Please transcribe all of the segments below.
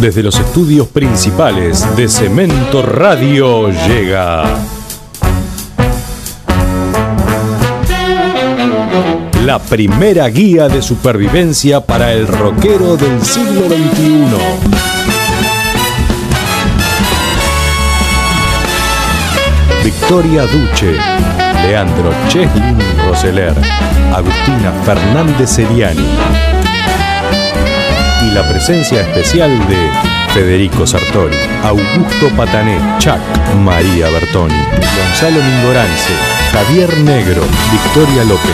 Desde los estudios principales de Cemento Radio llega. La primera guía de supervivencia para el rockero del siglo XXI. Victoria Duche, Leandro Cheslin Roseler, Agustina Fernández Seriani la presencia especial de Federico Sartori, Augusto Patané, Chuck, María Bertoni, Gonzalo Mingorance, Javier Negro, Victoria López.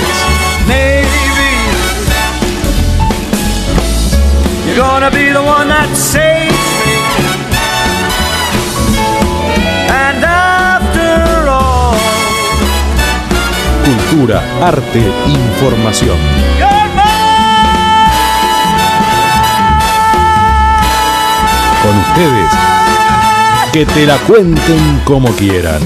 Cultura, arte, información. Que te la cuenten como quieran.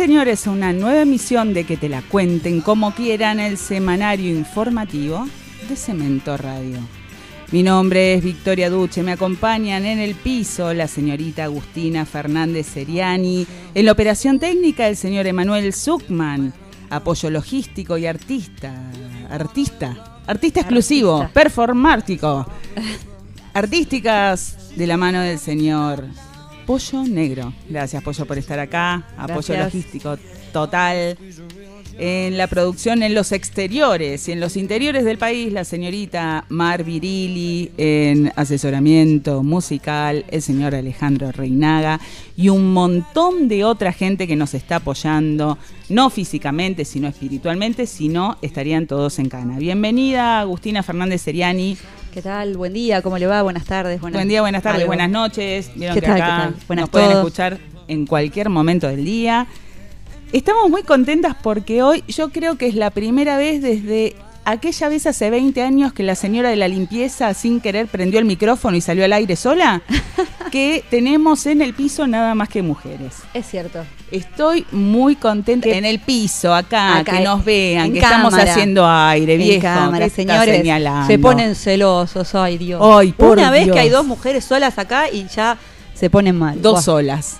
Señores, a una nueva emisión de Que te la cuenten como quieran el semanario informativo de Cemento Radio. Mi nombre es Victoria Duche, me acompañan en el piso la señorita Agustina Fernández Seriani, en la operación técnica el señor Emanuel Zuckman, apoyo logístico y artista, artista, artista exclusivo, performático, artísticas de la mano del señor Pollo Negro. Gracias, Pollo, por estar acá. Apoyo Gracias. logístico total. En la producción en los exteriores y en los interiores del país, la señorita Mar Virili, en asesoramiento musical, el señor Alejandro Reinaga y un montón de otra gente que nos está apoyando, no físicamente, sino espiritualmente, si no, estarían todos en cana. Bienvenida, Agustina Fernández Seriani. ¿Qué tal? Buen día, ¿cómo le va? Buenas tardes. Buen día, buenas tardes, algo. buenas noches. Vieron ¿Qué que tal, qué acá tal? Buenas nos pueden todos. escuchar en cualquier momento del día. Estamos muy contentas porque hoy yo creo que es la primera vez desde aquella vez hace 20 años que la señora de la limpieza sin querer prendió el micrófono y salió al aire sola, que tenemos en el piso nada más que mujeres. Es cierto. Estoy muy contenta Que- en el piso, acá, Acá, que nos vean, en que estamos cámara. haciendo aire, En viejo. cámara, que está señores. señalando. Se ponen celosos, ay Dios. Ay, por Una vez que hay dos mujeres solas acá y ya se ponen mal. Dos solas.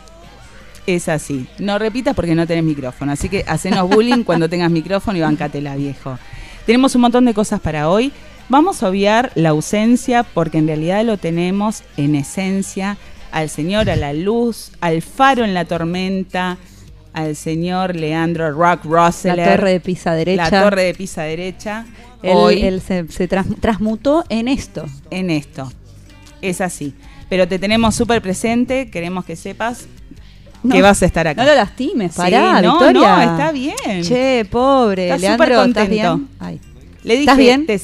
Es así. No repitas porque no tenés micrófono. Así que hacenos bullying cuando tengas micrófono y bancátela, viejo. Tenemos un montón de cosas para hoy. Vamos a obviar la ausencia porque en realidad lo tenemos en esencia al señor a la luz, al faro en la tormenta, al señor Leandro Rock La Rosseler. torre de pisa derecha. La torre de pisa derecha. Él, hoy él se, se tras- transmutó en esto. en esto. Es así. Pero te tenemos súper presente, queremos que sepas No, que vas a estar acá. No lo lastimes, Sí, pará, no, Victoria. no, está bien. Che, pobre. Está Leandro, súper ¿estás contento. bien? Ay. Le dije, ¿Estás bien? te-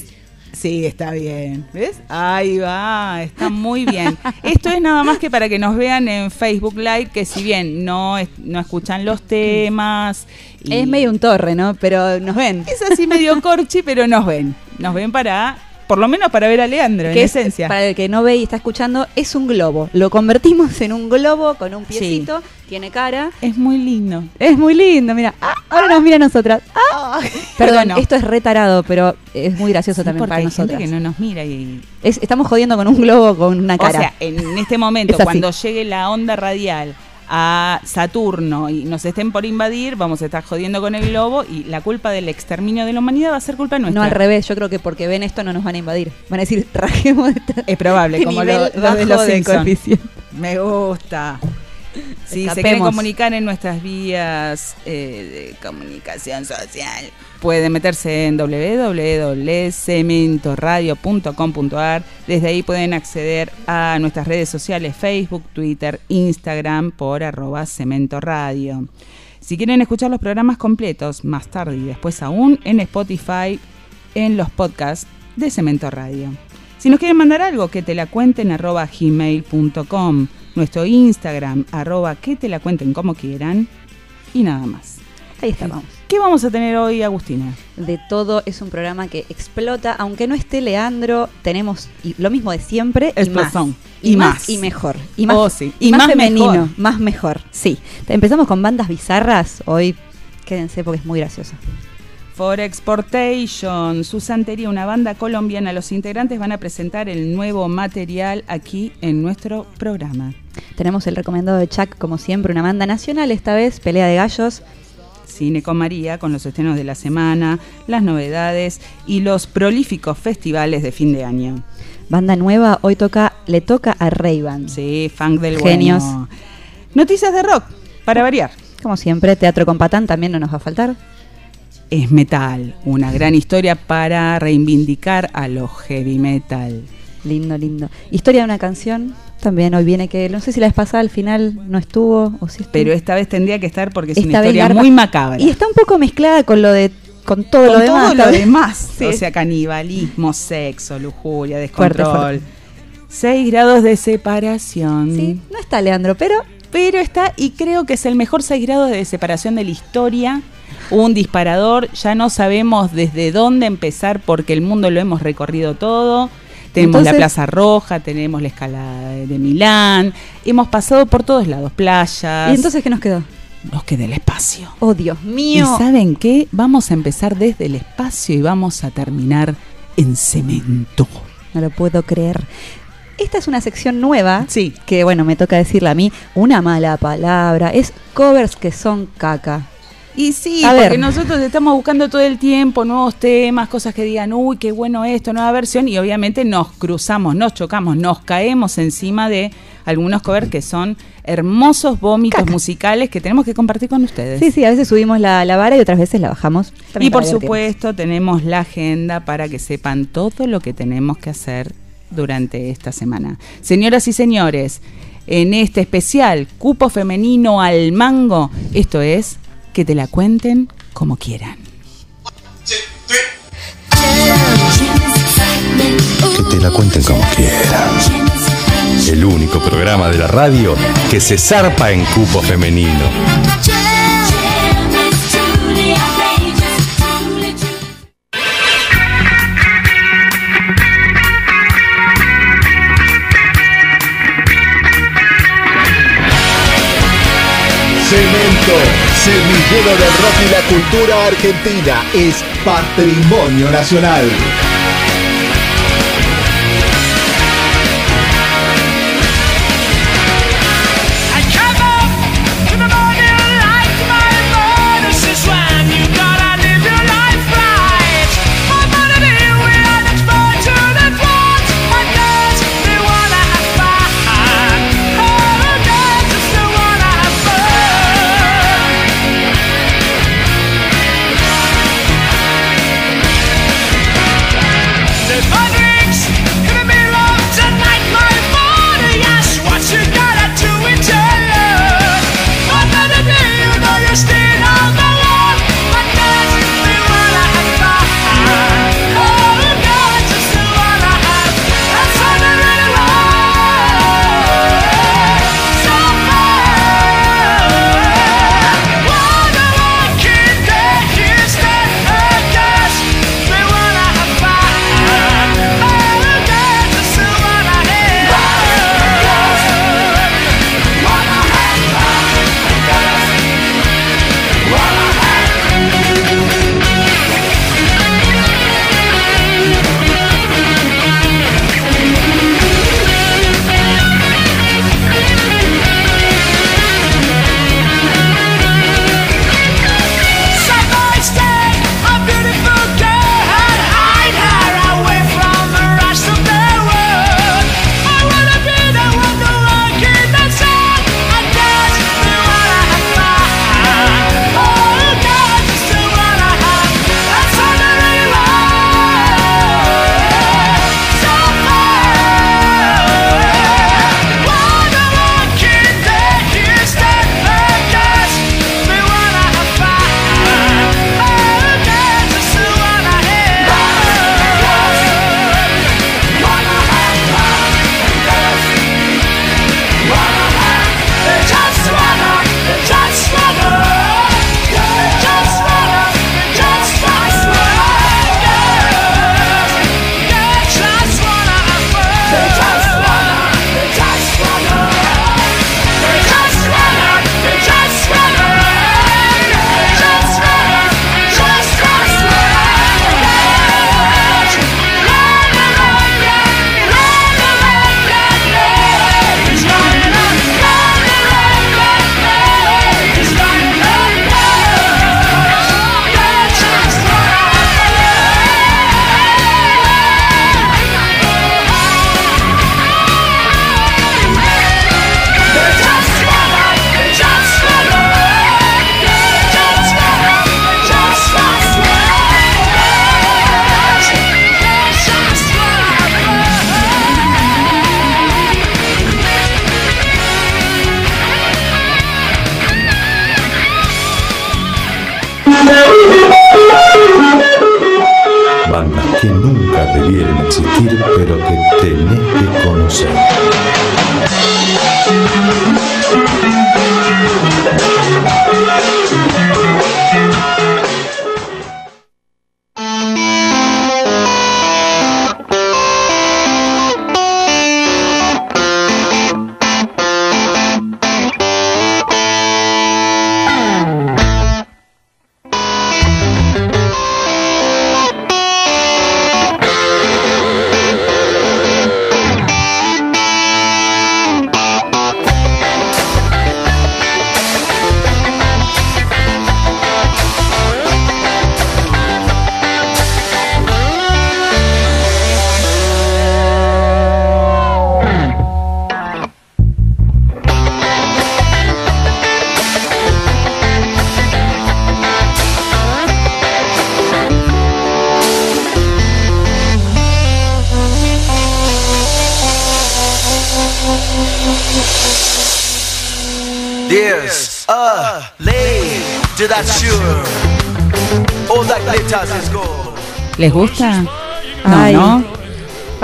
Sí, está bien. ¿Ves? Ahí va, está muy bien. Esto es nada más que para que nos vean en Facebook Live, que si bien no, es- no escuchan los temas. y- Es medio un torre, ¿no? Pero nos ven. Es así medio corchi, pero nos ven. Nos ven para, por lo menos para ver a Leandro, en que es, esencia. para el que no ve y está escuchando, es un globo. Lo convertimos en un globo con un piecito, tiene cara. Es muy lindo. Es muy lindo, mira. Ah, ahora nos mira a nosotras. Ah. Perdón, esto es retarado, pero es muy gracioso Sí, también porque para hay nosotras. gente que no nos mira y Es- estamos jodiendo con un globo con una O cara. sea, en este momento, cuando llegue la onda radial a Saturno y nos estén por invadir, vamos a estar jodiendo con el globo y la culpa del exterminio de la humanidad va a ser culpa nuestra. no al revés, yo creo que porque ven esto no nos van a invadir. Van a decir, rajemos de esta- Es probable, como lo, lo de los de coeficiente. Me gusta. Si se quieren comunicar en nuestras vías eh, de comunicación social, pueden meterse en www.cementoradio.com.ar. Desde ahí pueden acceder a nuestras redes sociales, Facebook, Twitter, Instagram, por arroba Cemento Radio. Si quieren escuchar los programas completos más tarde y después aún en Spotify, en los podcasts de Cemento Radio. Si nos quieren mandar algo, que te la cuenten arroba gmail.com, nuestro Instagram arroba que te la cuenten como quieran y nada más. Ahí estamos. ¿Qué vamos a tener hoy, Agustina? De todo es un programa que explota, aunque no esté Leandro, tenemos lo mismo de siempre y más. Y, más. y mejor. Y más, oh, y, más, femenino, más mejor. Sí. Empezamos con bandas bizarras. Hoy quédense porque es muy gracioso. For Exportation, su santería, una banda colombiana. Los integrantes van a presentar el nuevo material aquí en nuestro programa. Tenemos el recomendado de Chuck, como siempre, una banda nacional, esta vez, Pelea de Gallos. Cine con María, con los estrenos de la semana, las novedades y los prolíficos festivales de fin de año. Banda nueva, hoy toca, le toca a ray Sí, funk del Genios. Noticias de rock, para variar. Como siempre, Teatro con Patán también no nos va a faltar es metal, una gran historia para reivindicar a los heavy metal. Lindo, lindo. Historia de una canción, también hoy viene que no sé si la vez pasada al final no estuvo o si Pero esta vez tendría que estar porque es una historia muy macabra. Y está un poco mezclada con lo de con todo lo demás. Todo lo demás. O sea, canibalismo, sexo, lujuria, descontrol. Seis grados de separación. Sí, no está Leandro, pero pero está y creo que es el mejor seis grados de separación de la historia un disparador, ya no sabemos desde dónde empezar porque el mundo lo hemos recorrido todo. Tenemos la Plaza Roja, tenemos la escalada de Milán, hemos pasado por todos lados, playas. ¿Y entonces qué nos quedó? Nos queda el espacio. Oh, Dios mío. ¿Y saben qué? Vamos a empezar desde el espacio y vamos a terminar en cemento. No lo puedo creer. Esta es una sección nueva. Sí. Que bueno, me toca decirle a mí una mala palabra. Es covers que son caca. Y sí, porque nosotros estamos buscando todo el tiempo nuevos temas, cosas que digan, uy, qué bueno esto, nueva versión, y obviamente nos cruzamos, nos chocamos, nos caemos encima de algunos covers que son hermosos vómitos musicales que tenemos que compartir con ustedes. Sí, sí, a veces subimos la, la vara y otras veces la bajamos. Y por supuesto tenemos la agenda para que sepan todo lo que tenemos que hacer durante esta semana. Señoras y señores, en este especial Cupo Femenino al Mango, esto es que te la cuenten como quieran. Que te la cuenten como quieran. El único programa de la radio que se zarpa en cupo femenino. Cemento semillero del rock y la cultura argentina es patrimonio nacional. ¿Les gusta? No, ¿no?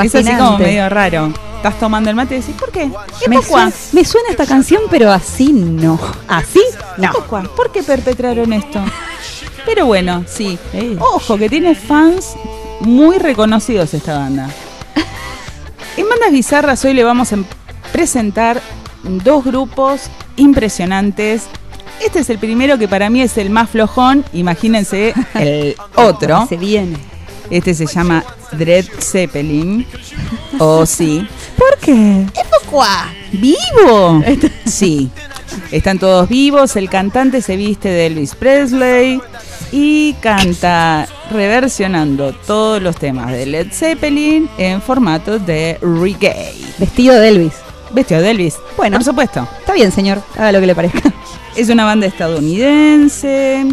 Es así como medio raro. Estás tomando el mate y decís, ¿por qué? Me suena, me suena, esta canción, pero así no. ¿Así? No. ¿Por qué perpetraron esto? Pero bueno, sí. Ojo, que tiene fans muy reconocidos esta banda. En Bandas Bizarras hoy le vamos a presentar dos grupos impresionantes este es el primero que para mí es el más flojón. Imagínense el otro. Se viene. Este se llama Dread Zeppelin. ¿O oh, sí. ¿Por qué? ¿Vivo? Sí. Están todos vivos. El cantante se viste de Elvis Presley y canta reversionando todos los temas de Led Zeppelin en formato de reggae. Vestido de Elvis. Vestido de Elvis. Bueno, por supuesto. Está bien, señor. Haga lo que le parezca. Es una banda estadounidense.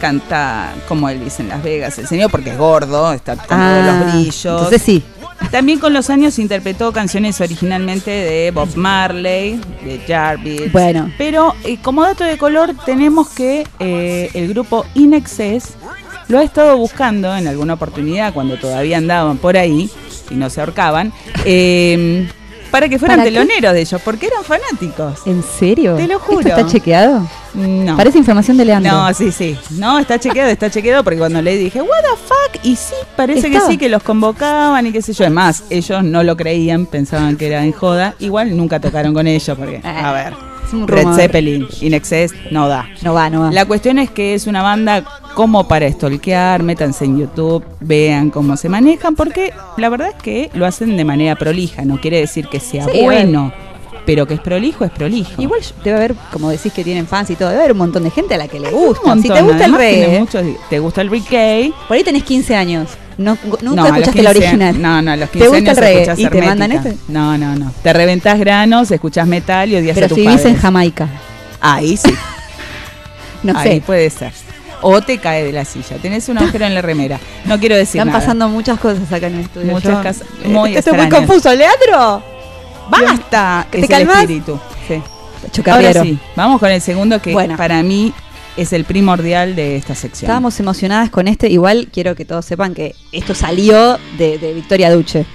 Canta como Elvis en Las Vegas, el señor, porque es gordo, está con todos los ah, brillos. Entonces sí. También con los años interpretó canciones originalmente de Bob Marley, de Jarvis. Bueno. Pero eh, como dato de color tenemos que eh, el grupo In Excess lo ha estado buscando en alguna oportunidad cuando todavía andaban por ahí y no se ahorcaban. Eh, para que fueran teloneros de ellos, porque eran fanáticos. ¿En serio? Te lo juro. ¿Esto está chequeado? No. Parece información de Leandro. No, sí, sí. No, está chequeado, está chequeado porque cuando le dije, what the fuck, y sí, parece que sí, que los convocaban y qué sé yo. Además, ellos no lo creían, pensaban que era en joda. Igual nunca tocaron con ellos porque, a ver, Red Zeppelin, In Excess, no da. No va, no va. La cuestión es que es una banda como para estolquear, métanse en YouTube, vean cómo se manejan, porque la verdad es que lo hacen de manera prolija, no quiere decir que sea bueno. Pero que es prolijo, es prolijo. Igual debe haber, como decís que tienen fans y todo, debe haber un montón de gente a la que le gusta. si te gusta el reggae, te gusta el reggae. Por ahí tenés 15 años. No, nunca escuchaste la original. No, no, los 15 ¿Te gusta el reggae y te mandan esto? No, no, no. Te reventás granos, escuchás metal y odias Pero a tu si vivís en Jamaica. Ahí sí. no Ahí puede ser o te cae de la silla. Tenés un agujero en la remera. No quiero decir Están pasando muchas cosas acá en el estudio. Muchas cosas muy Estoy muy confuso, Leandro. Basta. ¿Te calmas? espíritu. Sí. Ahora sí, vamos con el segundo que para mí es el primordial de esta sección. Estábamos emocionadas con este. Igual quiero que todos sepan que esto salió de, Victoria Duche.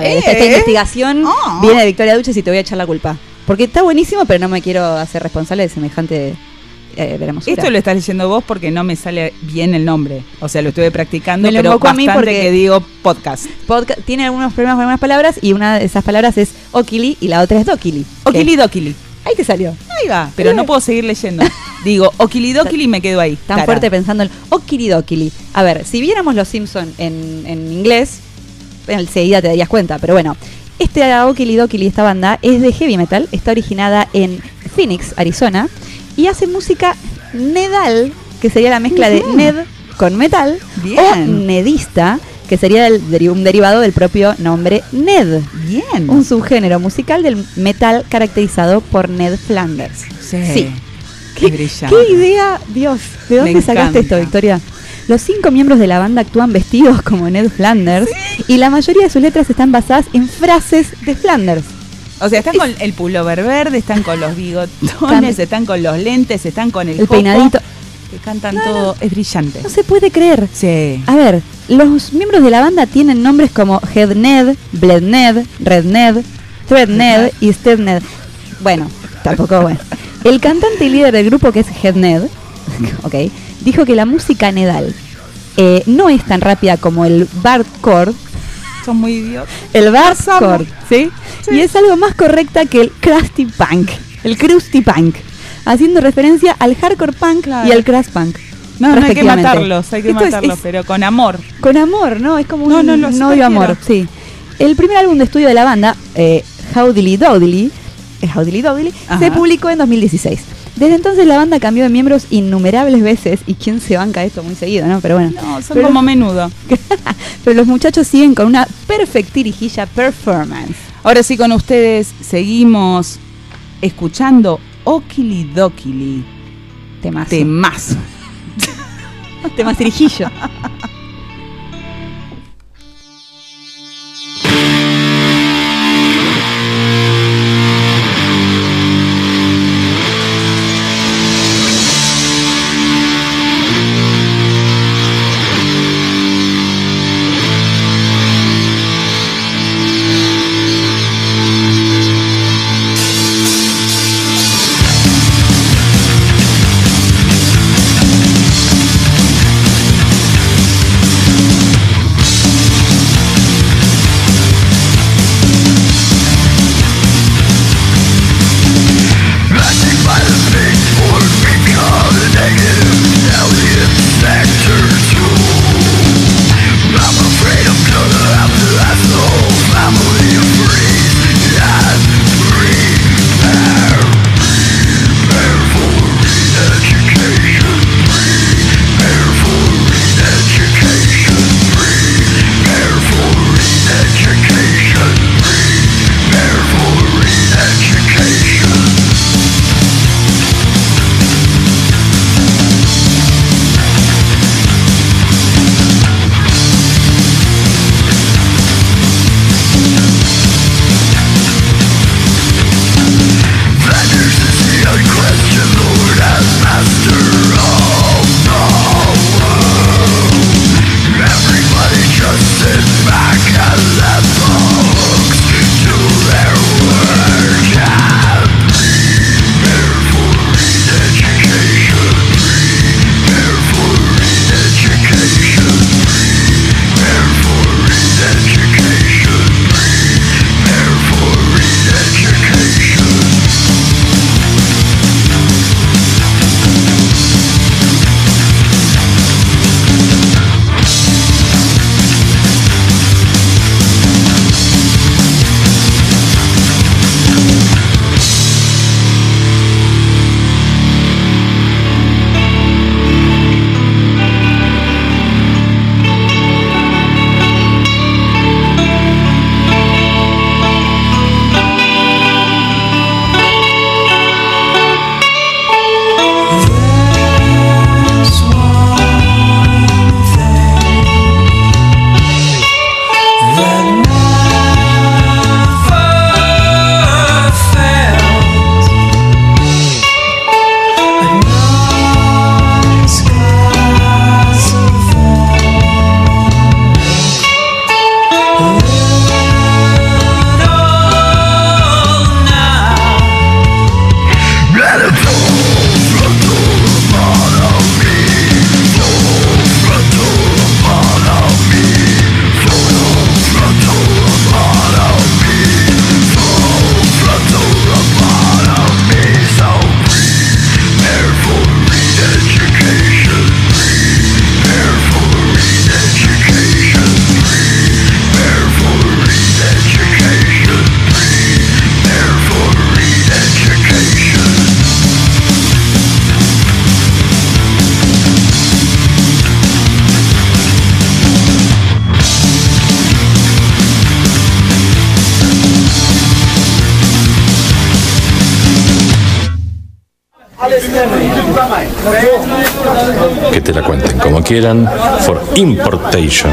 esta, ¿Eh? investigación oh. viene de Victoria Duche si te voy a echar la culpa. Porque está buenísimo, pero no me quiero hacer responsable de semejante eh, Esto lo estás diciendo vos porque no me sale bien el nombre. O sea, lo estuve practicando, pero bastante a mí porque que digo podcast. Tiene algunos problemas con algunas palabras y una de esas palabras es okili y la otra es dokili. Okili dokili. Ahí te salió. Ahí va, pero no puedo seguir leyendo. Digo, okilidokili y me quedo ahí. Tan fuerte pensando en okilidokili. A ver, si viéramos Los Simpson en, en inglés, enseguida te darías cuenta, pero bueno. Este okilidokili, esta banda, es de heavy metal, está originada en Phoenix, Arizona, y hace música nedal, que sería la mezcla de ned con metal, o nedista, que sería un derivado del propio nombre Ned. Bien. Un subgénero musical del metal caracterizado por Ned Flanders. Sí. Qué, brillante. Qué idea, Dios. ¿De dónde sacaste esto, Victoria? Los cinco miembros de la banda actúan vestidos como Ned Flanders y la mayoría de sus letras están basadas en frases de Flanders. O sea, están con el pullover verde, están con los bigotones, están con los lentes, están con el, el peinadito. Que cantan todo, es brillante. No se puede creer. Sí. A ver, los miembros de la banda tienen nombres como Headned, Bledned, Redned, Threadned y Steadned. Bueno, tampoco bueno. El cantante y líder del grupo, que es Headned, ok, dijo que la música nedal eh, no es tan rápida como el bardcore, Son muy idiotas. el bardcore, ¿sí? Y es algo más correcta que el crusty punk, el crusty punk, haciendo referencia al hardcore punk Claro. y al crust punk. No, no hay que matarlos, hay que Esto es- matarlos, es pero con amor. con amor, ¿no? Es como un No, no, lo novio amor, sí. El primer álbum de estudio de la banda, eh, Howdily Dowdily, eh, Howdily Dowdily, se publicó en 2016. Desde entonces la banda cambió de miembros innumerables veces y quién se banca esto muy seguido, ¿no? Pero bueno. No, son Pero- como menudo. Pero los muchachos siguen con una perfectirijilla performance. Ahora sí, con ustedes seguimos escuchando Okili Dokili. Temazo. Temazo. Temacirijillo. For importation.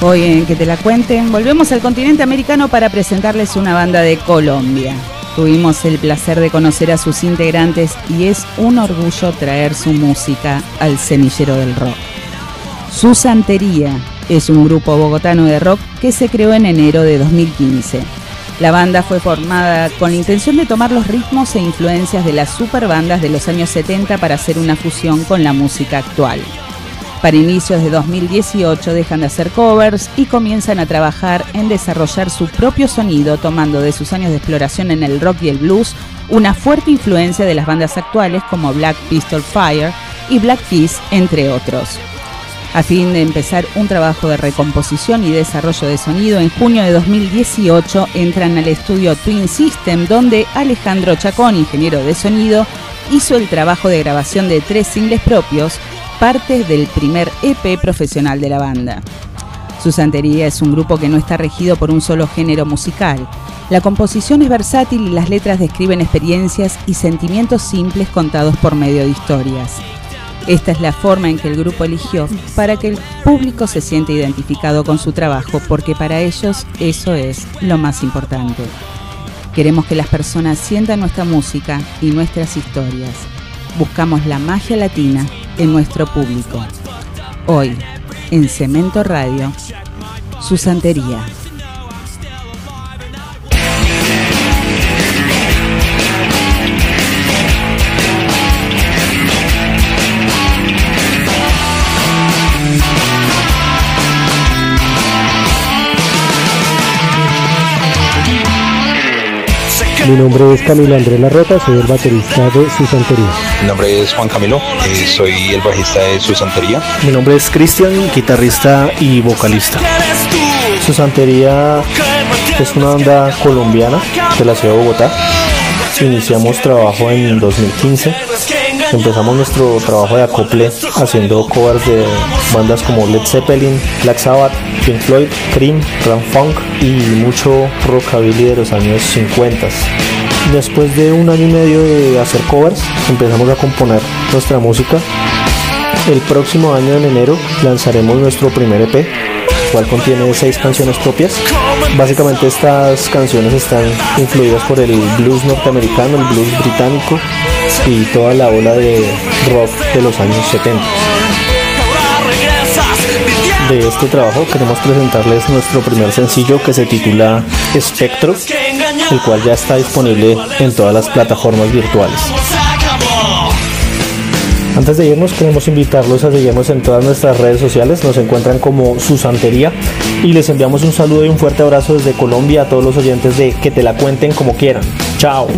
Hoy en Que te la cuenten, volvemos al continente americano para presentarles una banda de Colombia. Tuvimos el placer de conocer a sus integrantes y es un orgullo traer su música al semillero del rock. Su Santería es un grupo bogotano de rock que se creó en enero de 2015. La banda fue formada con la intención de tomar los ritmos e influencias de las superbandas de los años 70 para hacer una fusión con la música actual. Para inicios de 2018 dejan de hacer covers y comienzan a trabajar en desarrollar su propio sonido, tomando de sus años de exploración en el rock y el blues una fuerte influencia de las bandas actuales como Black Pistol Fire y Black Keys, entre otros. A fin de empezar un trabajo de recomposición y desarrollo de sonido, en junio de 2018 entran al estudio Twin System, donde Alejandro Chacón, ingeniero de sonido, hizo el trabajo de grabación de tres singles propios parte del primer EP profesional de la banda. Su Santería es un grupo que no está regido por un solo género musical. La composición es versátil y las letras describen experiencias y sentimientos simples contados por medio de historias. Esta es la forma en que el grupo eligió para que el público se siente identificado con su trabajo, porque para ellos eso es lo más importante. Queremos que las personas sientan nuestra música y nuestras historias. Buscamos la magia latina en nuestro público. Hoy, en Cemento Radio, su santería. Mi nombre es Camilo Andrés Larrota, soy el baterista de Su Santería. Mi nombre es Juan Camilo, eh, soy el bajista de Su Santería. Mi nombre es Cristian, guitarrista y vocalista. Su Santería es una banda colombiana de la ciudad de Bogotá. Iniciamos trabajo en 2015. Empezamos nuestro trabajo de acople haciendo covers de bandas como Led Zeppelin, Black Sabbath, Pink Floyd, Cream, Grand Funk y mucho rockabilly de los años 50. Después de un año y medio de hacer covers, empezamos a componer nuestra música. El próximo año en enero lanzaremos nuestro primer EP, cual contiene seis canciones propias. Básicamente estas canciones están influidas por el blues norteamericano, el blues británico y toda la ola de rock de los años 70 de este trabajo queremos presentarles nuestro primer sencillo que se titula Espectro, el cual ya está disponible en todas las plataformas virtuales. Antes de irnos queremos invitarlos a seguirnos en todas nuestras redes sociales, nos encuentran como su santería y les enviamos un saludo y un fuerte abrazo desde Colombia a todos los oyentes de Que te la cuenten como quieran. Chao.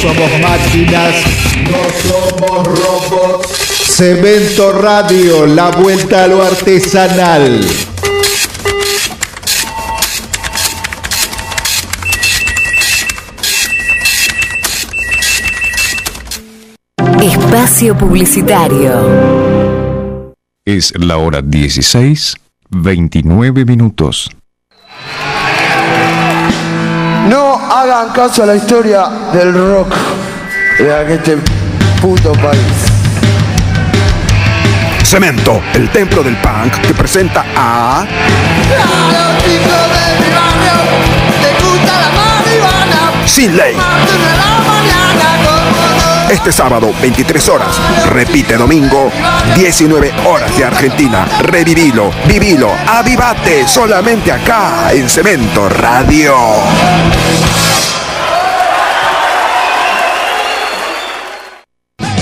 Somos máquinas, no somos robots. Cemento Radio, la vuelta a lo artesanal. Espacio Publicitario. Es la hora 16, 29 minutos. No hagan caso a la historia del rock de este puto país. Cemento, el templo del punk que presenta a. Sin ley. Este sábado, 23 horas. Repite domingo, 19 horas de Argentina. Revivilo, vivilo, avivate, solamente acá en Cemento Radio.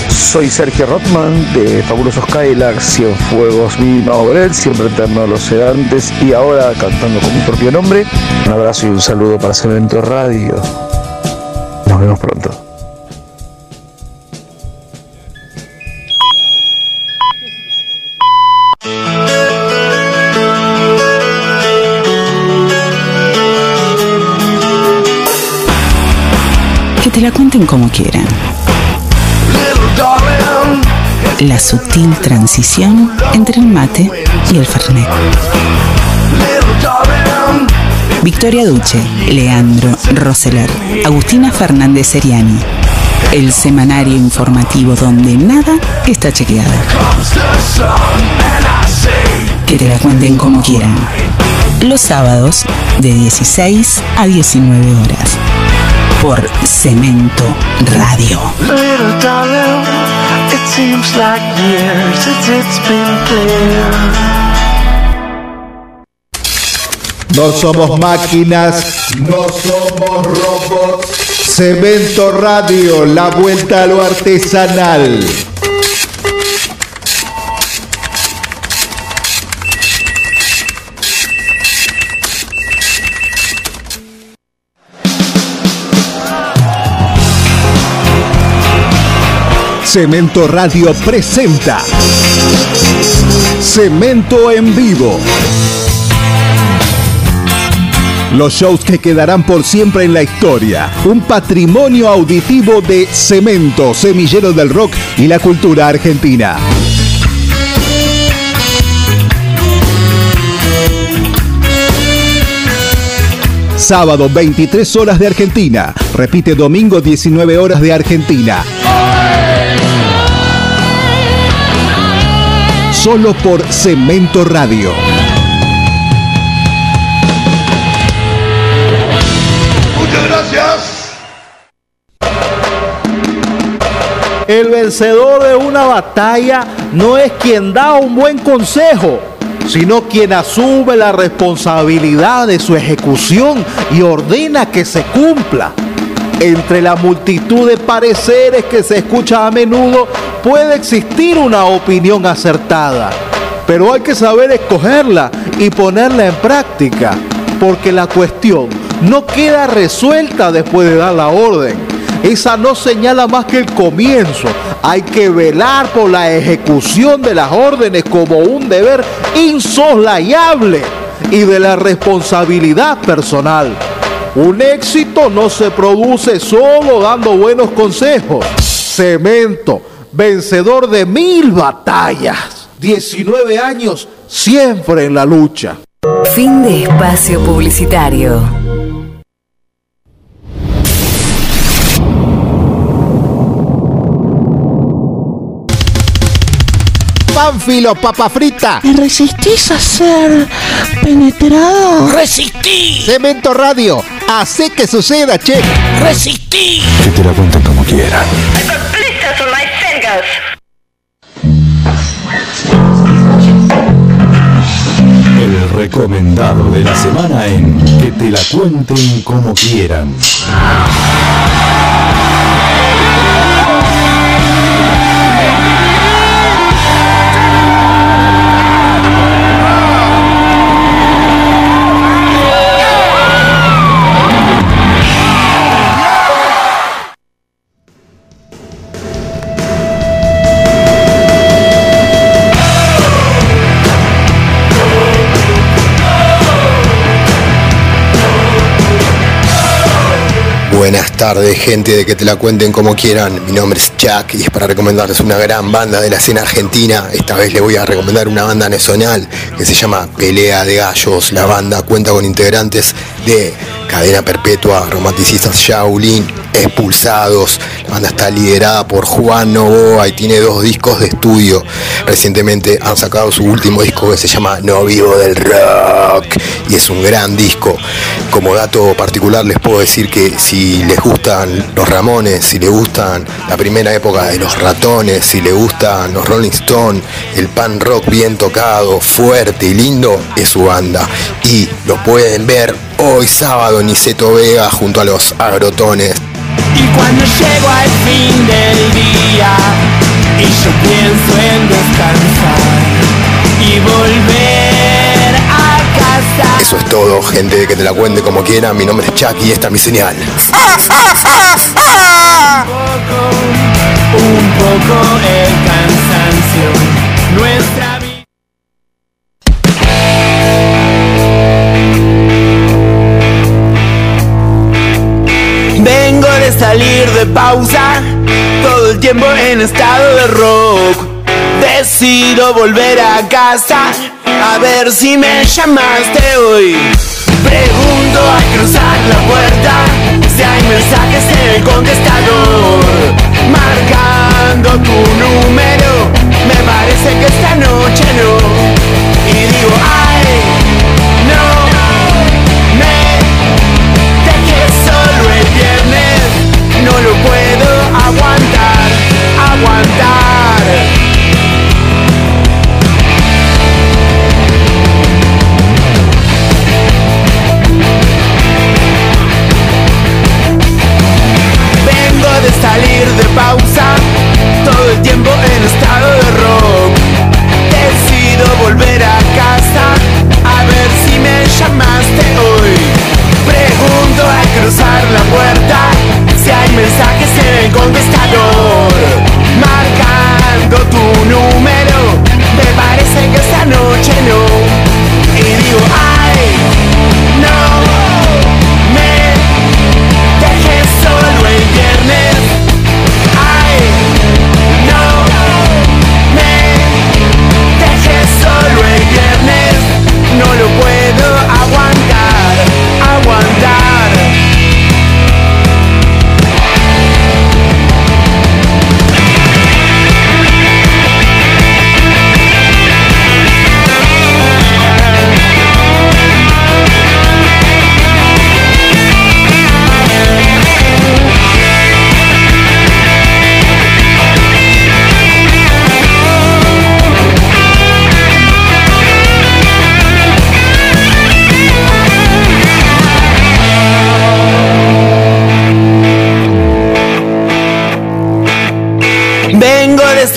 Soy Sergio Rotman de Fabulosos Cadillacs, Cienfuegos, mi Brel, siempre eterno los sedantes y ahora cantando con mi propio nombre. Un abrazo y un saludo para Cemento Radio. Nos vemos pronto. Cuenten como quieran. La sutil transición entre el mate y el fernet. Victoria Duche, Leandro Roseler, Agustina Fernández Seriani. El semanario informativo donde nada está chequeado. Que te la cuenten como quieran. Los sábados de 16 a 19 horas. Por Cemento Radio. Little darling, it seems like years since it's been clear. No somos máquinas, no somos robots. Cemento Radio, la vuelta a lo artesanal. Cemento Radio presenta Cemento en vivo. Los shows que quedarán por siempre en la historia. Un patrimonio auditivo de Cemento, semillero del rock y la cultura argentina. Sábado 23 horas de Argentina. Repite domingo 19 horas de Argentina. Solo por Cemento Radio. Muchas gracias. El vencedor de una batalla no es quien da un buen consejo, sino quien asume la responsabilidad de su ejecución y ordena que se cumpla. Entre la multitud de pareceres que se escucha a menudo puede existir una opinión acertada, pero hay que saber escogerla y ponerla en práctica, porque la cuestión no queda resuelta después de dar la orden. Esa no señala más que el comienzo. Hay que velar por la ejecución de las órdenes como un deber insoslayable y de la responsabilidad personal. Un éxito no se produce solo dando buenos consejos. Cemento, vencedor de mil batallas. 19 años siempre en la lucha. Fin de espacio publicitario. Pánfilo, papa frita. ¿Te resistís a ser penetrado? ¡Resistí! Cemento Radio, hace que suceda, che. ¡Resistí! Que te la cuenten como quieran. Recomendado de la semana en Que te la cuenten como quieran. Tardes, gente de que te la cuenten como quieran. Mi nombre es Jack y es para recomendarles una gran banda de la escena argentina. Esta vez les voy a recomendar una banda nacional que se llama Pelea de Gallos. La banda cuenta con integrantes de Cadena Perpetua, Romanticistas Shaolin, Expulsados. La banda está liderada por Juan Novoa y tiene dos discos de estudio. Recientemente han sacado su último disco que se llama No Vivo del Rock y es un gran disco. Como dato particular les puedo decir que si les gustan los Ramones, si les gustan la primera época de los ratones, si les gustan los Rolling Stones, el pan rock bien tocado, fuerte y lindo, es su banda. Y lo pueden ver hoy sábado en Iseto Vega junto a los agrotones. Y cuando llego al fin del día y yo pienso en descansar y volver a casa. Eso es todo, gente, que te la cuente como quiera. Mi nombre es Chuck y esta es mi señal. Un poco el cansancio, nuestra salir de pausa, todo el tiempo en estado de rock. Decido volver a casa, a ver si me llamaste hoy. Pregunto al cruzar la puerta si hay mensajes en el contestador. Marcando tu número, me parece que esta noche no. Y digo,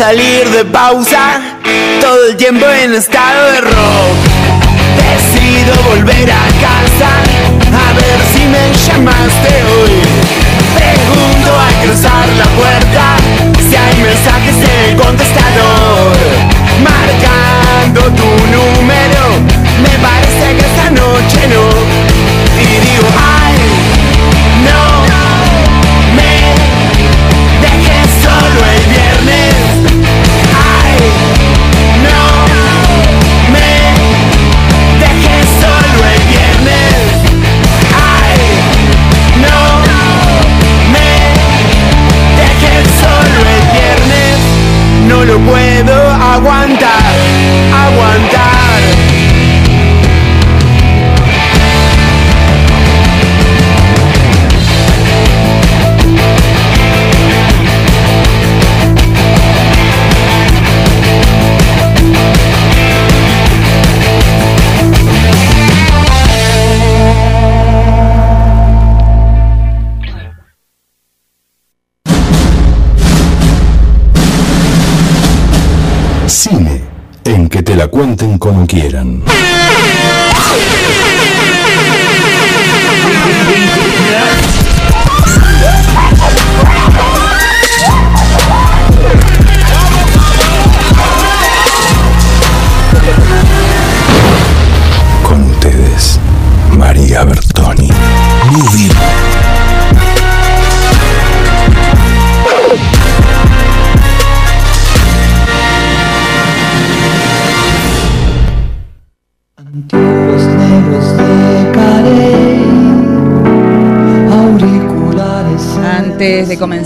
salir de pausa, todo el tiempo en estado de rock. Decido volver a casa, a ver si me llamaste hoy. Pregunto al cruzar la puerta,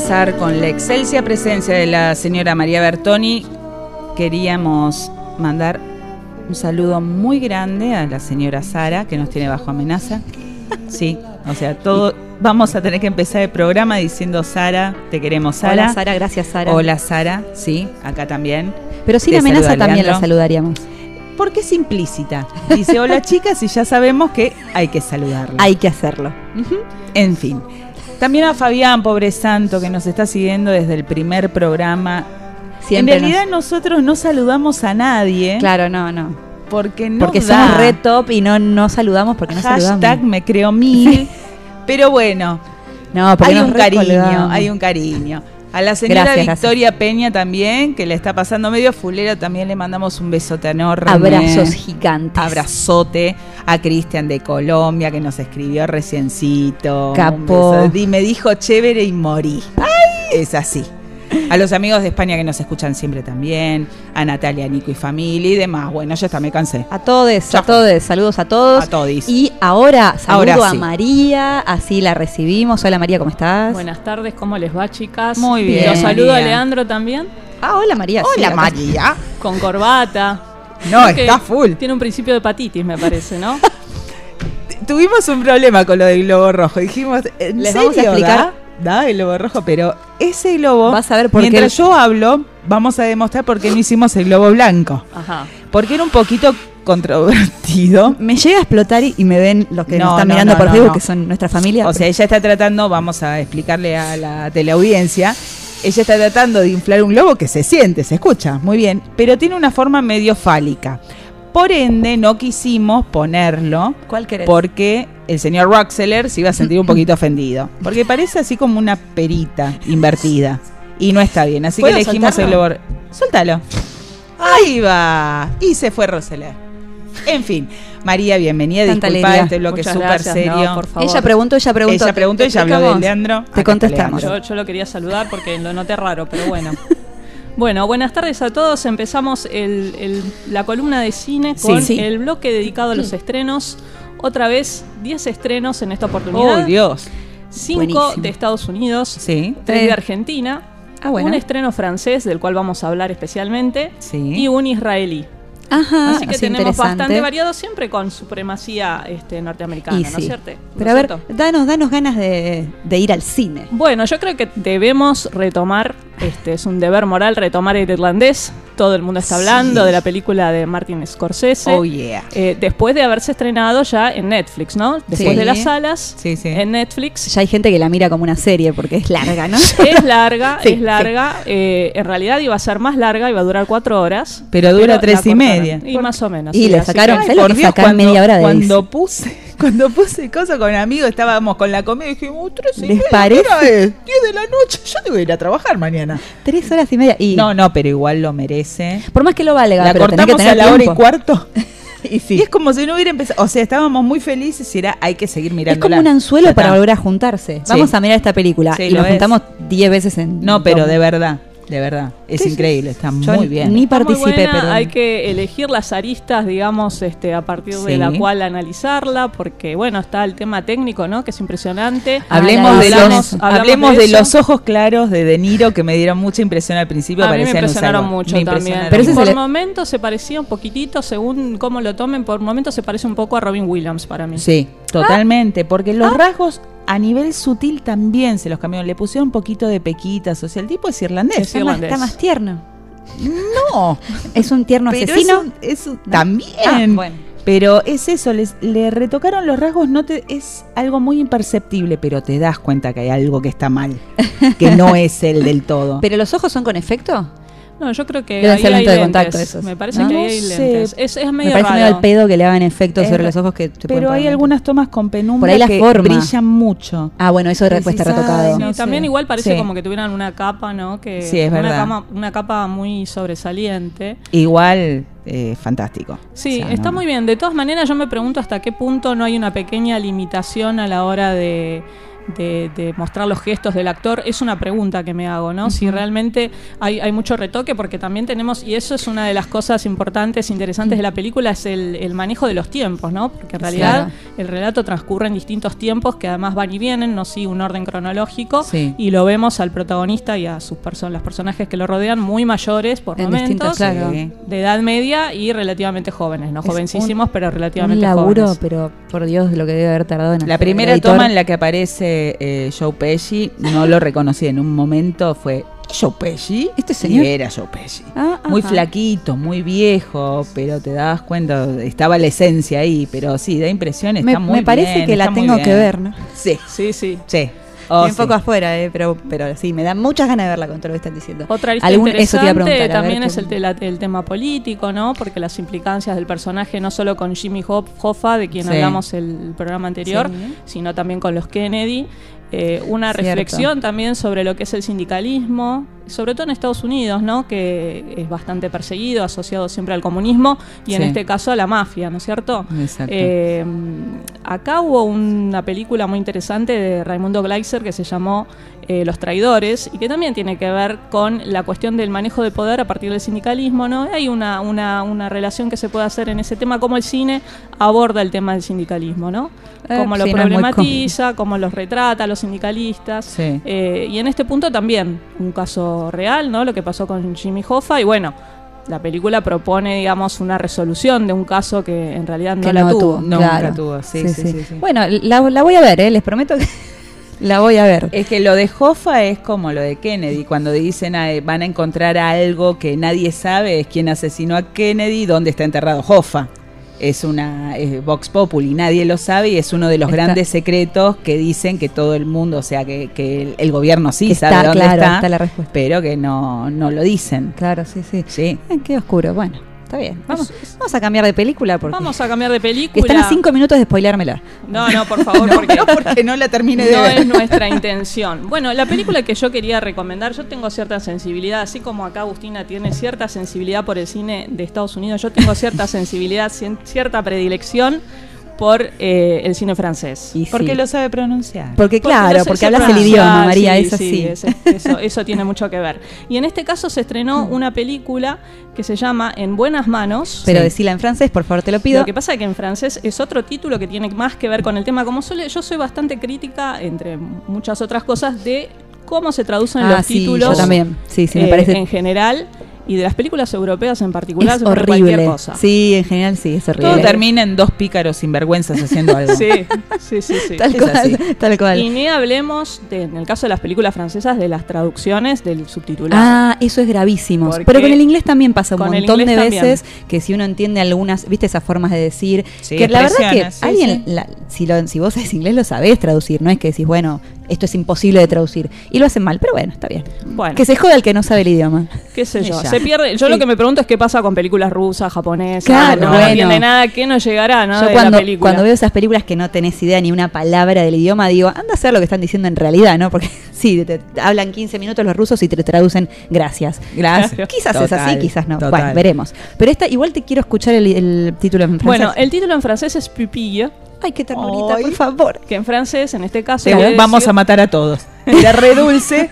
Con la excelsia presencia de la señora María Bertoni, queríamos mandar un saludo muy grande a la señora Sara, que nos tiene bajo amenaza. Sí, o sea, todo. Vamos a tener que empezar el programa diciendo Sara, te queremos Sara. Hola Sara, gracias Sara. Hola Sara, sí, acá también. Pero sin Te amenaza también la saludaríamos. Porque es implícita. Dice hola chicas y ya sabemos que hay que saludarla. Hay que hacerlo. En fin. También a Fabián, pobre santo, que nos está siguiendo desde el primer programa. Siempre en realidad nosotros no saludamos a nadie. Claro, no, no. Porque no Porque da. somos re top y no, no saludamos porque no Hashtag saludamos. me creo mil. Pero bueno, No, hay nos un cariño, hay un cariño. A la señora Gracias, gracias. Victoria Peña también, que le está pasando medio fulero, también le mandamos un besote enorme. Abrazos gigantes. Abrazote a Cristian de Colombia, que nos escribió. Un beso. Y me dijo chévere y morí. Es así. A los amigos de España que nos escuchan siempre también, a Natalia, Nico y familia y demás. Bueno, ya está, me cansé. A todos, a todos, saludos a todos. A todis. Y ahora saludo Ahora a. María, así la recibimos. Hola María, ¿cómo estás? Buenas tardes, ¿cómo les va, chicas? Muy bien, Los saludo a. Leandro también, Ah, hola María. Hola María. con corbata. No, Creo está full. Tiene un principio de hepatitis, me parece, ¿no? Tuvimos un problema con lo del globo rojo. Dijimos, ¿en Les serio, vamos a explicar. Da? Da el globo rojo, pero ese globo, Vas a ver por mientras yo hablo, vamos a demostrar por qué no hicimos el globo blanco. Ajá. Porque era un poquito controvertido. Me llega a explotar y y me ven los que No, nos están no, mirando no, por Facebook, que son nuestra familia. O sea, ella está tratando, vamos a explicarle a la teleaudiencia, ella está tratando de inflar un globo que se siente, se escucha, muy bien, pero tiene una forma medio fálica. Por ende, no quisimos ponerlo ¿Cuál querés? porque el señor Roxeller se iba a sentir un poquito ofendido. Porque parece así como una perita invertida. Y no está bien. Así que ¿Puedo elegimos el soltarlo? globo. Suéltalo. Ahí va. Y se fue Roxeller. En fin, María, bienvenida. Tanta Disculpa alegría. este bloque súper no, serio. por favor. ella preguntó, ella preguntó. Ella preguntó, ¿Te ella habló de? Leandro. Te contestamos. Leandro. Yo, yo lo quería saludar porque lo noté raro, pero bueno. Bueno, buenas tardes a todos. Empezamos el- el- la columna de cine con Sí. Sí. el bloque dedicado a los estrenos. Otra vez, 10 estrenos en esta oportunidad. Oh, Dios. 5 Buenísimo. de Estados Unidos, Sí. 3 Eh. de Argentina, Ah, bueno. un estreno francés del cual vamos a hablar especialmente y un israelí. Ajá, Así que tenemos bastante variado siempre con supremacía este, norteamericana, Y ¿no es sí. cierto? ¿No Pero a ver, cierto? danos, danos ganas de, de ir al cine. Bueno, yo creo que debemos retomar, este es un deber moral retomar el irlandés. Todo el mundo está hablando Sí. de la película de Martin Scorsese. Oh, yeah. Eh, después de haberse estrenado ya en Netflix, ¿no? Después Sí. de las salas, Sí, sí. en Netflix. Ya hay gente que la mira como una serie porque es larga, ¿no? Es larga, es larga. eh, en realidad iba a ser más larga, iba a durar cuatro horas. Pero dura tres y media. Y más o menos. Y le sacaron- que- ¿sabes lo que sacan media hora de cuando puse, cuando puse cosas con amigos, estábamos con la comida y dijimos, tres y ¿Les media, parece? ¿qué hora es? 10 de la noche, yo que ir a trabajar mañana. Tres horas y media. Y No, no, pero igual lo merece. por más que lo valga, La pero tenés que cortamos tener a la hora y cuarto. Y sí. Y es como si no hubiera empezado. O sea, estábamos muy felices y era, hay que seguir Es mirando. como un anzuelo para volver a juntarse. Sí. Vamos a mirar esta película. Sí, y lo nos es. juntamos 10 veces en. No, pero de verdad, de verdad. Es Sí, increíble, está Yo muy bien. Ni participé, buena, pero. hay que elegir las aristas, digamos, este, a partir de la cual analizarla, porque bueno, está el tema técnico, ¿no? Que es impresionante. Hablemos, Ah, de, hablamos- los, hablamos hablemos de, los ojos claros de De Niro que me dieron mucha impresión al principio. A mí me impresionaron mucho Me también. Pero por el- momentos se parecía un poquitito, según cómo lo tomen, por momentos se parece un poco a Robin Williams para mí. Sí, totalmente. Porque Ah. los rasgos a nivel sutil también se los cambiaron. Le pusieron un poquito de pequitas. O sea, el tipo es irlandés. Es Está más, irlandés. está más tierno. No, Es un tierno pero asesino. es un- es un- también. Ah, bueno. Pero es eso, les, le retocaron los rasgos, no te, es algo muy imperceptible, pero te das cuenta que hay algo que está mal, que no es el del todo. ¿Pero los ojos son con efecto? No, yo creo que Deben ahí ser lentes de lentes. contacto esos, Me parece ¿no? que No hay sé. lentes. Es, es Me medio parece medio raro. al pedo que le hagan efectos Es sobre los ojos que te Pero hay algunas tomas con penumbra Por ahí la que forma. brillan mucho. Ah, bueno, eso después está Decís, retocado. Sí, no también sé. igual parece Sí. como que tuvieran una capa, ¿no? Que Sí, es una verdad. cama- una capa muy sobresaliente. Igual, eh, fantástico. Sí, O sea, está no- muy bien. De todas maneras, yo me pregunto hasta qué punto no hay una pequeña limitación a la hora de, de, de mostrar los gestos del actor, es una pregunta que me hago, ¿no? Si realmente hay, hay mucho retoque, porque también tenemos, y eso es una de las cosas importantes, interesantes de la película, es el, el manejo de los tiempos, ¿no? Porque en realidad Claro. el relato transcurre en distintos tiempos que además van y vienen, no sigue un orden cronológico, Sí. y lo vemos al protagonista y a sus personas, los personajes que lo rodean muy mayores por En momentos, distintos, claro. Sí. de edad media y relativamente jóvenes, no Es jovencísimos, pero Un relativamente laburo, jóvenes. pero por Dios, lo que debe haber tardado en La primera editor. toma en la que aparece eh, Joe Pesci, no lo reconocí en un momento, fue Joe Pesci. ¿Este señor? Era Joe Pesci. Ah, Muy ajá. flaquito, muy viejo, pero te dabas cuenta, estaba la esencia ahí, pero sí, da impresión, está Me, muy me parece bien, que la tengo que ver, ¿no? Sí, Sí, sí. sí. Oh, un sí. poco afuera, eh, pero, pero sí, me da muchas ganas de verla con todo lo que están diciendo. Otra lista Algún- eso interesante ver también es el, tela- el tema político, ¿no? Porque las implicancias del personaje, no solo con Jimmy Hoffa, de quien Sí. hablamos el programa anterior, Sí. sino también con los Kennedy. Eh, una Cierto. reflexión también sobre lo que es el sindicalismo, sobre todo en Estados Unidos, ¿no? Que es bastante perseguido, asociado siempre al comunismo y en este caso a la mafia, ¿no es cierto? Exacto. Eh, acá hubo una película muy interesante de Raimundo Gleiser que se llamó eh, Los Traidores y que también tiene que ver con la cuestión del manejo de poder a partir del sindicalismo. ¿no? Hay una, una, una relación que se puede hacer en ese tema, cómo el cine aborda el tema del sindicalismo, ¿no? Eh, Cómo lo no problematiza, cómo los retrata a los sindicalistas. Sí. Eh, y en este punto también un caso real, ¿no? Lo que pasó con Jimmy Hoffa y bueno. La película propone, digamos, una resolución de un caso que en realidad no que la tuvo. No, claro. nunca tuvo, sí, sí, sí, sí. Bueno, la, la voy a ver, eh, les prometo que la voy a ver. Es que lo de Hoffa es como lo de Kennedy, cuando dicen van a encontrar algo que nadie sabe, es quién asesinó a Kennedy, dónde está enterrado Hoffa. Es una es Vox Populi, nadie lo sabe y es uno de los Está- grandes secretos que dicen que todo el mundo, o sea, que, que el, el gobierno sí Está, sabe dónde claro, está, está la respuesta. pero que no, no lo dicen. Claro, sí, sí. Sí. Qué oscuro. Bueno, está bien. Vamos, vamos a cambiar de película porque Vamos a cambiar de película. están a cinco minutos de spoileármela. No, no, por favor, porque porque no la termine de no ver. es nuestra intención. Bueno, la película que yo quería recomendar, yo tengo cierta sensibilidad, así como acá Agustina tiene cierta sensibilidad por el cine de Estados Unidos, yo tengo cierta sensibilidad, cierta predilección por eh, el cine francés. Y Porque sí. lo sabe pronunciar. Porque claro, porque hablas el idioma, María, sí, es así. sí, es- eso, eso tiene mucho que ver. Y en este caso se estrenó una película que se llama En buenas manos. Pero decila en francés, por favor, te lo pido. Lo que pasa es que en francés es otro título que tiene más que ver con el tema. Como suele, yo soy bastante crítica, entre muchas otras cosas, de cómo se traducen Ah, los sí, títulos. yo también. Sí, sí, me eh, parece- En general, y de las películas europeas en particular, es horrible. cualquier cosa. Sí, en general sí, es horrible. Todo termina en dos pícaros sinvergüenzas haciendo algo. Sí, sí, sí, sí. Tal Es cual, así. tal cual. Y ni hablemos, de, en el caso de las películas francesas, de las traducciones del subtitulado. Ah, eso es gravísimo. Porque Pero con el inglés también pasa un montón de también. veces que si uno entiende algunas, viste esas formas de decir, Sí, que la verdad que sí, alguien, sí. la- si, lo, si vos sabés inglés lo sabés traducir, no es que decís, bueno, esto es imposible de traducir. Y lo hacen mal, pero bueno, está bien. Bueno. Que se joda el que no sabe el idioma. qué sé yo. Ella. Se pierde. Yo Sí. lo que me pregunto es qué pasa con películas rusas, japonesas, Claro, que no bueno. entiende nada, qué nos llegará, ¿no? Yo de cuando, la película. cuando veo esas películas que no tenés idea ni una palabra del idioma, digo, anda a hacer lo que están diciendo en realidad, ¿no? Porque sí, te, te hablan 15 minutos los rusos y te traducen gracias. Gracias. Quizás es Total, así, quizás no. total. Bueno, veremos. Pero esta, igual te quiero escuchar el, el título en francés. Bueno, el título en francés es Pupille, Ay, qué ternurita, Ay. por favor. que en francés, en este caso, vamos decir- a matar a todos. Era re dulce.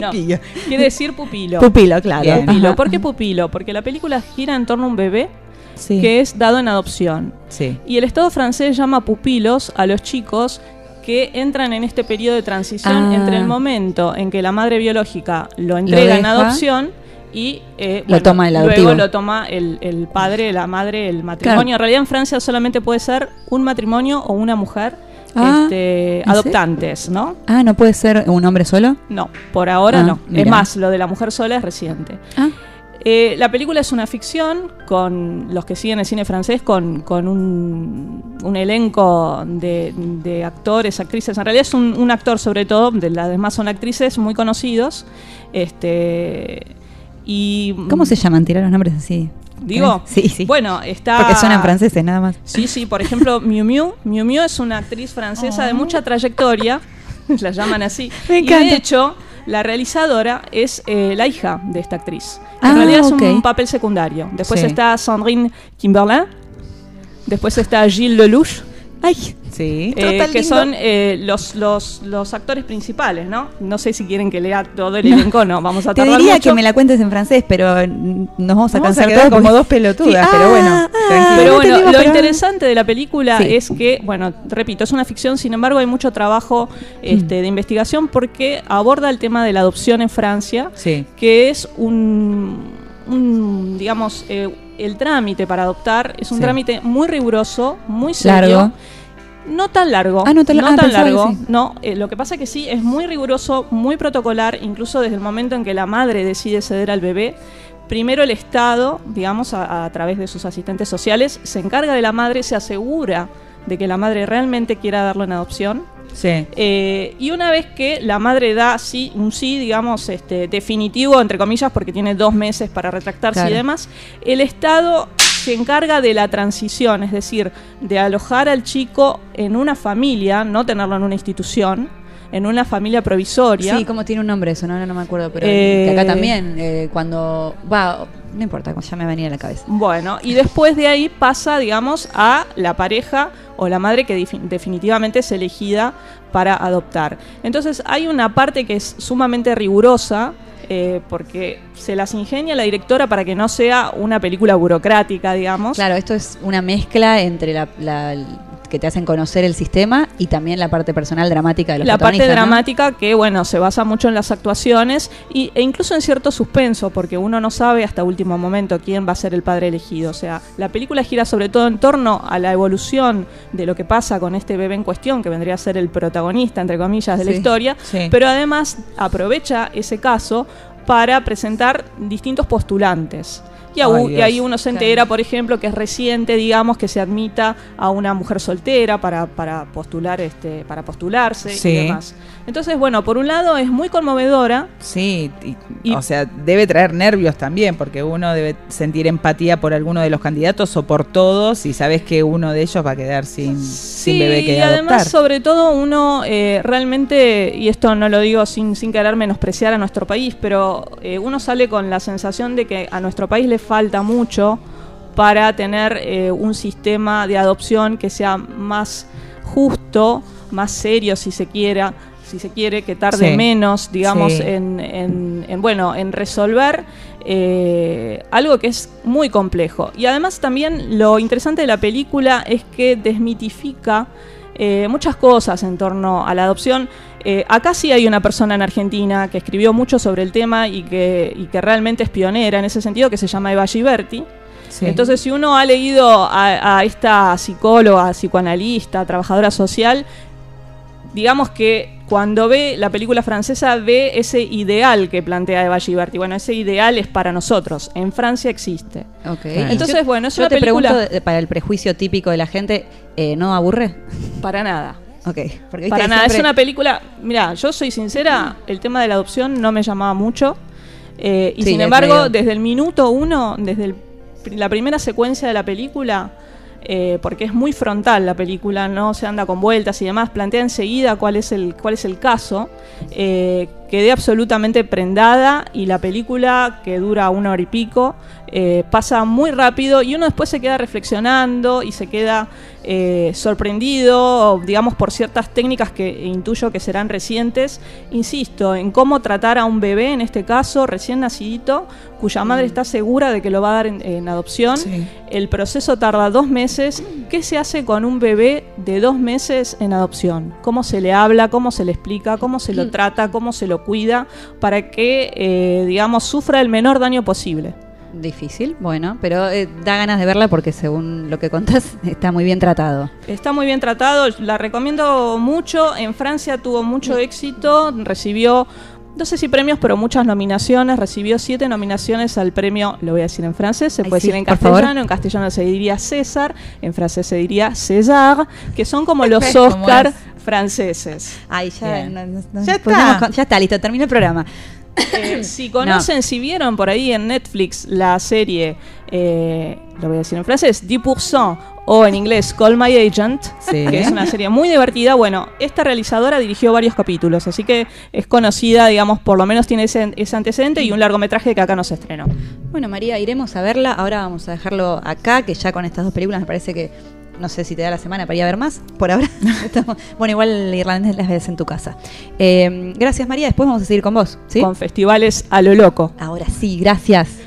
no, quiere decir pupilo. Pupilo, claro. Bien. Pupilo. ¿Por qué pupilo? Porque la película gira en torno a un bebé Sí. que es dado en adopción. Sí. Y el Estado francés llama pupilos a los chicos que entran en este periodo de transición Ah. entre el momento en que la madre biológica lo entrega en adopción y eh, Lo toma el luego adoptivo. lo toma el, el padre, la madre, el matrimonio. En realidad en Francia solamente puede ser un matrimonio o una mujer Ah, este, adoptantes, ¿no? Ah, ¿no puede ser un hombre solo? No, por ahora Ah, no. mira. Es más, lo de la mujer sola es reciente. Ah. Eh, la película es una ficción con los que siguen el cine francés, con, con un, un elenco de, de actores, actrices. En realidad es un, un actor sobre todo, de las demás son actrices muy conocidos. Este, y ¿Cómo se llaman? Tirar los nombres así. Digo, Sí, sí. bueno, está... Porque suenan franceses, nada más. Sí, sí, por ejemplo, Miu Miu. Miu Miu es una actriz francesa de mucha trayectoria, la llaman así. Me y encanta. de hecho, la realizadora es eh, la hija de esta actriz. En Ah, realidad ok. es un papel secundario. Después Sí. está Sandrine Kimberlin. Después está Gilles Lelouch. Ay, Sí. eh, que lindo. son eh, los, los, los actores principales, ¿no? No sé si quieren que lea todo el elenco, no, vamos a Te tardar diría mucho. que me la cuentes en francés, pero mm, nos vamos a Vamos a cansar quedar todos como porque- dos pelotudas, Sí, pero ah, bueno, ah, tranquilo. Pero no bueno, lo interesante de la película Sí. es que, bueno, repito, es una ficción, sin embargo hay mucho trabajo este, de investigación porque aborda el tema de la adopción en Francia, Sí. que es un, un, digamos, eh, el trámite para adoptar es un Sí. trámite muy riguroso, muy serio. Largo. No tan largo. Ah, no tan- ah, que largo. sí. No, eh, lo que pasa que sí, es muy riguroso, muy protocolar, incluso desde el momento en que la madre decide ceder al bebé. Primero el Estado, digamos, a, a través de sus asistentes sociales, se encarga de la madre, se asegura de que la madre realmente quiera darlo en adopción. Sí. Eh, y una vez que la madre da sí, un sí, digamos, este, definitivo, entre comillas, porque tiene dos meses para retractarse Claro. y demás, el Estado se encarga de la transición, es decir, de alojar al chico en una familia, no tenerlo en una institución, en una familia provisoria. Sí, ¿cómo tiene un nombre eso? No, no, no me acuerdo, pero Eh, que acá también, eh, cuando va, no importa, ya me venía a la cabeza. Bueno, y después de ahí pasa, digamos, a la pareja o la madre que defi- definitivamente es elegida para adoptar. Entonces hay una parte que es sumamente rigurosa. Eh, porque se las ingenia la directora para que no sea una película burocrática, digamos. Claro, esto es una mezcla entre la, la- que te hacen conocer el sistema y también la parte personal dramática de los la parte dramática que bueno se basa mucho en las actuaciones y, e incluso en cierto suspenso porque uno no sabe hasta último momento quién va a ser el padre elegido. O sea la película gira sobre todo en torno a la evolución de lo que pasa con este bebé en cuestión que vendría a ser el protagonista entre comillas de la historia sí. pero además aprovecha ese caso para presentar distintos postulantes y, Ay, au- y Dios. ahí uno se entera, por ejemplo, que es reciente, digamos, que se admita a una mujer soltera para, para postular, este, para postularse Sí. y demás. Entonces, bueno, por un lado es muy conmovedora. Sí, y- o sea, debe traer nervios también, porque uno debe sentir empatía por alguno de los candidatos o por todos, y sabes que uno de ellos va a quedar sin, sin bebé que y adoptar. además, sobre todo, uno eh, realmente, y esto no lo digo sin, sin querer menospreciar a nuestro país, pero eh, uno sale con la sensación de que a nuestro país le falta mucho para tener eh, un sistema de adopción que sea más justo, más serio si se quiera, si se quiere, que tarde Sí. menos, digamos, Sí. en, en- en, bueno, en resolver eh, algo que es muy complejo. Y además también lo interesante de la película es que desmitifica eh, muchas cosas en torno a la adopción. Eh, acá sí hay una persona en Argentina que escribió mucho sobre el tema y que, y que realmente es pionera en ese sentido, que se llama Eva Giberti. Sí. Entonces, si uno ha leído a, a esta psicóloga, psicoanalista, trabajadora social, digamos que cuando ve la película francesa ve ese ideal que plantea Eva Giberti. Bueno, ese ideal es para nosotros. En Francia existe. Ok. Entonces, bueno, es yo una te película pregunto, eh, para el prejuicio típico de la gente, eh, ¿no aburre? para nada. Ok. Porque, Para nada, es una película. Mira, yo soy sincera, el tema de la adopción no me llamaba mucho. eh, y Sí, sin embargo, desde el minuto uno, desde el la primera secuencia de la película, eh, porque es muy frontal la película, no se anda con vueltas y demás, plantea enseguida cuál es el, cuál es el caso. eh, quedé absolutamente prendada y la película, que dura una hora y pico, eh, pasa muy rápido y uno después se queda reflexionando y se queda eh, sorprendido, digamos, por ciertas técnicas que intuyo que serán recientes. Insisto, en cómo tratar a un bebé, en este caso, recién nacidito, cuya madre está segura de que lo va a dar en, en adopción. El proceso tarda dos meses. ¿Qué se hace con un bebé de dos meses en adopción? ¿Cómo se le habla? ¿Cómo se le explica? ¿Cómo se lo trata? ¿Cómo se lo cuida? Para que, eh, digamos, sufra el menor daño posible. Difícil, bueno, pero eh, da ganas de verla porque según lo que contás está muy bien tratado. Está muy bien tratado, la recomiendo mucho. En Francia tuvo mucho éxito, recibió, no sé si premios, pero muchas nominaciones. Recibió siete nominaciones al premio, lo voy a decir en francés, se Ay, puede sí, decir en favor. castellano. En castellano se diría César, en francés se diría César, que son como los ¿Cómo Oscar es? franceses. Ay, ya, no- Ya está. con- ya está, listo, termina el programa. Eh, si conocen, si vieron por ahí en Netflix la serie, eh, lo voy a decir en francés, 10% o en inglés Call My Agent, Sí. que es una serie muy divertida. Bueno, esta realizadora dirigió varios capítulos, así que es conocida, digamos, por lo menos tiene ese, ese antecedente y un largometraje que acá no se estrenó. Bueno, María, iremos a verla. Ahora vamos a dejarlo acá, que ya con estas dos películas me parece que no sé si te da la semana para ir a ver más, por ahora. Bueno, igual el irlandés las ves en tu casa. Eh, gracias María, después vamos a seguir con vos. ¿sí? Con festivales a lo loco. Ahora sí, gracias.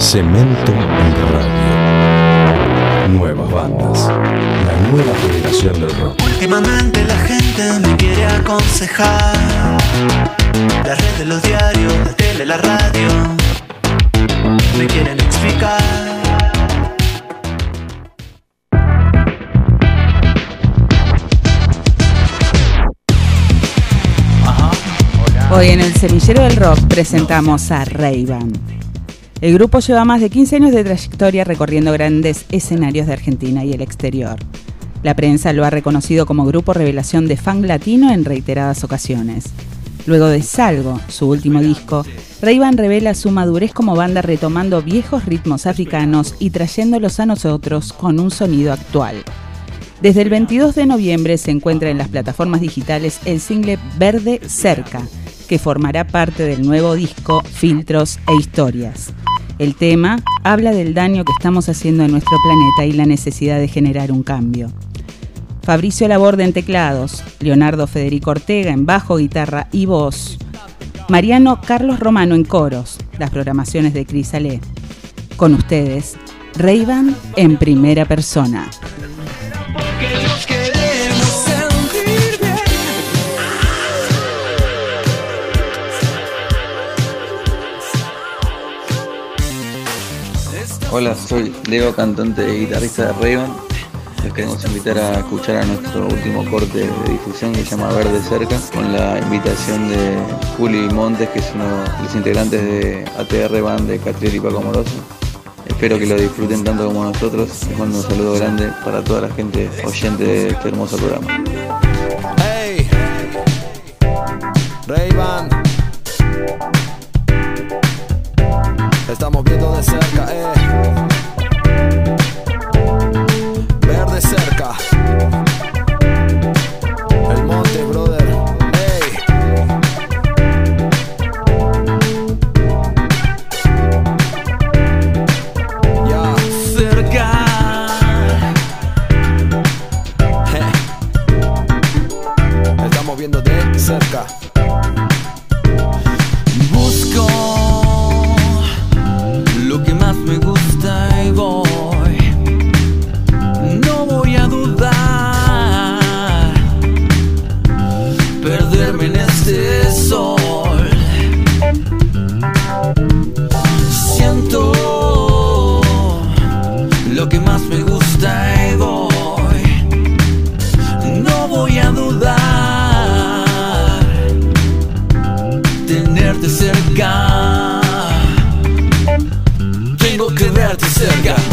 Cemento Radio. Nuevas bandas. La nueva generación del rock. Últimamente la gente me quiere aconsejar. La red de los diarios, la tele, la radio. Me quieren explicar. Hoy en el Semillero del Rock presentamos a Ray-Ban. El grupo lleva más de 15 años de trayectoria recorriendo grandes escenarios de Argentina y el exterior. La prensa lo ha reconocido como grupo revelación de fan latino en reiteradas ocasiones. Luego de Salgo, su último disco, Ray-Ban revela su madurez como banda retomando viejos ritmos africanos y trayéndolos a nosotros con un sonido actual. Desde el 22 de noviembre se encuentra en las plataformas digitales el single Verde Cerca, que formará parte del nuevo disco Filtros e Historias. El tema habla del daño que estamos haciendo en nuestro planeta y la necesidad de generar un cambio. Fabricio Laborde en teclados, Leonardo Federico Ortega en bajo, guitarra y voz, Mariano Carlos Romano en coros, las programaciones de Cris Ale. Con ustedes, Reyban en primera persona. Hola, soy Leo, cantante y guitarrista de Rayban. Les queremos invitar a escuchar a nuestro último corte de difusión que se llama Verde Cerca, con la invitación de Juli Montes, que es uno de los integrantes de ATR Band de Catriel y Paco Moroso. Espero que lo disfruten tanto como nosotros. Les mando un saludo grande para toda la gente oyente de este hermoso programa. Hey, Ray-Ban. Estamos viendo de cerca, eh.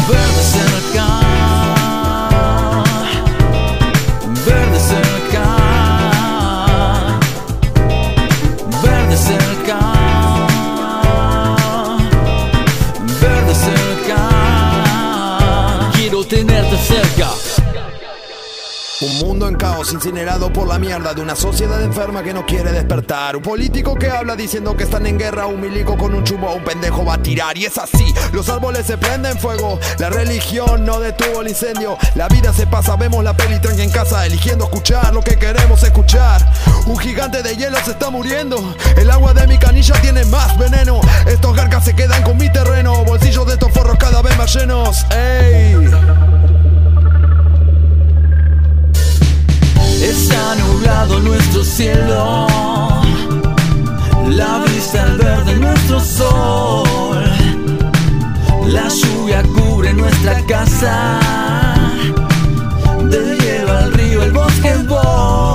Cerca, Un mundo en caos incinerado por la mierda de una sociedad enferma que no quiere despertar. Un político que habla diciendo que están en guerra. Un milico con un chumbo, un pendejo va a tirar. Y es así, los árboles se prenden fuego. La religión no detuvo el incendio. La vida se pasa, vemos la peli tranqui en casa, eligiendo escuchar lo que queremos escuchar. Un gigante de hielo se está muriendo. El agua de mi canilla tiene más veneno. Estos garcas se quedan con mi terreno. Bolsillos de estos forros cada vez más llenos. ¡Ey! Está nublado nuestro cielo, la vista al verde nuestro sol, la lluvia cubre nuestra casa, del hielo al río, el bosque voy,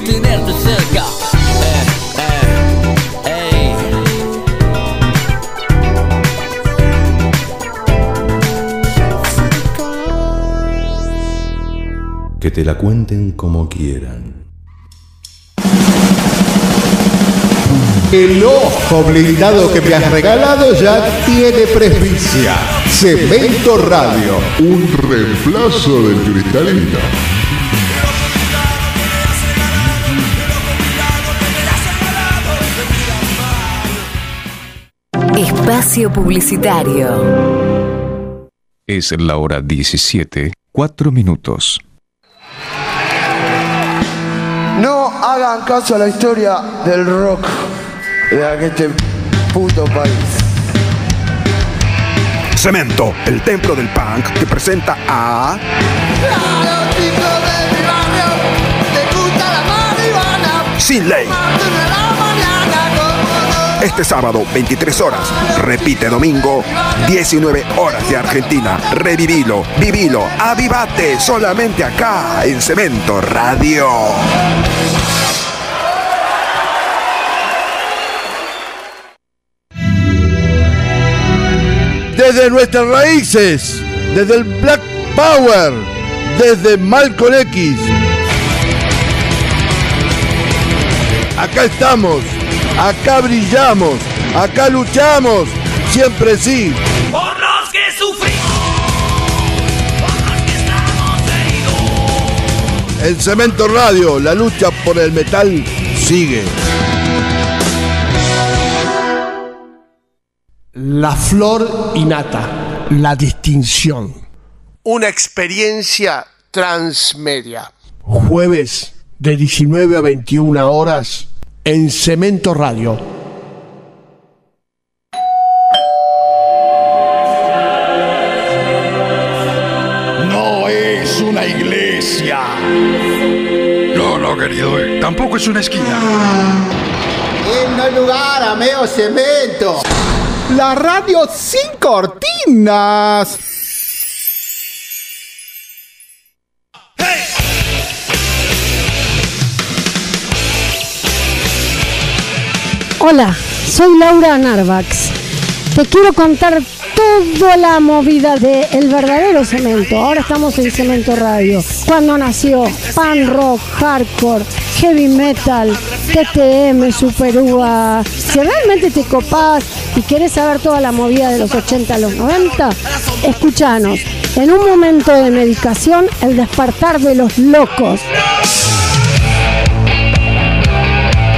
tenerte cerca. Eh, eh, que te la cuenten como quieran. El ojo blindado que me has regalado ya tiene presbicia. Cemento Radio. Un reemplazo del cristalino. Espacio Publicitario. Es la hora 17, 4 minutos. No hagan caso a la historia del rock de este puto país. Cemento, el templo del punk, que presenta a. Sin ley. Este sábado, 23 horas. Repite domingo, 19 horas de Argentina. Revivilo, vivilo, avivate, solamente acá en Cemento Radio. Desde nuestras raíces, desde el Black Power, desde Malcolm X. Acá estamos, acá brillamos, acá luchamos, siempre sí. Por los que sufrimos. En Cemento Radio, la lucha por el metal sigue. La flor innata, la distinción. Una experiencia transmedia. Jueves de 19 a 21 horas en Cemento Radio. No es una iglesia. No, no, querido, eh, tampoco es una esquina. En no lugar a meo cemento. La radio sin cortinas. Hola, soy Laura Narvax. Te quiero contar toda la movida de El verdadero cemento. Ahora estamos en Cemento Radio. Cuando nació, pan rock, hardcore, heavy metal, TTM, Super UA. Si realmente te copás y querés saber toda la movida de los 80 a los 90, escúchanos. En un momento de medicación, el despertar de los locos.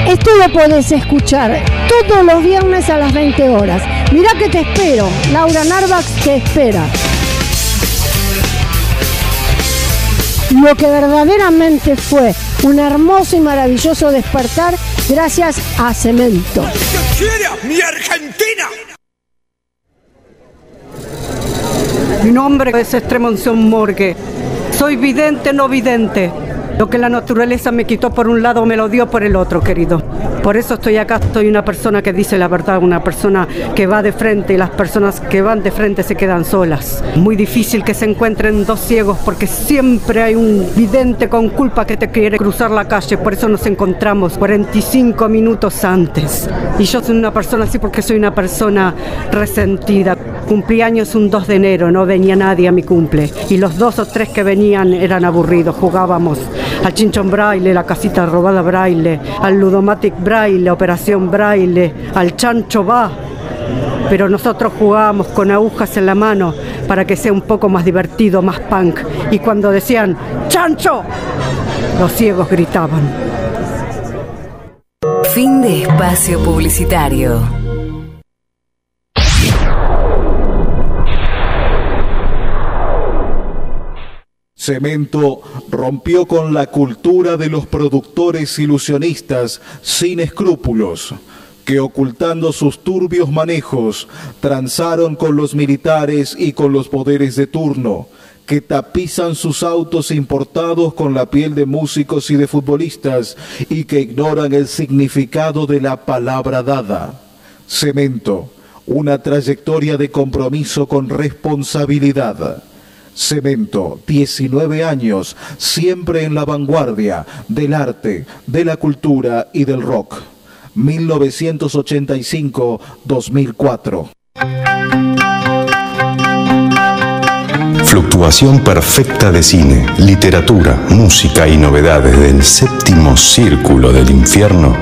Esto lo podés escuchar todos los viernes a las 20 horas. Mirá que te espero. Laura Narvax te espera. Lo que verdaderamente fue un hermoso y maravilloso despertar gracias a Cemento. mi Argentina! Mi nombre es Estremonción Morgue. Soy vidente, no vidente. Lo que la naturaleza me quitó por un lado me lo dio por el otro, querido. Por eso estoy acá, estoy una persona que dice la verdad, una persona que va de frente y las personas que van de frente se quedan solas. Muy difícil que se encuentren dos ciegos porque siempre hay un vidente con culpa que te quiere cruzar la calle, por eso nos encontramos 45 minutos antes. Y yo soy una persona así porque soy una persona resentida. Cumplí años un 2 de enero, no venía nadie a mi cumple. Y los dos o tres que venían eran aburridos, jugábamos al chinchón braille, la casita robada braille, al ludomatic braille, operación braille, al chancho va. Pero nosotros jugábamos con agujas en la mano para que sea un poco más divertido, más punk. Y cuando decían ¡Chancho! Los ciegos gritaban. Fin de espacio publicitario. Cemento rompió con la cultura de los productores ilusionistas sin escrúpulos, que ocultando sus turbios manejos, transaron con los militares y con los poderes de turno, que tapizan sus autos importados con la piel de músicos y de futbolistas y que ignoran el significado de la palabra dada. Cemento, una trayectoria de compromiso con responsabilidad. Cemento, 19 años, siempre en la vanguardia del arte, de la cultura y del rock. 1985-2004. fluctuación perfecta de cine, literatura, música y novedades del séptimo círculo del infierno,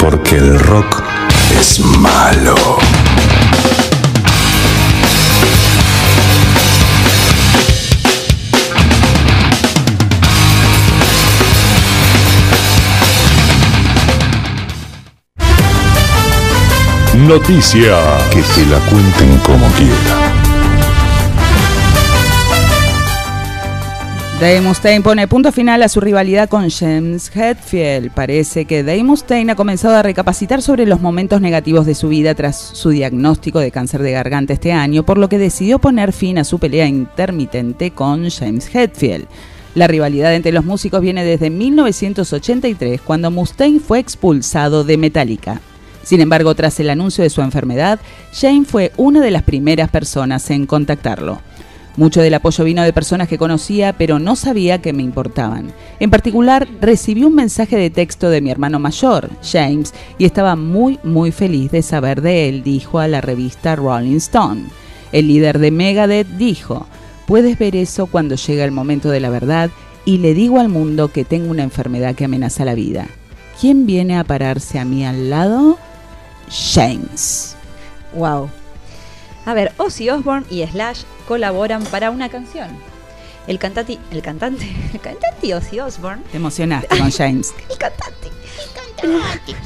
porque el rock es malo. Noticia. Que te la cuenten como quieran. Dave Mustaine pone punto final a su rivalidad con James Hetfield. Parece que Dave Mustaine ha comenzado a recapacitar sobre los momentos negativos de su vida tras su diagnóstico de cáncer de garganta este año, por lo que decidió poner fin a su pelea intermitente con James Hetfield. La rivalidad entre los músicos viene desde 1983, cuando Mustaine fue expulsado de Metallica. Sin embargo, tras el anuncio de su enfermedad, James fue una de las primeras personas en contactarlo. Mucho del apoyo vino de personas que conocía, pero no sabía que me importaban. En particular, recibí un mensaje de texto de mi hermano mayor, James, y estaba muy, muy feliz de saber de él, dijo a la revista Rolling Stone. El líder de Megadeth dijo, puedes ver eso cuando llega el momento de la verdad y le digo al mundo que tengo una enfermedad que amenaza la vida. ¿Quién viene a pararse a mí al lado? James. Wow. A ver, Ozzy Osbourne y Slash colaboran para una canción. El cantante, el cantante, el cantante Ozzy Osbourne. Te emocionaste con James. el cantante, el cantante.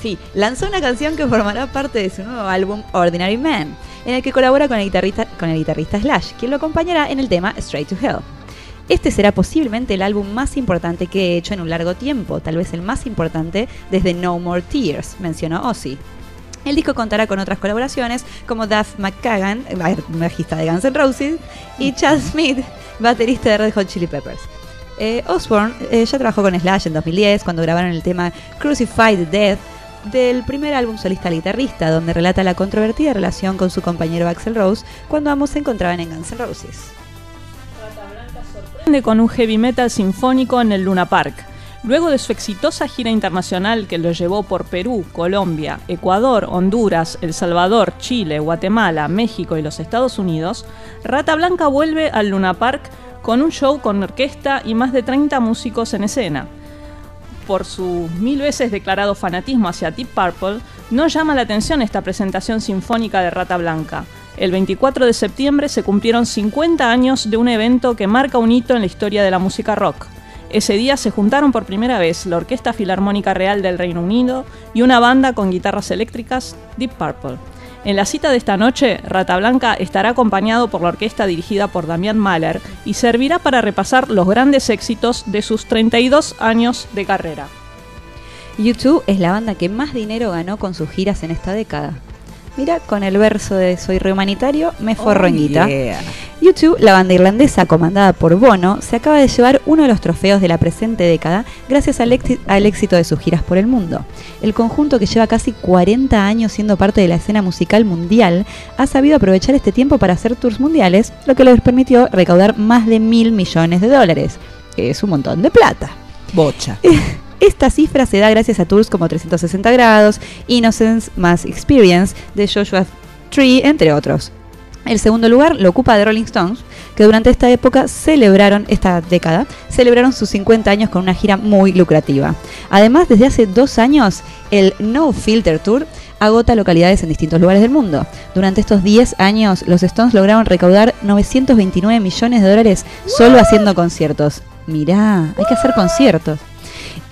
Sí, lanzó una canción que formará parte de su nuevo álbum Ordinary Man, en el que colabora con el guitarrista, con el guitarrista Slash, quien lo acompañará en el tema Straight to Hell. Este será posiblemente el álbum más importante que he hecho en un largo tiempo, tal vez el más importante desde No More Tears, mencionó Ozzy. El disco contará con otras colaboraciones como Duff McKagan, bajista de Guns N' Roses, y Chad Smith, baterista de Red Hot Chili Peppers. Eh, Osbourne eh, ya trabajó con Slash en 2010 cuando grabaron el tema Crucified Death del primer álbum solista guitarrista, donde relata la controvertida relación con su compañero Axel Rose cuando ambos se encontraban en Guns N' Roses. Con un heavy metal sinfónico en el Luna Park. Luego de su exitosa gira internacional que lo llevó por Perú, Colombia, Ecuador, Honduras, El Salvador, Chile, Guatemala, México y los Estados Unidos, Rata Blanca vuelve al Luna Park con un show con orquesta y más de 30 músicos en escena. Por su mil veces declarado fanatismo hacia Deep Purple, no llama la atención esta presentación sinfónica de Rata Blanca. El 24 de septiembre se cumplieron 50 años de un evento que marca un hito en la historia de la música rock. Ese día se juntaron por primera vez la Orquesta Filarmónica Real del Reino Unido y una banda con guitarras eléctricas, Deep Purple. En la cita de esta noche, Rata Blanca estará acompañado por la orquesta dirigida por Damián Mahler y servirá para repasar los grandes éxitos de sus 32 años de carrera. YouTube es la banda que más dinero ganó con sus giras en esta década. Mira, con el verso de Soy rehumanitario, me forro en guita. YouTube, la banda irlandesa comandada por Bono, se acaba de llevar uno de los trofeos de la presente década gracias al, al, éxito de sus giras por el mundo. El conjunto que lleva casi 40 años siendo parte de la escena musical mundial ha sabido aprovechar este tiempo para hacer tours mundiales, lo que les permitió recaudar más de mil millones de dólares, que es un montón de plata. Bocha. Esta cifra se da gracias a tours como 360 grados, Innocence más Experience de Joshua Tree, entre otros. El segundo lugar lo ocupa The Rolling Stones, que durante esta época celebraron, esta década, celebraron sus 50 años con una gira muy lucrativa. Además, desde hace dos años, el No Filter Tour agota localidades en distintos lugares del mundo. Durante estos 10 años, los Stones lograron recaudar 929 millones de dólares solo haciendo conciertos. Mirá, hay que hacer conciertos.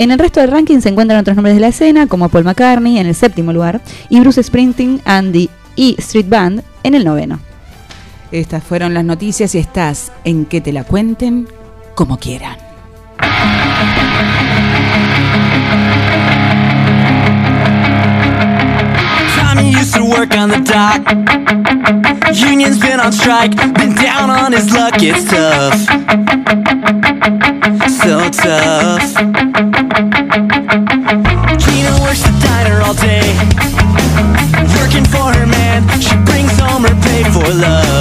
En el resto del ranking se encuentran otros nombres de la escena, como Paul McCartney en el séptimo lugar y Bruce Springsteen, Andy y Street Band en el noveno. Estas fueron las noticias y estás en que te la cuenten como quieran. Tommy used to work on the dock. Union's been on strike, been down on his luck, it's tough. So tough. Gina works the diner all day. Working for her man, she brings home her pay for love.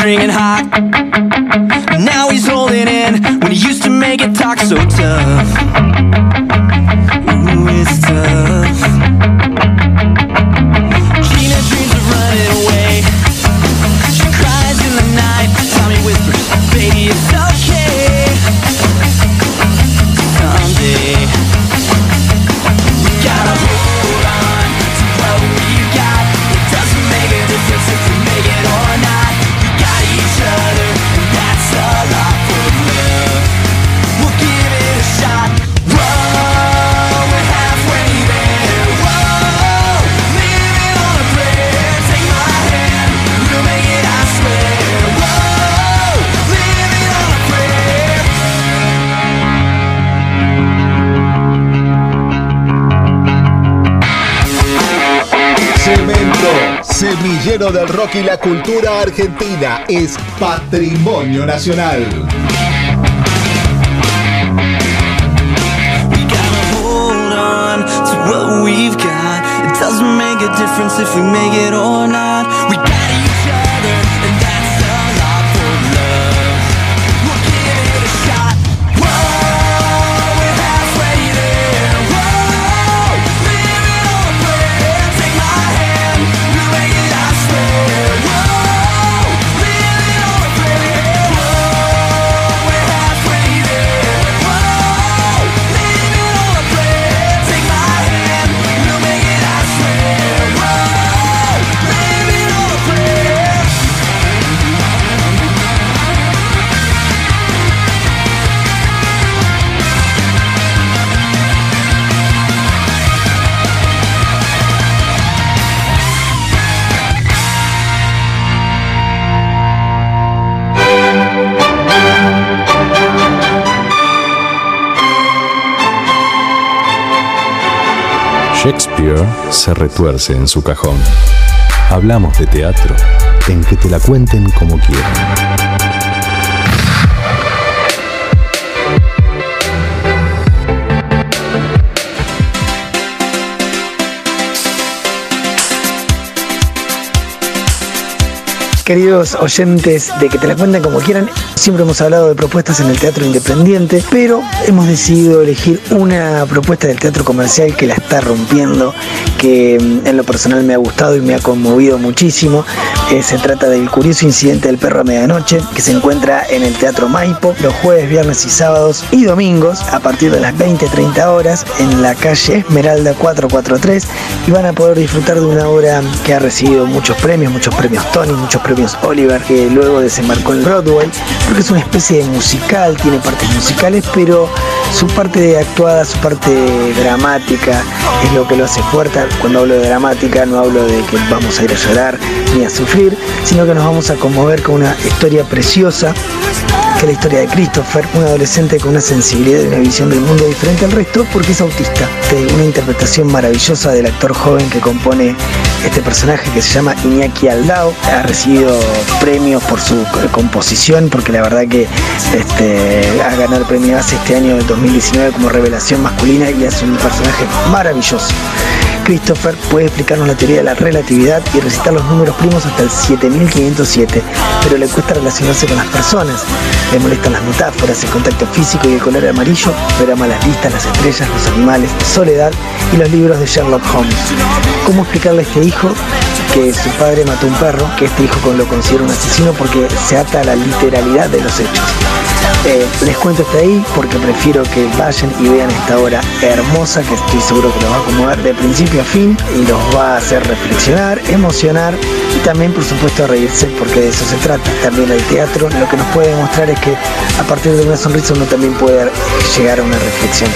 Shoestring and hot. Now he's holding in when he used to make it talk so tough. Ooh, it's tough. Semillero del rock y la cultura argentina, es patrimonio nacional. Se retuerce en su cajón. Hablamos de teatro en que te la cuenten como quieran. Queridos oyentes de que te la cuenten como quieran, siempre hemos hablado de propuestas en el teatro independiente, pero hemos decidido elegir una propuesta del teatro comercial que la está rompiendo, que mm, en lo personal me ha gustado y me ha conmovido muchísimo. Se trata del curioso incidente del perro a medianoche, que se encuentra en el Teatro Maipo los jueves, viernes y sábados y domingos a partir de las 20-30 horas en la calle Esmeralda 443 y van a poder disfrutar de una obra que ha recibido muchos premios, muchos premios Tony, muchos premios Oliver, que luego desembarcó en Broadway, porque es una especie de musical, tiene partes musicales, pero su parte actuada, su parte dramática es lo que lo hace fuerte. Cuando hablo de dramática no hablo de que vamos a ir a llorar ni a sufrir, sino que nos vamos a conmover con una historia preciosa que es la historia de Christopher, un adolescente con una sensibilidad y una visión del mundo diferente al resto porque es autista. Una interpretación maravillosa del actor joven que compone este personaje que se llama Iñaki Aldao. Ha recibido premios por su composición porque la verdad que este, ha ganado el premio hace este año del 2019 como revelación masculina y es un personaje maravilloso. Christopher puede explicarnos la teoría de la relatividad y recitar los números primos hasta el 7507, pero le cuesta relacionarse con las personas. Le molestan las metáforas, el contacto físico y el color amarillo, pero ama las vistas, las estrellas, los animales, soledad y los libros de Sherlock Holmes. ¿Cómo explicarle a este hijo que su padre mató un perro, que este hijo lo considera un asesino porque se ata a la literalidad de los hechos? Eh, les cuento hasta ahí porque prefiero que vayan y vean esta obra hermosa que estoy seguro que los va a acomodar de principio a fin y los va a hacer reflexionar, emocionar y también por supuesto reírse porque de eso se trata. También el teatro lo que nos puede demostrar es que a partir de una sonrisa uno también puede llegar a una reflexión.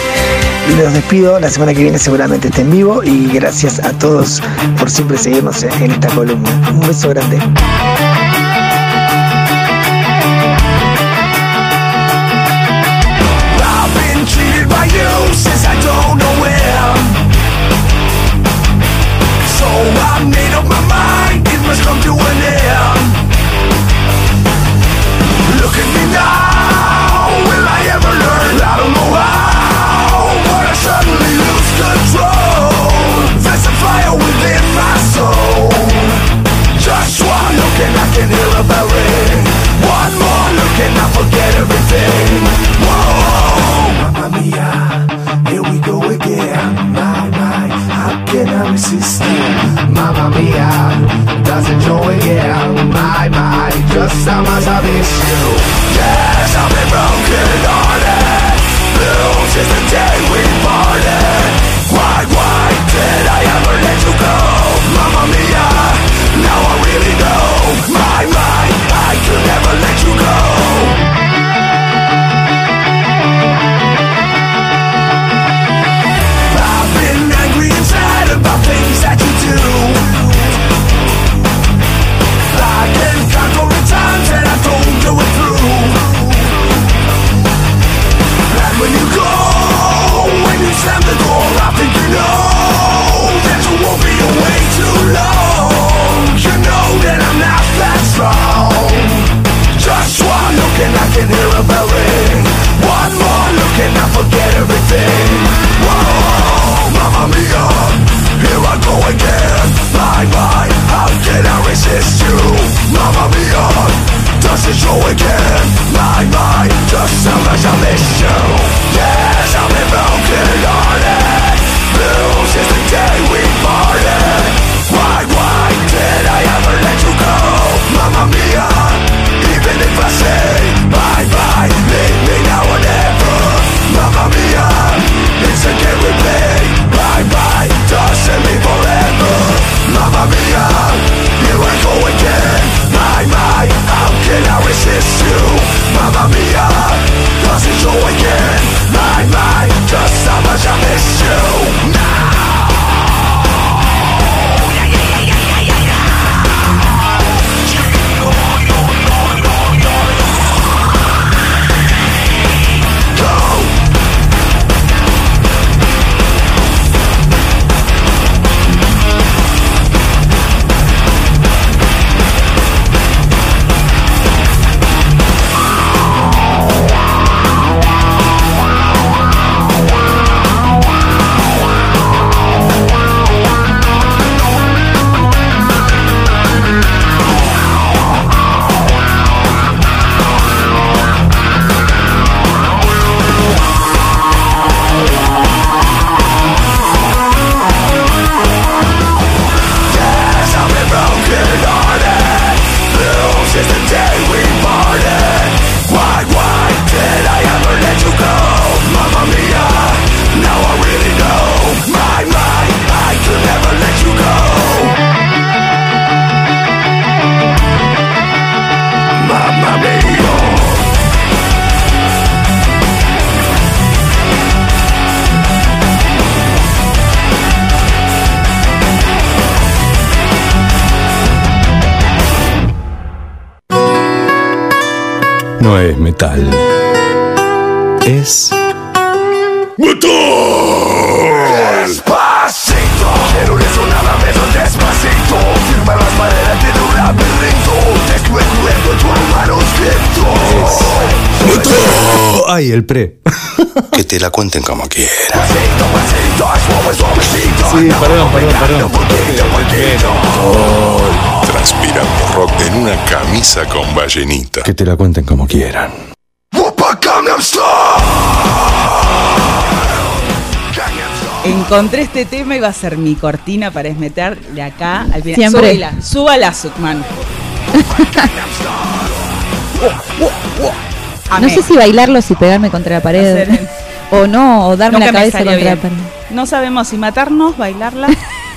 Los despido, la semana que viene seguramente esté en vivo y gracias a todos por siempre seguirnos en esta columna. Un beso grande. Since I don't know him So I made up my mind, it must come to an end. Look at me now, will I ever learn? I don't know how, but I suddenly lose control. There's a fire within my soul. Just one look and I can hear a bell ring One more look and I forget everything. Resist you? Mamma mia, doesn't show again. My, my, just much I miss you. Yes, I've been broken hearted. Blue since the day we parted. Why, why did I ever let you go? Mamma mia, now I really know. My, my, I could never let you go. When you go, when you slam the door, I think you know that you won't be away too long. You know that I'm not that strong. Just one look and I can hear a bell ring. One more look and I forget everything. Mamma mia, here I go again. Bye bye, how can I resist you? Mamma mia, does it show again? My mind, just how much I miss you. Yes, I've been broken hearted. Blue since the day we parted. Why, why did I ever let you go? Mamma mia, even if I say bye bye, leave me now or never. Mamma mia, it's a game we play. Bye bye, doesn't mean forever. Mamma mia, here I go again. My, my, how can I resist you? Mamma mia, does it show again? My, my, just how much I miss you. Yes, No es metal. Es. Despacito, quiero resonar menos despacito. Firma las maderas de un laberinto. Descubriendo tu manuscrito. ¡Ay, el pre! Que te la cuenten como quieran. Pasito, pasito, suave, suavecito. Sí, perdón, perdón, perdón. Transpirando rock en una camisa con ballenita. Que te la cuenten como quieran. Encontré este tema y va a ser mi cortina para esmeter de acá al final. Siempre. Súbela, súbala, Sukman. No sé si bailarlo, si pegarme contra la pared. O no, o darme Nunca la cabeza contra la pared. No sabemos si matarnos, bailarla.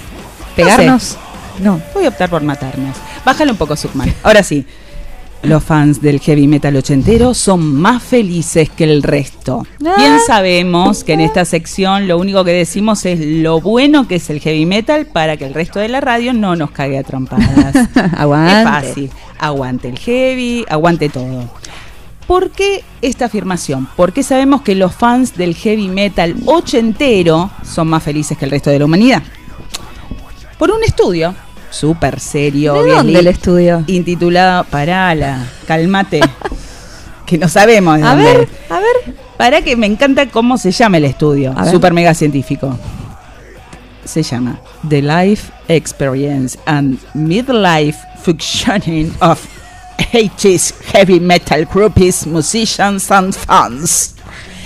¿Pegarnos? No. Voy a optar por matarnos. Bájale un poco, Sukman. Ahora sí. Los fans del heavy metal ochentero son más felices que el resto. Ah. Bien sabemos que en esta sección lo único que decimos es lo bueno que es el heavy metal para que el resto de la radio no nos cague a trompadas. Aguante. Es fácil. Aguante el heavy, aguante todo. ¿Por qué esta afirmación? Porque sabemos que los fans del heavy metal ochentero son más felices que el resto de la humanidad. Por un estudio súper serio, ¿De bien dónde li- el estudio? intitulado Parala, cálmate, que no sabemos de A dónde. ver, a ver. Para que me encanta cómo se llama el estudio, super mega científico. Se llama The Life Experience and Midlife Functioning of 80s Heavy Metal Groupies, Musicians and Fans.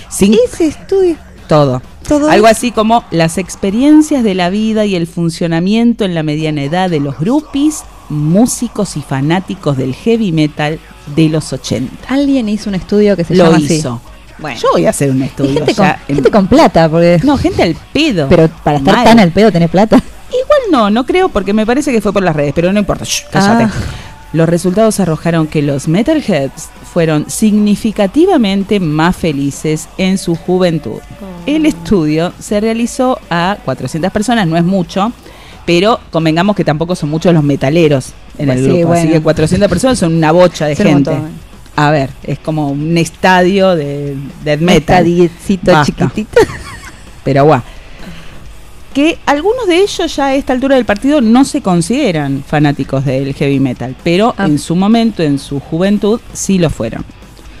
Sin Ese estudio. todo. Todo Algo así como las experiencias de la vida y el funcionamiento en la mediana edad de los groupies, músicos y fanáticos del heavy metal de los 80. Alguien hizo un estudio que se Lo llama hizo. Bueno. Yo voy a hacer un estudio. Gente, con, en- gente con plata, porque. No, gente al pedo. Pero para estar Mal. tan al pedo tenés plata. Igual no, no creo porque me parece que fue por las redes, pero no importa. Shh, cállate. Ah. Los resultados arrojaron que los metalheads fueron significativamente más felices en su juventud. El estudio se realizó a 400 personas, no es mucho, pero convengamos que tampoco son muchos los metaleros en Pues el sí, grupo, así que 400 personas son una bocha de Son un gente. montón. A ver, es como un estadio de death metal. estadiecito Basta. chiquitito. Pero guau. Que algunos de ellos ya a esta altura del partido no se consideran fanáticos del heavy metal, pero Ah. en su momento, en su juventud, sí lo fueron.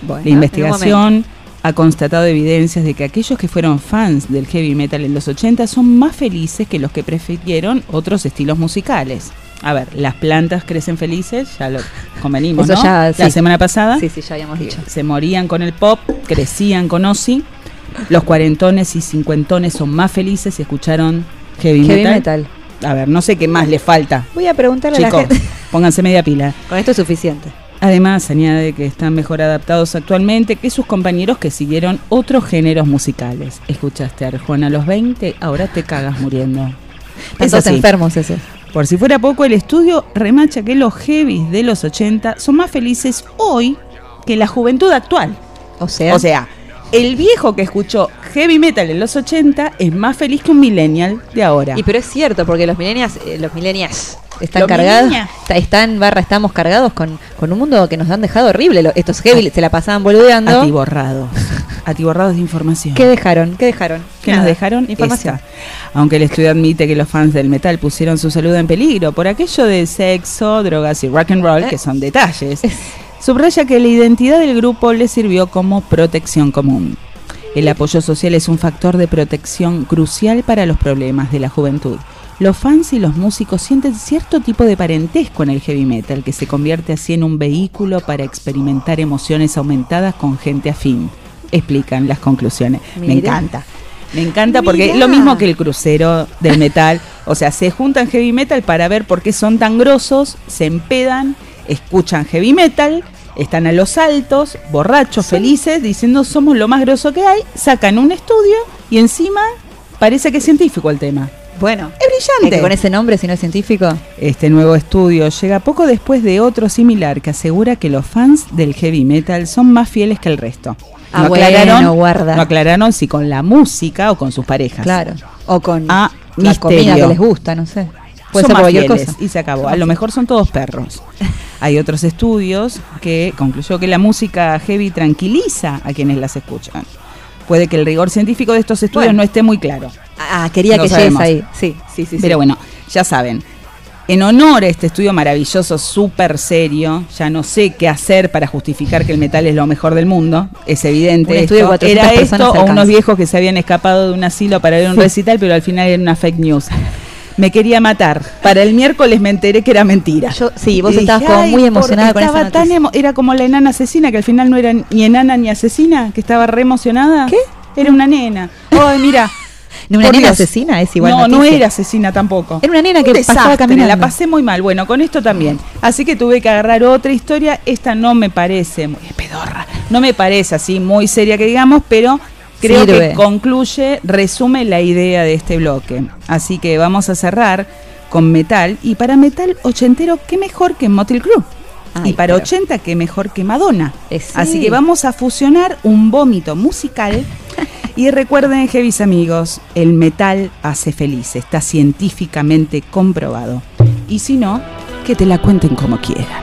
Bueno, La investigación ha constatado evidencias de que aquellos que fueron fans del heavy metal en los 80 son más felices que los que prefirieron otros estilos musicales. A ver, las plantas crecen felices, ya lo convenimos, Eso ¿no? ya, La sí. semana pasada Sí, sí, ya habíamos dicho. se morían con el pop, crecían con Ozzy. Los cuarentones y cincuentones son más felices si escucharon heavy, Heavy metal. A ver, no sé qué más le falta. Voy a preguntarle a la gente. pónganse media pila. Con esto es suficiente. Además, añade que están mejor adaptados actualmente que sus compañeros que siguieron otros géneros musicales. Escuchaste a Arjona a los 20, ahora te cagas muriendo. Así. enfermos ese. Por si fuera poco, el estudio remacha que los heavies de los 80 son más felices hoy que la juventud actual. O sea, O sea, el viejo que escuchó heavy metal en los 80 es más feliz que un millennial de ahora. Y pero es cierto, porque los millennials, eh, los millennials están Los cargados, millennials. está- están barra, estamos cargados con, con un mundo que nos han dejado horrible. Lo- Estos heavy se la pasaban boludeando. Atiborrados. Atiborrados de información. ¿Qué dejaron? ¿Qué dejaron? que nos dejaron Información. Aunque el estudio admite que los fans del metal pusieron su salud en peligro por aquello de sexo, drogas y rock and roll, que son detalles, subraya que la identidad del grupo le sirvió como protección común. El apoyo social es un factor de protección crucial para los problemas de la juventud. Los fans y los músicos sienten cierto tipo de parentesco en el heavy metal, que se convierte así en un vehículo para experimentar emociones aumentadas con gente afín. Explican las conclusiones. Me encanta. Me encanta porque es lo mismo que el crucero del metal. O sea, se juntan heavy metal para ver por qué son tan grosos, se empedan, escuchan heavy metal, están a los altos, borrachos, felices, diciendo somos lo más grosso que hay, sacan un estudio y encima parece que es científico el tema. Bueno, Es brillante. que con ese nombre, si no es científico. Este nuevo estudio llega poco después de otro similar que asegura que los fans del heavy metal son más fieles que el resto. Ah, bueno, guarda. no aclararon si con la música o con sus parejas. Claro. O con Ah, la misterio. comida que les gusta, no sé. Puede son ser más cualquier fieles cosa. y se acabó. A lo mejor son todos perros. Hay otros estudios que concluyó que la música heavy tranquiliza a quienes las escuchan. Puede que el rigor científico de estos estudios Bueno. no esté muy claro. Ah, quería No que llegues ahí. Sí, sí, sí. Pero sí. bueno, ya saben. En honor a este estudio maravilloso, súper serio, ya no sé qué hacer para justificar que el metal es lo mejor del mundo. Es evidente. Un estudio de esto. 400 Era esto o unos viejos que se habían escapado de un asilo para a un recital, pero al final era una fake news. Me quería matar. Para el miércoles me enteré que era mentira. Yo- sí, vos Y estabas dije, como "Ay, muy emocionada con esa estaba tan noticia". emo- Era como la enana asesina, que al final no era ni enana ni asesina, que estaba re emocionada. ¿Qué? Era una nena. Ay, mira. ¿No una Por nena Dios. asesina? Es igual No, no era asesina tampoco. Era una nena que Un pasaba desastre, caminando. La pasé muy mal. Bueno, con esto también. Así que tuve que agarrar otra historia. Esta no me parece muy pedorra. No me parece así muy seria que digamos, pero creo Sirve. que concluye, resume la idea de este bloque. Así que vamos a cerrar con metal. Y para metal ochentero, qué mejor que Motley Crue. Ay, y para pero- 80, qué mejor que Madonna. Eh, sí. Así que vamos a fusionar un vómito musical. Y recuerden, Heavis amigos, el metal hace feliz, está científicamente comprobado. Y si no, que te la cuenten como quieran.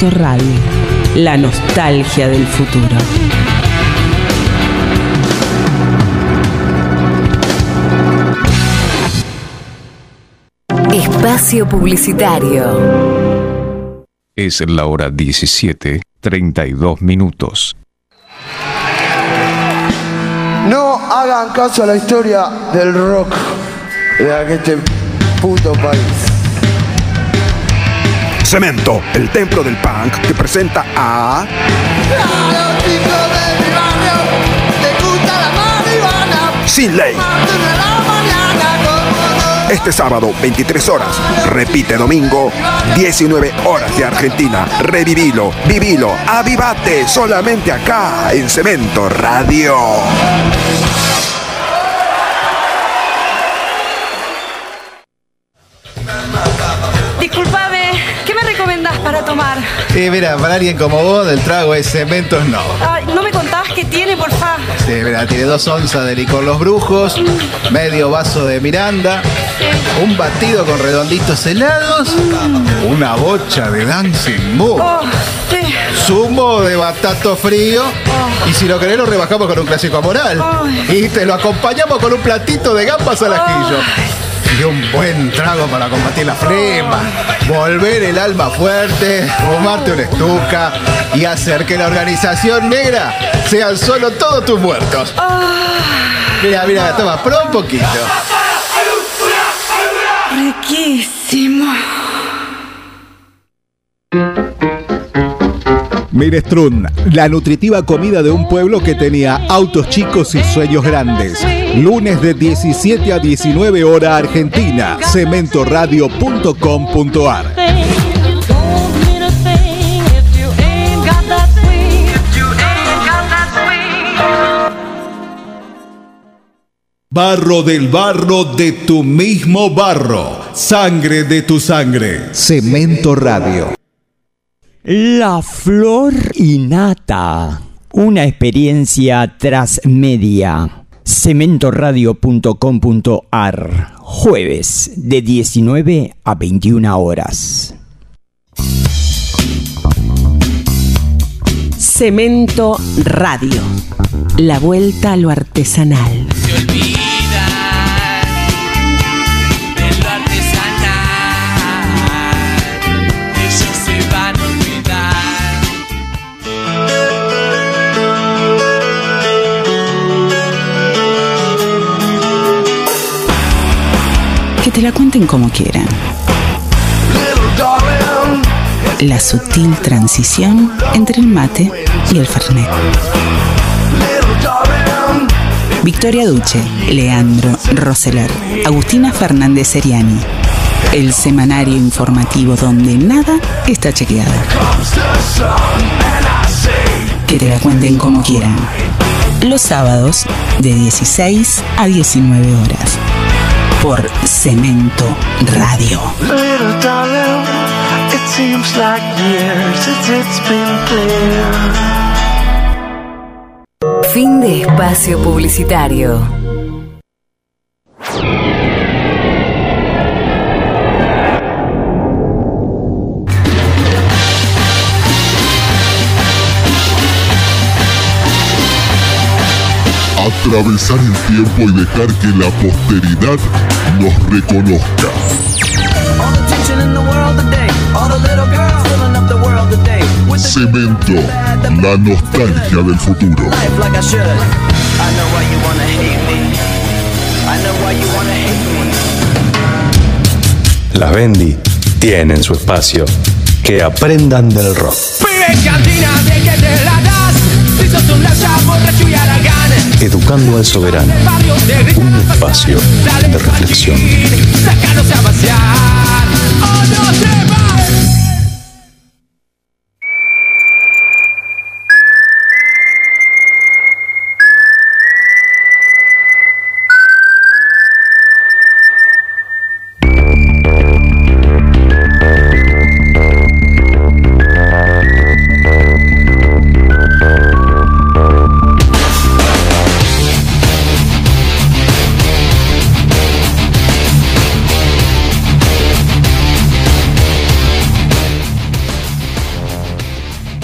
Radio, la nostalgia del futuro. Espacio Publicitario. Es la hora 17, 32 minutos. No hagan caso a la historia del rock de este puto país. Cemento, el templo del punk que presenta a Sin Ley. Este sábado, 23 horas. Repite domingo, 19 horas de Argentina. Revivilo, vivilo, avivate, solamente acá en Cemento Radio. Sí, mira, para alguien como vos, del trago es cementos no. Ay, ¿No me contás qué tiene, por favor? Sí, mira, tiene dos onzas de licor los brujos, medio vaso de Miranda, un batido con redonditos helados, una bocha de Dancing Moon, Oh, sí. zumo de batato frío, y si lo querés lo rebajamos con un clásico moral. Y te lo acompañamos con un platito de gambas al ajillo. Y un buen trago para combatir la flema, volver el alma fuerte, fumarte una estuca y hacer que la organización negra sean solo todos tus muertos. Mira, mira, toma, prueba un poquito. Riquísimo. Minestrun, la nutritiva comida de un pueblo que tenía autos chicos y sueños grandes. Lunes de 17 a 19 hora Argentina. Cementoradio.com.ar. Barro del barro de tu mismo barro. Sangre de tu sangre. Cemento Radio. La flor innata. Una experiencia transmedia. Cementoradio.com.ar. Jueves de 19 a 21 horas. Cemento Radio. La vuelta a lo artesanal. Te la cuenten como quieran. La sutil transición entre el mate y el fernet. Victoria Duche, Leandro Roseler, Agustina Fernández Seriani. El semanario informativo donde nada está chequeado. Que te la cuenten como quieran. Los sábados de 16 a 19 horas. Por Cemento Radio. Little darling, it seems like years since it's been clear. Fin de espacio publicitario. Atravesar el tiempo y dejar que la posteridad nos reconozca. Attention in the world today, all the little girls filling up the world today. With the Cemento, la nostalgia del futuro. Las Bendy tienen su espacio. Que aprendan del rock. Pibe cantina de que te la das. Si sos un lanza borracho y aragán. Educando al soberano. Un espacio de reflexión.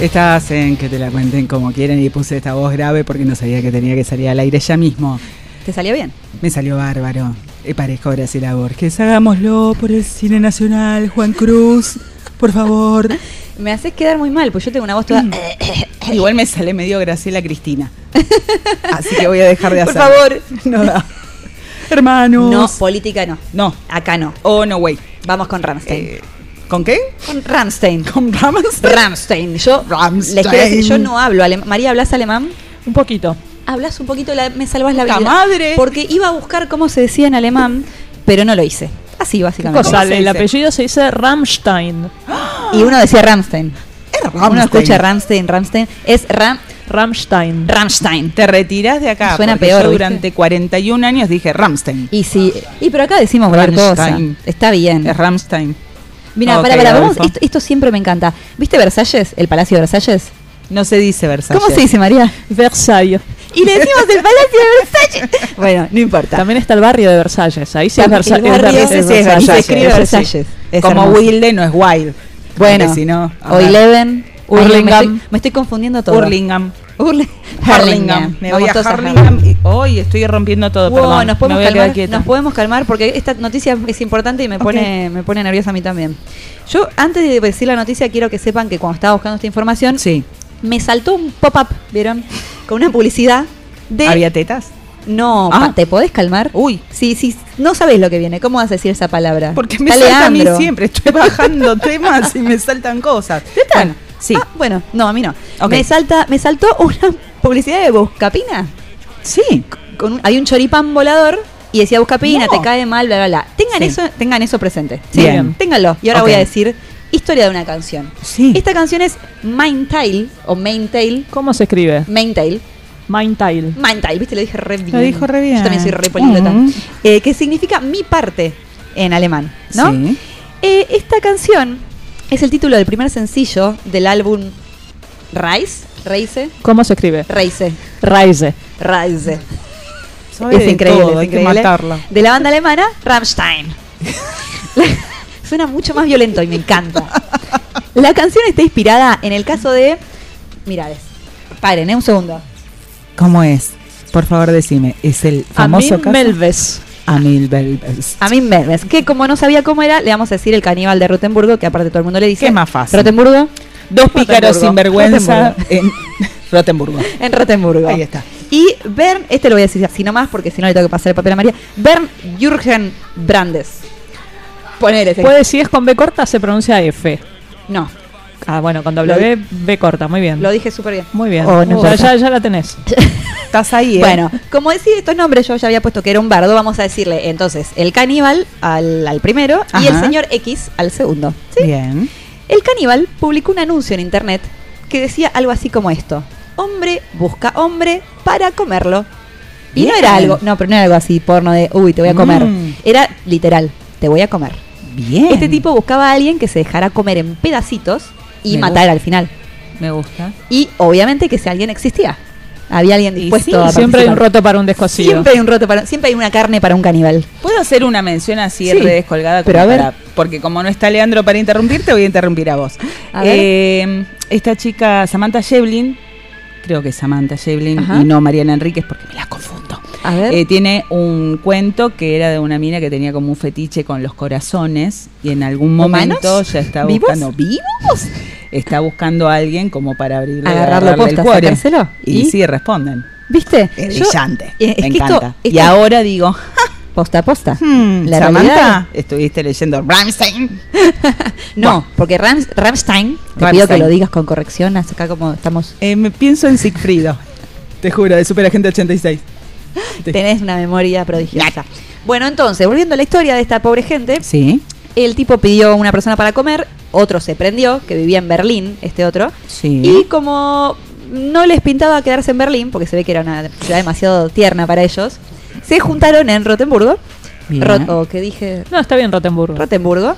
Estás en que te la cuenten como quieren y puse esta voz grave porque no sabía que tenía que salir al aire ya mismo. ¿Te salió bien? Me salió bárbaro. Y parezco Graciela Borges. Hagámoslo por el cine nacional, Juan Cruz. Por favor. Me haces quedar muy mal, pues yo tengo una voz toda... Igual me sale medio Graciela Cristina. Así que voy a dejar de Por hacerlo. favor. No da. Hermanos. No, política no. No. Acá no. Oh, no, way. Vamos con Ramstein. Eh, ¿Con qué? Con Ramstein. ¿Con Ramstein? Ramstein. Yo, Ramstein. les quiero decir, yo no hablo alemán. María, ¿hablas alemán? Un poquito. Hablas un poquito, la- me salvas la ¡Puta vida. madre! Porque iba a buscar cómo se decía en alemán, pero no lo hice. Así, básicamente. Cosa, el apellido se dice Rammstein. Y uno decía Ramstein. Uno Ramstein. escucha Ramstein, Ramstein. Es Ram, Rammstein. Ramstein. Te retirás de acá. Suena peor, Yo ¿viste? durante 41 años dije Ramstein. Y sí, y pero acá decimos cualquier cosa. Rammstein. Está bien. Es Ramstein. Mira, para, para, vamos, esto, esto siempre me encanta. ¿Viste Versalles? El Palacio de Versalles. No se dice Versalles. ¿Cómo se dice, María? Versalles. Y le decimos el Palacio de Versalles. Bueno, no importa. También está el barrio de Versalles. Ahí sí es Versalles. sí es. Se escribe. Versalles. Es Como hermoso. Wilde no es Wild. Bueno, si no. o. Eleven. Ay, Hurlingham. me, estoy, me estoy confundiendo todo. Hurlingham. Hurli- Harlingham. Me voy Vamos a Hoy estoy rompiendo todo. Wow, perdón. nos podemos calmar, nos podemos calmar porque esta noticia es importante y me pone me pone nerviosa a mí también. Yo antes de decir la noticia quiero que sepan que cuando estaba buscando esta información Sí. me saltó un pop-up, ¿vieron? Con una publicidad de ¿Había tetas? No, Ah. ¿te podés calmar? Uy. Sí, sí, no sabés lo que viene. ¿Cómo vas a decir esa palabra? Porque me salta a mí siempre. Estoy bajando temas y me saltan cosas. Bueno, sí. Ah, bueno, no, a mí no. Me salta, me saltó una publicidad de Buscapina. Sí. Con un- hay un choripán volador y decía Buscapina, No. te cae mal, bla, bla, bla. Tengan Sí. eso, tengan eso presente. ¿sí? Bien. Ténganlo. Y ahora voy a decir historia de una canción. Sí. Esta canción es Maintail o Maintail. ¿Cómo se escribe? Maintail. Mindtile. Maintail, viste, lo dije re bien. dijo re bien. Yo también soy re poliglota. Mm. Eh, que significa mi parte en alemán, ¿no? Sí. Eh, esta canción es el título del primer sencillo del álbum Rise. Reise. ¿Cómo se escribe? Reise. Reise. Reise. Es increíble, todo, es hay que increíble. matarla. De la banda alemana, Rammstein. Suena mucho más violento y me encanta. La canción está inspirada en el caso de. Mirá, es- paren, ¿eh? un segundo. ¿Cómo es? Por favor, decime. ¿Es el famoso Amin caso? Melves. Amil Belves. A mí Mermes, que como no sabía cómo era, le vamos a decir el caníbal de Rotenburgo, que aparte todo el mundo le dice. ¿Qué es más fácil? Rotenburgo. Dos pícaros sinvergüenza en Rotenburgo. En Rotenburgo. Ahí está. Y Bern, este lo voy a decir así nomás porque si no le tengo que pasar el papel a María. Bern Jürgen Brandes. Poner ese. Puede, si es con B corta, se pronuncia F. No, Ah, bueno, con W, B corta. Muy bien. lo dije súper bien. Muy bien. Oh, no ya, ya, ya la tenés. Estás ahí, ¿eh? Bueno, como decir estos nombres, yo ya había puesto que era un bardo, vamos a decirle entonces el caníbal al, al primero y el señor X al segundo. ¿sí? Bien. El caníbal publicó un anuncio en internet que decía algo así como esto: Hombre busca hombre para comerlo. Y no era algo, no, pero no era algo así porno de, uy, te voy a comer. Mm. Era literal, te voy a comer. Bien. Este tipo buscaba a alguien que se dejara comer en pedacitos y Me matar gusta. al final. Me gusta. Y obviamente que ese alguien existía. Había alguien dispuesto sí, a Siempre hay un roto para un descosido. Siempre hay un roto para, siempre hay una carne para un caníbal. ¿Puedo hacer una mención así Sí. en redes colgada? Pero a ver. para- porque como no está Leandro para interrumpir, te voy a interrumpir a vos. A. Eh, esta chica, Samantha Shevlin, creo que es Samantha Shevlin Ajá. y no Mariana Enríquez porque me las confundo. Eh, tiene un cuento que era de una mina que tenía como un fetiche con los corazones y en algún ¿Humanos? momento ya está ¿Vivos? buscando vivos. Está buscando a alguien como para abrirle Agarrarlo agarrarle el posta, cuore. sacárselo. Y, ¿Y? sí, responden. ¿Viste? Es Yo- brillante. eh, es me esto- encanta. y ahora digo, Posta a posta. Hmm, La Samantha, realidad- estuviste leyendo Rammstein. No, porque Ram- Rammstein, te pido que lo digas con corrección, acá como estamos. Eh, me pienso en Sigfrido. Te juro, de Super Agente 86. Tenés una memoria prodigiosa. Bueno, entonces, volviendo a la historia de esta pobre gente, Sí, el tipo pidió una persona para comer, otro se prendió, que vivía en Berlín, este otro, sí. y como no les pintaba quedarse en Berlín, porque se ve que era una ciudad demasiado tierna para ellos, se juntaron en Rotenburgo. Rot- o que dije No, está bien Rotenburgo. Rotenburgo,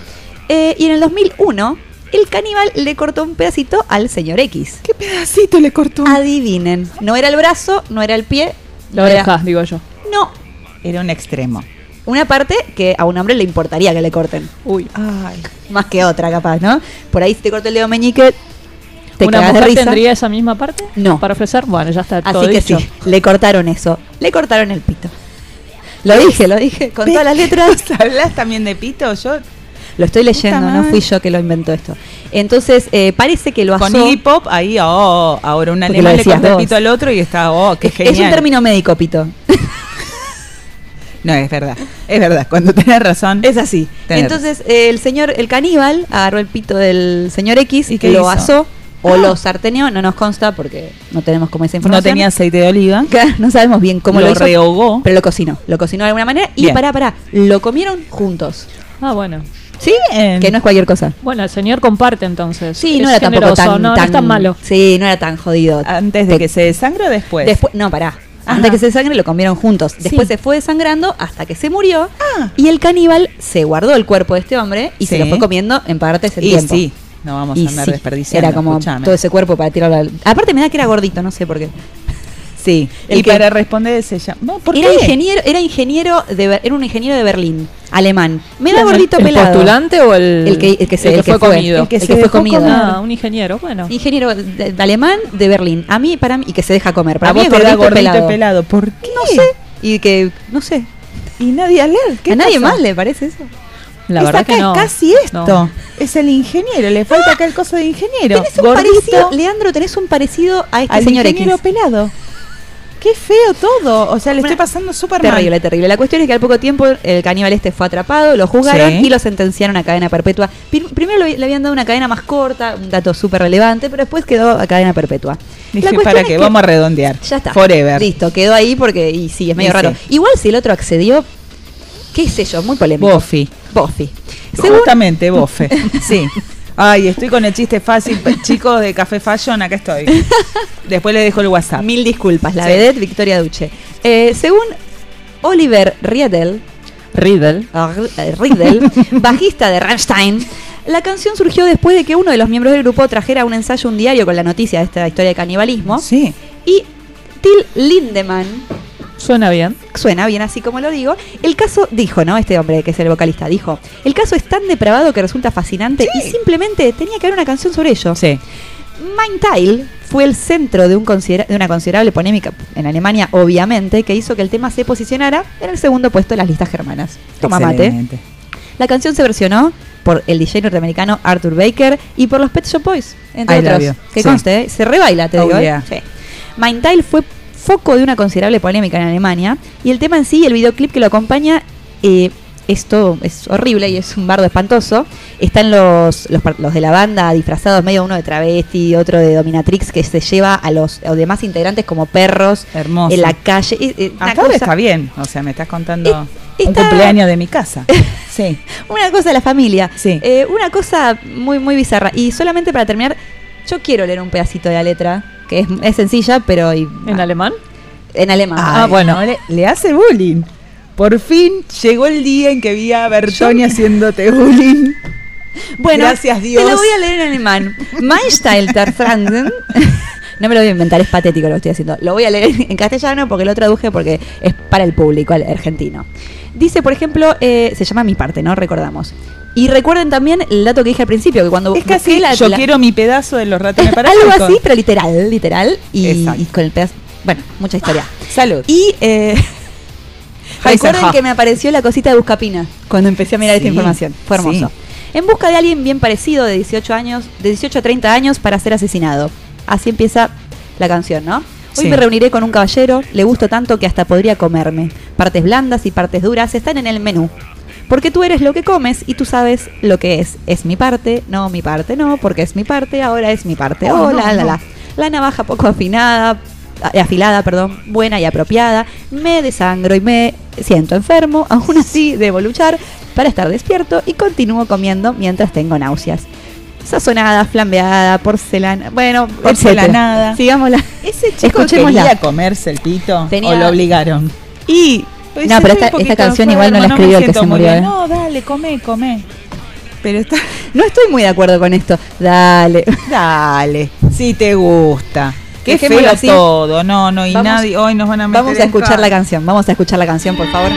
eh, y en el 2001 el caníbal le cortó un pedacito al señor X. ¿Qué pedacito le cortó? Adivinen, no era el brazo, no era el pie, La era- oreja, digo yo. No, Era un extremo. una parte que a un hombre le importaría que le corten. Uy. Ay, más que otra capaz, ¿no? Por ahí si te corta el dedo meñique, te ¿Una cagas de mujer risa. tendría esa misma parte? No. Para ofrecer, bueno, ya está todo Así que dicho. sí, le cortaron eso. Le cortaron el pito. Lo dije, lo dije, con todas las letras. ¿Hablas también de pito? Yo Lo estoy leyendo, no fui yo que lo inventó esto. Entonces, eh, parece que lo asó. con Iggy Pop, ahí, oh, ahora un alemán le corta el pito al otro y está, oh, qué Es- genial. Es un término médico, pito. No, es verdad. Es verdad. Cuando tenés razón. Es así. Entonces, eh, el señor, el caníbal, agarró el pito del señor X y qué lo hizo? asó o Ah. lo sarteneó, no nos consta porque no tenemos como esa No información. tenía aceite de oliva. Claro, no sabemos bien cómo lo, Lo hizo, rehogó. Pero lo cocinó, lo cocinó de alguna manera y Bien. pará, pará, lo comieron juntos. Ah, bueno. ¿Sí? Que no es cualquier cosa. Bueno, el señor comparte entonces. Sí, Es no era tampoco tan, no, no tan, es tan malo. Sí, no era tan jodido. Antes de que se desangre o después. Después, no, pará. Ajá. Antes que se desangre lo comieron juntos. Después Sí. se fue desangrando hasta que se murió. Y el caníbal se guardó el cuerpo de este hombre y se lo fue comiendo en partes Y tiempo. sí, no vamos Y a andar sí, desperdiciando. Era como escuchame. todo ese cuerpo para tirarlo al... Aparte me da que era gordito, no sé por qué. Sí. El y que- para responder. No, ¿por era qué? ingeniero, era ingeniero de Ber- era un ingeniero de Berlín, alemán. Me da ¿Quién, el- gordito el pelado. postulante o el- el que, el que, se, el que el fue comido? El que, El que se se fue dejó comido. comer. Ah, un ingeniero, bueno. Ingeniero de- de alemán de Berlín. A mí, para mí, y que se deja comer. Para A mí vos es te da gordito, gordito pelado. pelado. ¿Por qué? No sé. Y que, no sé. Y nadie alert. ¿Qué ¿A nadie más le parece eso? La Es verdad acá que no. es casi esto. No. Es el ingeniero. Le falta acá el coso de ingeniero. Tenés un Gordito parecido, Leandro, tenés un parecido a este al señor ingeniero X. pelado. Qué feo todo. O sea, le estoy pasando súper mal. Terrible, terrible. La cuestión es que al poco tiempo el caníbal este fue atrapado, lo juzgaron Sí. y lo sentenciaron a cadena perpetua. Primero le habían dado una cadena más corta, un dato súper relevante, pero después quedó a cadena perpetua. Dije, La cuestión para es que que- vamos a redondear. Ya está. Forever. Listo, quedó ahí porque, y sí, es medio raro. Igual si el otro accedió, qué sé yo, muy polémico. Bofi. Bofi. Según- Justamente, bofe. sí. Ay, estoy con el chiste fácil. Chicos de Café Fashion, acá estoy. Después le dejo el WhatsApp. Mil disculpas, la Sí. vedette Victoria Duche. Eh, según Oliver Riedel, Riddle. Ah, eh, Riedel, bajista de Rammstein, la canción surgió después de que uno de los miembros del grupo trajera un ensayo un diario con la noticia de esta historia de canibalismo. Sí. Y Till Lindemann, Suena bien. suena bien así como lo digo, el caso dijo, ¿no? Este hombre que es el vocalista, dijo, el caso es tan depravado que resulta fascinante y simplemente tenía que haber una canción sobre ello. Sí. Mindtile fue el centro de, un considera- de una considerable polémica en Alemania, obviamente, que hizo que el tema se posicionara en el segundo puesto de las listas germanas. Toma mate. La canción se versionó por el DJ norteamericano Arthur Baker y por los Pet Shop Boys, entre I otros. Que Sí. conste, ¿eh? se rebaila, te Oh, digo. ¿eh? yeah. Sí. Mindtile fue foco de una considerable polémica en Alemania y el tema en sí y el videoclip que lo acompaña eh, es todo, es horrible y es un bardo espantoso. Están los, los, los de la banda disfrazados, medio uno de travesti, otro de dominatrix, que se lleva a los, a los demás integrantes como perros Hermoso. en la calle. Eh, eh, una ahora cosa- está bien. O sea, me estás contando un está- cumpleaños de mi casa. Sí. Una cosa de la familia. Sí. Eh, una cosa muy, muy bizarra. Y solamente para terminar, yo quiero leer un pedacito de la letra, que es, es sencilla, pero... y- ¿En alemán? en alemán. Ah, bueno. le, le hace bullying. Por fin llegó el día en que vi a Bertoni haciéndote bullying. Bueno, Gracias, Dios. Te lo voy a leer en alemán. Meisteilterfranden. No me lo voy a inventar, es patético lo que estoy haciendo. Lo voy a leer en castellano porque lo traduje porque es para el público el argentino. Dice, por ejemplo, eh, se llama Mi Parte, ¿no? Recordamos. Y recuerden también el dato que dije al principio, que cuando Es casi la- yo la- quiero mi pedazo de los ratones para algo así, pero literal, literal. Y, con el pedazo. Bueno, mucha historia. Salud. Y eh, recuerden que me apareció la cosita de Buscapina cuando empecé a mirar esta Sí, información. Fue hermoso. En busca de alguien bien parecido de 18 años, de 18 a 30 años para ser asesinado. Así empieza la canción, ¿no? Hoy Sí. me reuniré con un caballero, le gusto tanto que hasta podría comerme. Partes blandas y partes duras están en el menú. Porque tú eres lo que comes y tú sabes lo que es. Es mi parte, no mi parte, no, porque es mi parte, ahora es mi parte. Oh, Oh, no, la, la, no. la. La navaja poco afinada, afilada, perdón, buena y apropiada. Me desangro y me siento enfermo. Aún así, debo luchar para estar despierto y continúo comiendo mientras tengo náuseas. Sazonada, flambeada, porcelana. Bueno, Porcelanada. Sigámosla. Ese chico Escuchémosla. quería comerse el pito Tenía- o lo obligaron. Y. Pues no, pero esta, esta canción igual no la escribió el que se murió. bien. ¿eh? No, dale, come, come. Pero está. No estoy muy de acuerdo con esto. Dale. Dale, si te gusta. Qué Dejémoslo feo así. todo. No, no, y Vamos- nadie. Hoy nos van a meter Vamos a escuchar la canción. Vamos a escuchar la canción, por favor.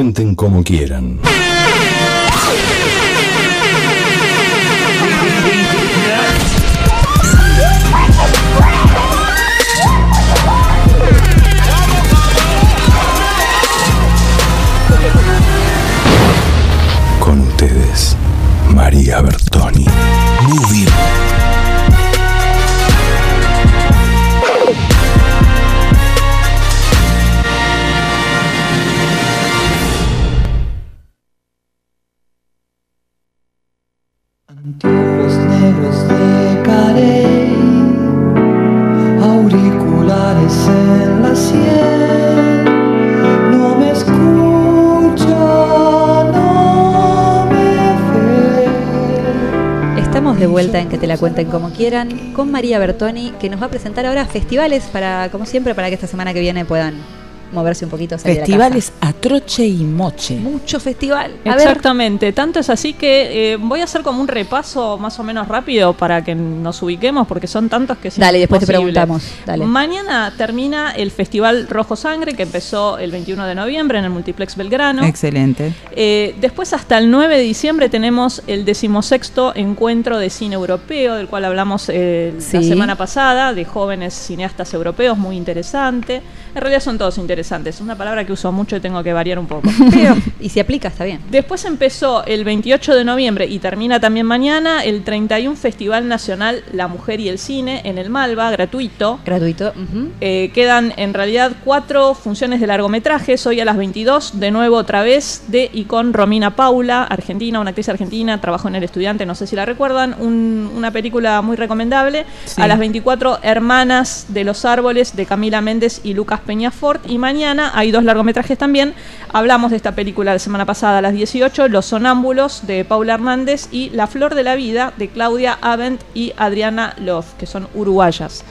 Cuenten como quieran. Cuenten como quieran con María Bertoni, que nos va a presentar ahora festivales para, como siempre, para que esta semana que viene puedan moverse un poquito. salir Festivales a troche y moche. Mucho festival. A ver, Exactamente, tanto es así que eh, voy a hacer como un repaso más o menos rápido para que nos ubiquemos porque son tantos que Dale, después te preguntamos. Dale. Mañana termina el Festival Rojo Sangre que empezó el 21 de noviembre en el Multiplex Belgrano. Excelente. Eh, después hasta el 9 de diciembre tenemos el decimosexto encuentro de cine europeo, del cual hablamos eh, la semana pasada, de jóvenes cineastas europeos, muy interesante. En realidad son todos interesantes, es una palabra que uso mucho y tengo que variar un poco. Pero, y si aplica, está bien. Después empezó el 28 de noviembre y termina también mañana el 31 Festival Nacional La Mujer y el Cine en el Malva, gratuito. Gratuito. Eh, quedan en realidad cuatro funciones de largometrajes. Hoy a las 22, de nuevo otra vez, de y con Romina Paula, argentina, una actriz argentina, trabajó en El Estudiante, no sé si la recuerdan, un- una película muy recomendable. Sí. A las 24, Hermanas de los Árboles, de Camila Méndez y Lucas Peñafort. Y mañana. Hay dos largometrajes también. Hablamos de esta película la semana pasada a las 18, Los Sonámbulos de Paula Hernández y La Flor de la Vida de Claudia Avent y Adriana Love, que son uruguayas.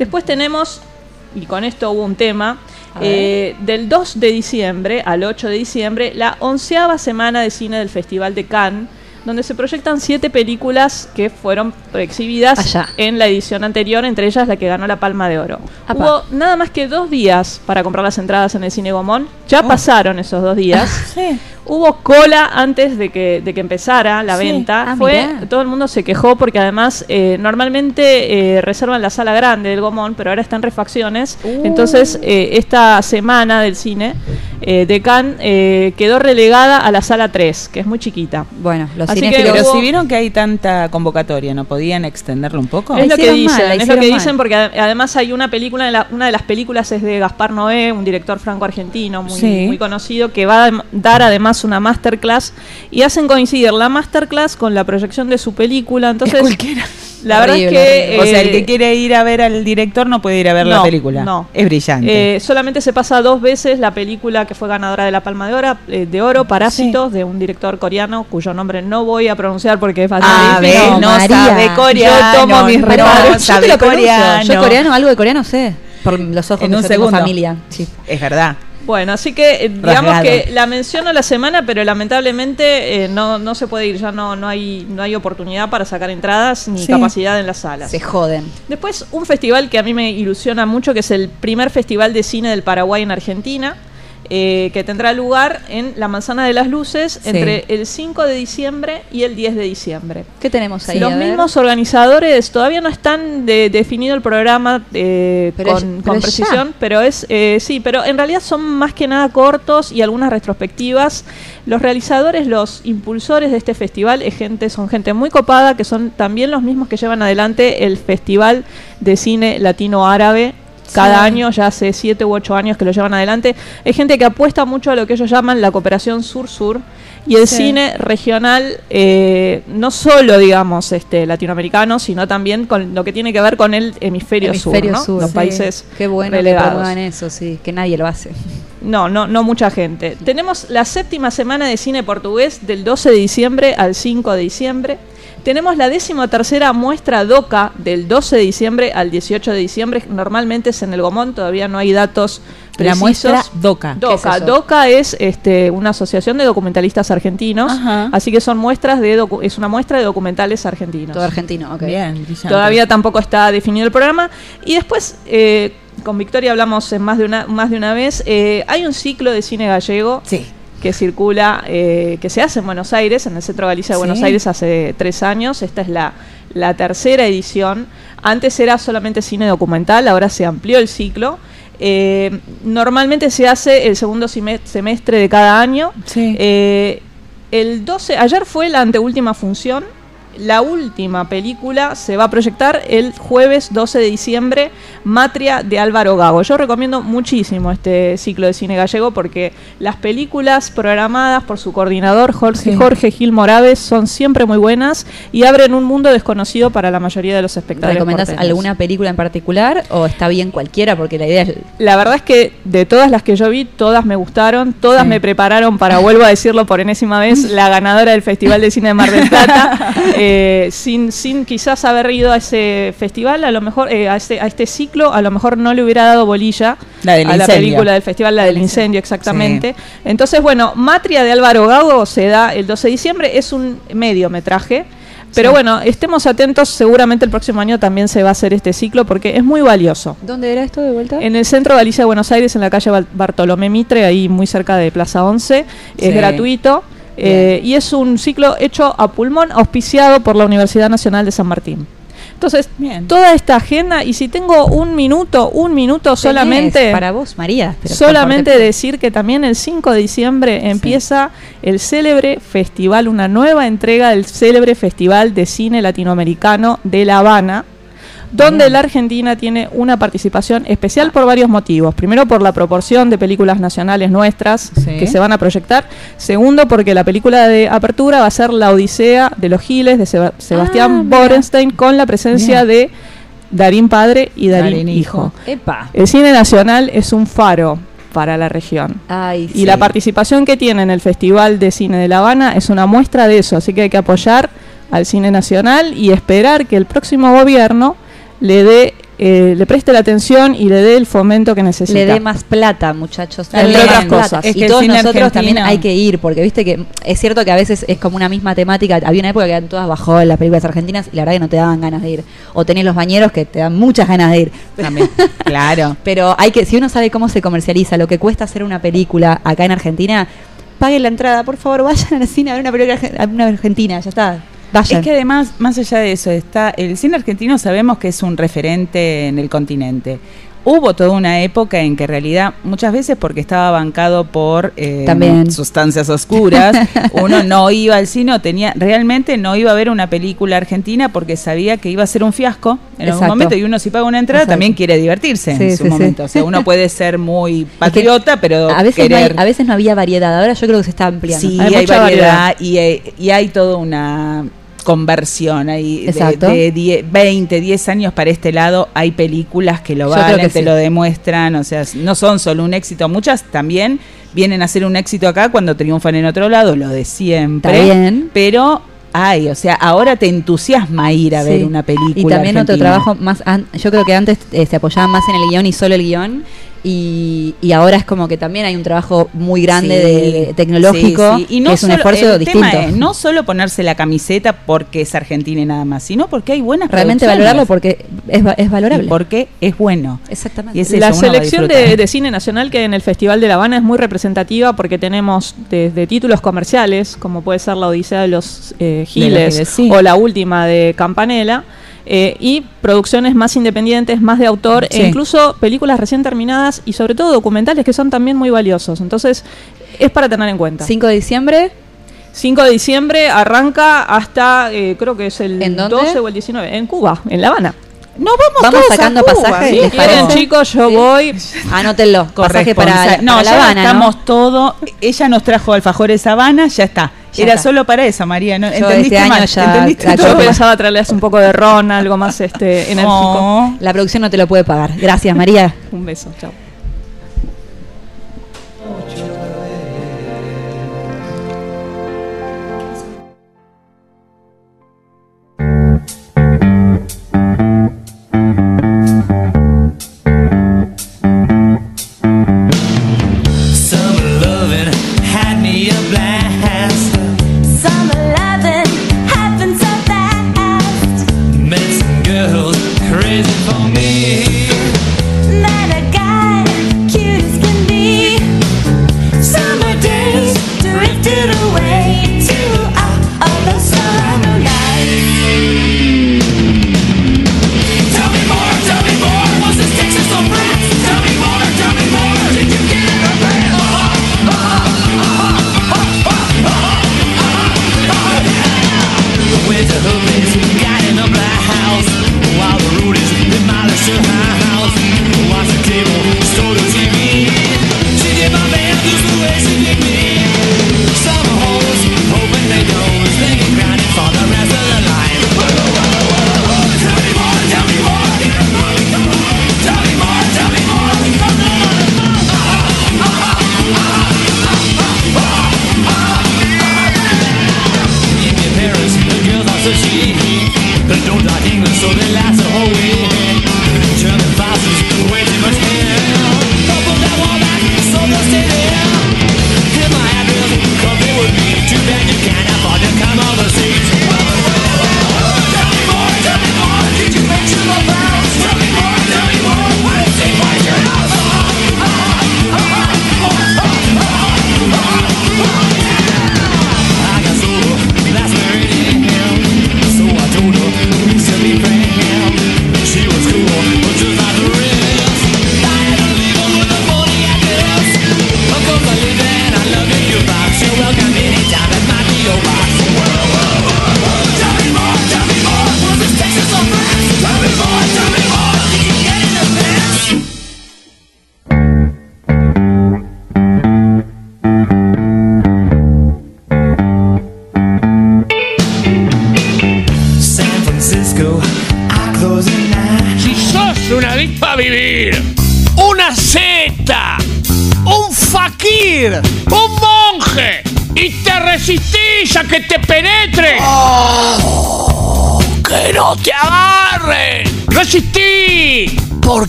Después tenemos, y con esto hubo un tema, eh, del 2 de diciembre al 8 de diciembre, la onceava semana de cine del Festival de Cannes, donde se proyectan siete películas que fueron exhibidas Allá. en la edición anterior, entre ellas la que ganó la Palma de Oro. Apa. Hubo nada más que dos días para comprar las entradas en el Cine Gomón. Ya pasaron esos dos días. Hubo cola antes de que, de que empezara la Sí. venta. Ah, Fue, mirá. todo el mundo se quejó porque además eh, normalmente eh, reservan la sala grande del Gomón, pero ahora está en refacciones. Uh. Entonces, eh, esta semana del cine eh, de Cannes eh, quedó relegada a la sala 3, que es muy chiquita. Bueno, los Así que Pero hubo- si vieron que hay tanta convocatoria, ¿no podían extenderlo un poco? Es lo que dicen, mal, es lo que mal. dicen porque ade- además hay una película, la- una de las películas es de Gaspar Noé, un director franco-argentino muy, Sí. muy conocido, que va a dar además una masterclass y hacen coincidir la masterclass con la proyección de su película. Entonces, la verdad es que... o sea, el eh, que quiere ir a ver al director no puede ir a ver la no, película. no. Es brillante. Eh, solamente se pasa dos veces la película que fue ganadora de la Palma de Oro, eh, de oro Parásitos, de un director coreano cuyo nombre no voy a pronunciar porque es bastante Ah, difícil. ve, no sabe coreano, Yo tomo mis no reparos. Yo coreano. Yo coreano, algo de coreano sé. Por los ojos En que un segundo. familia. Sí. Es verdad. Bueno, así que eh, digamos Rasgado. que la menciono la semana, pero lamentablemente eh, no, no se puede ir, ya no, no, hay, no hay oportunidad para sacar entradas ni Sí. capacidad en las salas. Se joden. Después, un festival que a mí me ilusiona mucho, que es el primer festival de cine del Paraguay en Argentina, eh, que tendrá lugar en la Manzana de las Luces Sí. entre el 5 de diciembre y el 10 de diciembre. ¿Qué tenemos ahí? Los mismos organizadores todavía no están de- definido el programa eh, Pero con, es- precisión, ya. pero es eh, sí, pero en realidad son más que nada cortos y algunas retrospectivas. Los realizadores, los impulsores de este festival es gente, son gente muy copada, que son también los mismos que llevan adelante el Festival de Cine Latino Árabe. Cada Sí. año, ya hace siete u ocho años que lo llevan adelante. Es gente que apuesta mucho a lo que ellos llaman la cooperación sur-sur y el Sí. cine regional, eh, no solo, digamos, este latinoamericano, sino también con lo que tiene que ver con el hemisferio, Hemisferio sur, ¿no? sur, los sí. países Qué bueno relegados. que eso, sí, que nadie lo hace. No, no, no mucha gente. Tenemos la séptima semana de cine portugués del 12 de diciembre al 5 de diciembre. Tenemos la décimo tercera muestra DOCA del 12 de diciembre al 18 de diciembre. Normalmente es en el Gomón, todavía no hay datos La precisos. muestra DOCA. ¿Qué es DOCA? DOCA es este, una asociación de documentalistas argentinos, así que son muestras de docu- es una muestra de documentales argentinos. Todo argentino, ok. Bien. Todavía tampoco está definido el programa. Y después, eh, con Victoria hablamos en más de una, más de una vez, eh, hay un ciclo de cine gallego que circula, eh, que se hace en Buenos Aires, en el Centro Galicia de Buenos Sí. Aires hace tres años. Esta es la, la tercera edición. Antes era solamente cine documental, ahora se amplió el ciclo. Eh, normalmente se hace el segundo semestre de cada año. Eh, el 12, ayer fue la anteúltima función. La última película se va a proyectar el jueves 12 de diciembre, Matria de Álvaro Gago. Yo recomiendo muchísimo este ciclo de cine gallego porque las películas programadas por su coordinador Jorge, Sí. Jorge Gil Moraves son siempre muy buenas y abren un mundo desconocido para la mayoría de los espectadores. ¿Recomendás porteños. alguna película en particular o está bien cualquiera? Porque la idea es... La verdad es que de todas las que yo vi, todas me gustaron, todas Sí. me prepararon para, vuelvo a decirlo por enésima vez, la ganadora del Festival de Cine de Mar del Plata. Eh, sin, sin quizás haber ido a ese festival, a lo mejor, eh, a, este, a este ciclo, a lo mejor no le hubiera dado bolilla La a la película del festival, la del incendio, exactamente. Entonces, bueno, Matria de Álvaro Gago se da el 12 de diciembre, es un mediometraje. Pero Sí. bueno, estemos atentos, seguramente el próximo año también se va a hacer este ciclo porque es muy valioso. ¿Dónde era esto de vuelta? En el centro de Galicia de Buenos Aires, en la calle Bartolomé Mitre, ahí muy cerca de Plaza 11. Es gratuito. Eh, y es un ciclo hecho a pulmón, auspiciado por la Universidad Nacional de San Martín. Entonces, toda esta agenda, y si tengo un minuto, un minuto solamente... para vos, María. solamente favor, decir que también el 5 de diciembre empieza el célebre festival, una nueva entrega del célebre Festival de Cine Latinoamericano de La Habana, donde la Argentina tiene una participación especial por varios motivos. Primero, por la proporción de películas nacionales nuestras Sí. que se van a proyectar. Segundo, porque la película de apertura va a ser La Odisea de los Giles de Seba- Sebastián Borenstein con la presencia de Darín Padre y Darín, Darín Hijo. Hijo. Epa. El cine nacional es un faro para la región. Ay, Y sí. la participación que tiene en el Festival de Cine de La Habana es una muestra de eso, así que hay que apoyar al cine nacional y esperar que el próximo gobierno le dé eh, le preste la atención y le dé el fomento que necesita. le dé más plata, muchachos. Entre Le dé otras cosas. Es que y todos nosotros también hay que ir, porque viste que es cierto que a veces es como una misma temática. Había una época que eran todas bajo en las películas argentinas y la verdad que no te daban ganas de ir. O tenés los bañeros que te dan muchas ganas de ir. También, claro. Pero hay que, si uno sabe cómo se comercializa, lo que cuesta hacer una película acá en Argentina, paguen la entrada, por favor, vayan al cine a ver una película argentina, ya está. Vayan. Es que además, más allá de eso, está el cine argentino sabemos que es un referente en el continente. Hubo toda una época en que en realidad, muchas veces porque estaba bancado por eh, También. sustancias oscuras, uno no iba al cine, o tenía, realmente no iba a ver una película argentina porque sabía que iba a ser un fiasco en algún momento y uno si paga una entrada Exacto. también quiere divertirse Sí, en su sí, sí. momento. O sea, uno puede ser muy patriota, pero a veces, no hay, querer... a veces no había variedad, ahora yo creo que se está ampliando. Sí, Hay hay, mucha variedad, Y, hay, y hay toda una conversión ahí de- Exacto. de, 10, 20, 10 años para este lado hay películas que lo valen, que te sí. lo demuestran, o sea, no son solo un éxito, muchas también vienen a ser un éxito acá cuando triunfan en otro lado, lo de siempre, Está bien. pero hay, o sea, ahora te entusiasma ir a ver una película Y también otro trabajo más. yo creo que antes eh, se apoyaba más en el guion y solo el guion. Y, y ahora es como que también hay un trabajo muy grande Sí, de, tecnológico, sí, sí. Y no que es un solo- esfuerzo el distinto. tema es no solo ponerse la camiseta porque es Argentina y nada más, sino porque hay buenas Realmente valorarlo porque es, es valorable. Y porque es bueno. Exactamente. Y es eso, la selección de, de cine nacional que hay en el Festival de La Habana es muy representativa porque tenemos desde títulos comerciales, como puede ser La Odisea de los eh, Giles o la última de Campanella, eh, y producciones más independientes, más de autor, Sí. e incluso películas recién terminadas y sobre todo documentales que son también muy valiosos. Entonces, es para tener en cuenta. 5 de diciembre. 5 de diciembre arranca hasta, eh, creo que es el ¿En dónde? 12 o el 19, en Cuba, en La Habana. No vamos, Vamos todos sacando a Cuba, pasajes. ¿sí? Si ¿les quieren, chicos, yo Sí. voy. Anótenlo. Pasaje para, no, no, la ya Habana. ¿no? estamos todo. Ella nos trajo alfajores Habana, ya está. Ya Era está. solo para esa, María. ¿no? Yo ¿Entendiste este año mal? ya ¿Entendiste la? Yo pensaba traerles un poco de ron, algo más este enérgico. Oh. La producción no te lo puede pagar. Gracias, María. Un beso, chao.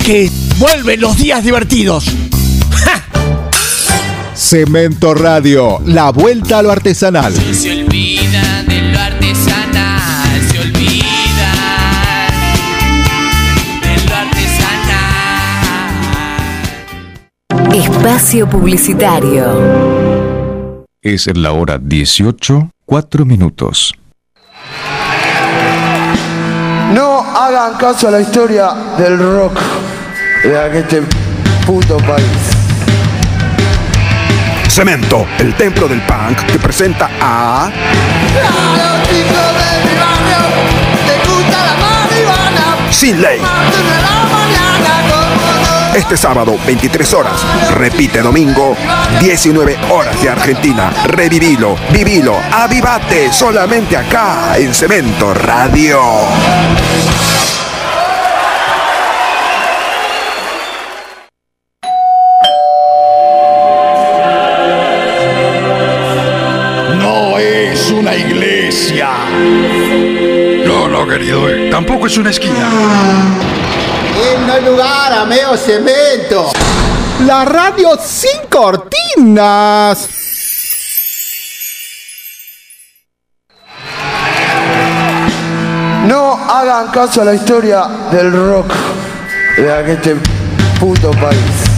Porque vuelven los días divertidos. Cemento Radio, la vuelta a lo artesanal. Se olvidan de lo artesanal, se olvidan de lo artesanal. Espacio Publicitario. Es la hora 18, 4 minutos. No hagan caso a la historia del rock de este puto país. Cemento, el templo del punk, que presenta a Sin Ley. Este sábado, 23 horas. Repite domingo, 19 horas de Argentina. Revivilo, vivilo, avivate, solamente acá en Cemento Radio. Iglesia. No, no, querido, eh, tampoco es una esquina. En no lugar a meo cemento. La radio sin cortinas. No hagan caso a la historia del rock de este puto país.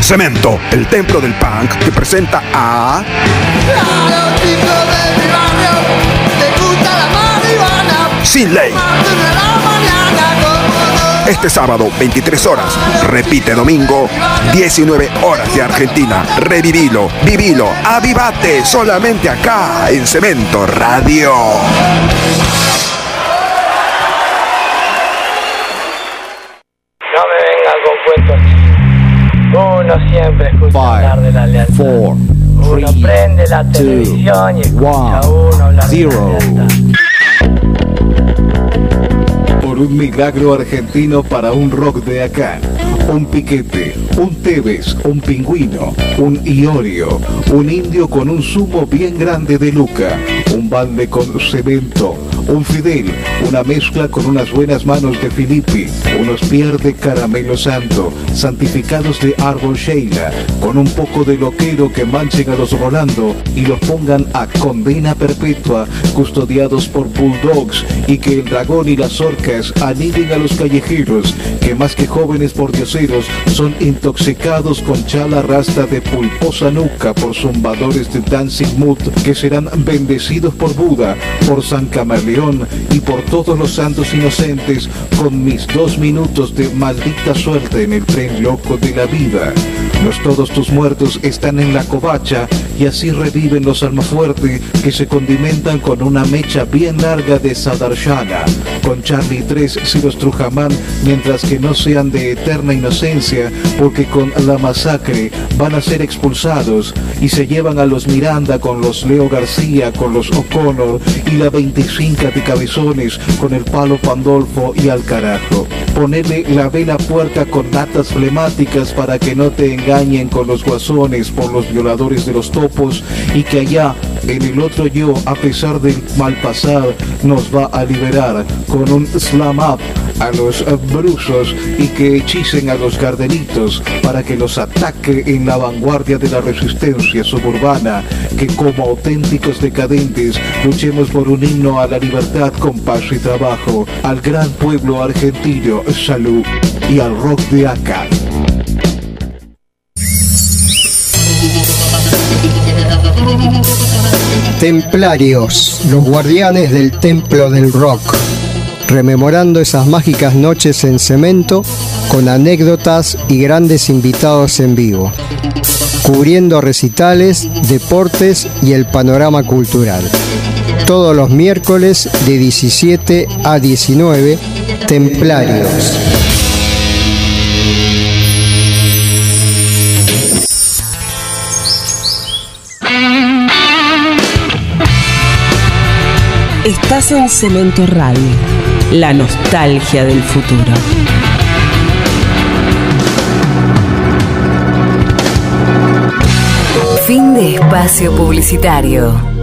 Cemento, el templo del punk, que presenta a Sin Ley. Este sábado, 23 horas. Repite domingo, 19 horas de Argentina. Revivilo, vivilo, avivate, solamente acá en Cemento Radio. No me vengan con cuentos Uno siempre de la lealtad. uno prende la televisión y escucha a uno hablar de la lealtad. Por un milagro argentino para un rock de acá. Un piquete, un Tevez, un pingüino, un Iorio, un indio con un zumo bien grande de Luca, un balde con cemento, un Fidel, una mezcla con unas buenas manos de Filippi, unos pier de caramelo santo, santificados de árbol Sheila, con un poco de loquero que manchen a los Rolando y los pongan a condena perpetua, custodiados por bulldogs y que el dragón y las orcas aniden a los callejeros, que más que jóvenes pordioseros son intoxicados con chala rasta de pulposa nuca por zumbadores de Dancing Mood que serán bendecidos por Buda, por San Y por todos los santos inocentes con mis dos minutos de maldita suerte en el tren loco de la vida. Los todos tus muertos están en la covacha y así reviven los almafuerte que se condimentan con una mecha bien larga de Sadarshana, con Charlie 3 Siros Trujamán, mientras que no sean de eterna inocencia, porque con la masacre van a ser expulsados y se llevan a los Miranda con los Leo García, con los O'Connor y la 25 de cabezones con el palo Pandolfo y al carajo. Ponerle la vela puerca con natas flemáticas para que no te engañen con los guasones por los violadores de los topos y que allá en el otro yo, a pesar del mal pasar, nos va a liberar con un slam up a los brusos y que hechicen a los gardenitos para que los ataque en la vanguardia de la resistencia suburbana, que como auténticos decadentes luchemos por un himno a la libertad con paz y trabajo, al gran pueblo argentino, salud y al rock de acá. Templarios, los guardianes del templo del rock, rememorando esas mágicas noches en cemento con anécdotas y grandes invitados en vivo, cubriendo recitales, deportes y el panorama cultural. Todos los miércoles de 17 a 19, Templarios. Estás en Cemento Radio, la nostalgia del futuro. Fin Fin de espacio publicitario.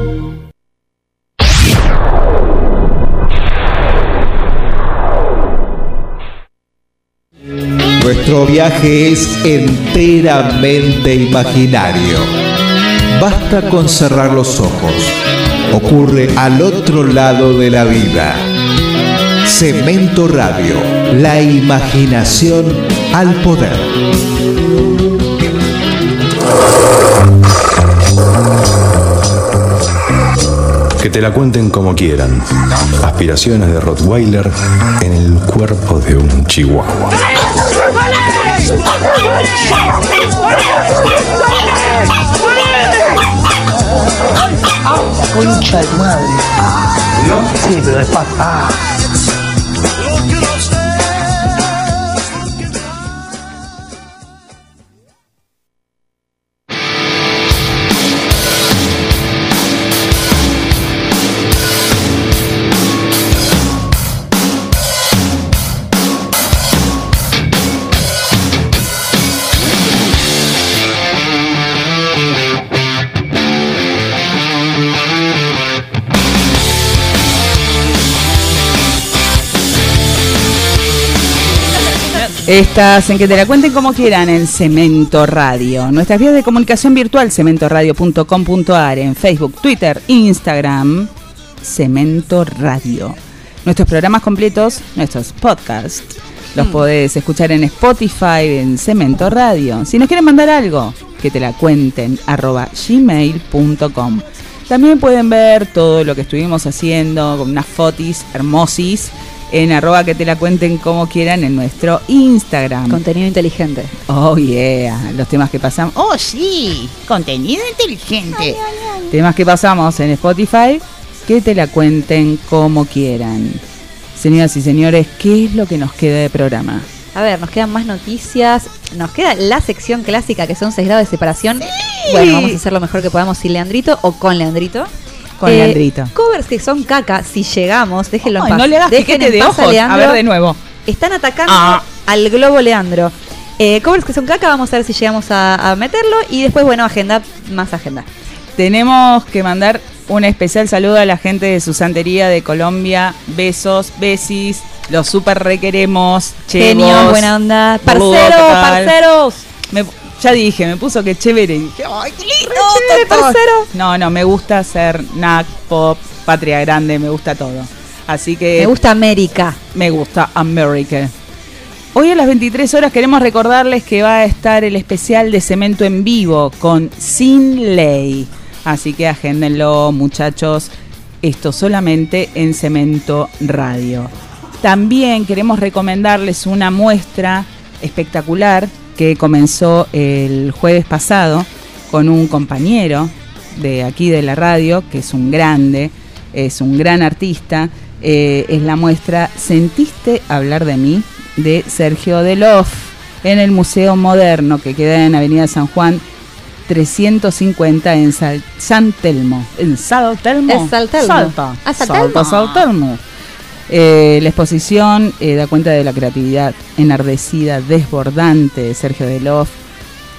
Nuestro viaje es enteramente imaginario. Basta con cerrar los ojos. Ocurre al otro lado de la vida. Cemento Radio, la imaginación al poder. Que te la cuenten como quieran. Aspiraciones de Rottweiler en el cuerpo de un chihuahua. Concha de madre. Sí, pero despacio. Ah. Estás en que te la cuenten como quieran en Cemento Radio. Nuestras vías de comunicación virtual, cementoradio.com.ar, en Facebook, Twitter, Instagram, Cemento Radio. Nuestros programas completos, nuestros podcasts, los Mm. podés escuchar en Spotify, en Cemento Radio. Si nos quieren mandar algo, que te la cuenten, arroba gmail.com. También pueden ver todo lo que estuvimos haciendo con unas fotis hermosis en arroba que te la cuenten como quieran en nuestro Instagram. Contenido inteligente. Oh yeah, los temas que pasamos. Oh, sí, contenido inteligente. Temas que pasamos en Spotify, que te la cuenten como quieran. Señoras y señores, ¿qué es lo que nos queda de programa? A ver, nos quedan más noticias. Nos queda la sección clásica que son 6 grados de separación. Bueno, vamos a hacer lo mejor que podamos sin Leandrito o con Leandrito. Con Eh, Leandrito. Covers que son caca, si llegamos, déjenlo en Ay, paz. no le hagas piquete en de ojos. A Leandro. ver de nuevo. Están atacando Ah. al globo Leandro. Eh, covers que son caca, vamos a ver si llegamos a, a meterlo. Y después, bueno, agenda, más agenda. Tenemos que mandar un especial saludo a la gente de su santería de Colombia. Besos, besis. Los super requeremos. Genio, chevos, buena onda. Parceros, parceros. Me- ya dije, me puso que chévere. Y dije, ¡ay, qué lindo! chévere, todo. parcero. No, no, me gusta ser NAC, pop, patria grande, me gusta todo. Así que. Me gusta América. Me gusta América. Hoy a las 23 horas queremos recordarles que va a estar el especial de Cemento en vivo con Sin Ley. Así que agéndenlo, muchachos. Esto solamente en Cemento Radio. También queremos recomendarles una muestra espectacular que comenzó el jueves pasado con un compañero de aquí de la radio, que es un grande, es un gran artista. Eh, es la muestra ¿Sentiste hablar de mí? de Sergio Delof en el Museo Moderno que queda en Avenida San Juan 350 en Sal- San Telmo. ¿En San Telmo? Es Saltelmo. Salta. Ah. Salta, Saltelmo. Eh, la exposición eh, da cuenta de la creatividad enardecida, desbordante de Sergio Delof,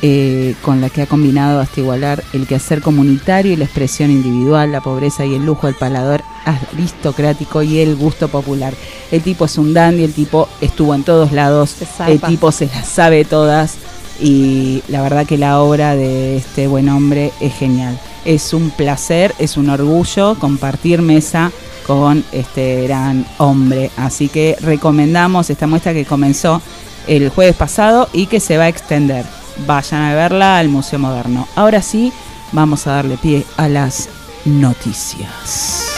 eh, con la que ha combinado hasta igualar el quehacer comunitario y la expresión individual, la pobreza y el lujo, el palador aristocrático y el gusto popular. El tipo es un dandy, el tipo estuvo en todos lados, el tipo se las sabe todas y la verdad que la obra de este buen hombre es genial. Es un placer, es un orgullo compartir mesa con este gran hombre. Así que recomendamos esta muestra que comenzó el jueves pasado y que se va a extender. Vayan a verla al Museo Moderno. Ahora sí, vamos a darle pie a las noticias.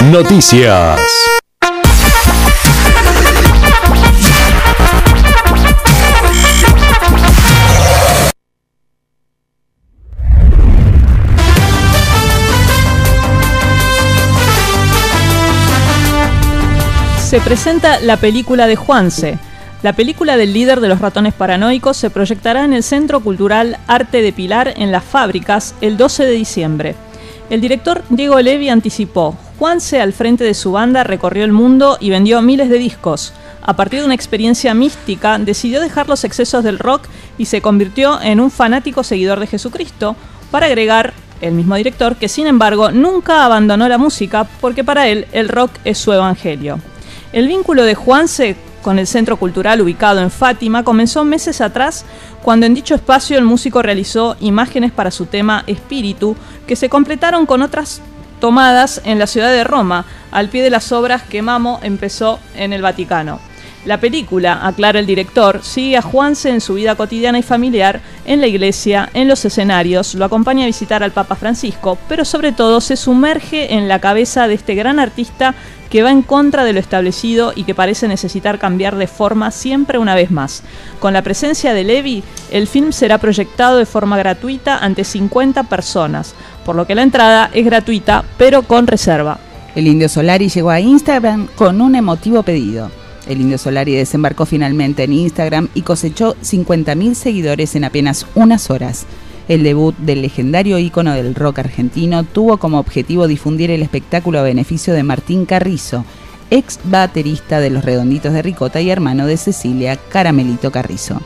Noticias. Se presenta la película de Juanse. La película del líder de los ratones paranoicos se proyectará en el Centro Cultural Arte de Pilar en las fábricas el 12 de diciembre. El director Diego Levi anticipó, Juanse al frente de su banda recorrió el mundo y vendió miles de discos. A partir de una experiencia mística, decidió dejar los excesos del rock y se convirtió en un fanático seguidor de Jesucristo, para agregar el mismo director que sin embargo nunca abandonó la música porque para él el rock es su evangelio. El vínculo de Juanse con el centro cultural ubicado en Fátima comenzó meses atrás cuando en dicho espacio el músico realizó imágenes para su tema Espíritu que se completaron con otras tomadas en la ciudad de Roma, al pie de las obras que Mamo empezó en el Vaticano. La película, aclara el director, sigue a Juanse en su vida cotidiana y familiar, en la iglesia, en los escenarios, lo acompaña a visitar al Papa Francisco, pero sobre todo se sumerge en la cabeza de este gran artista que va en contra de lo establecido y que parece necesitar cambiar de forma siempre una vez más. Con la presencia de Levi, el film será proyectado de forma gratuita ante 50 personas, por lo que la entrada es gratuita, pero con reserva. El Indio Solari llegó a Instagram con un emotivo pedido. El Indio Solari desembarcó finalmente en Instagram y cosechó 50.000 seguidores en apenas unas horas. El debut del legendario ícono del rock argentino tuvo como objetivo difundir el espectáculo a beneficio de Martín Carrizo, ex baterista de Los Redonditos de Ricota y hermano de Cecilia Caramelito Carrizo.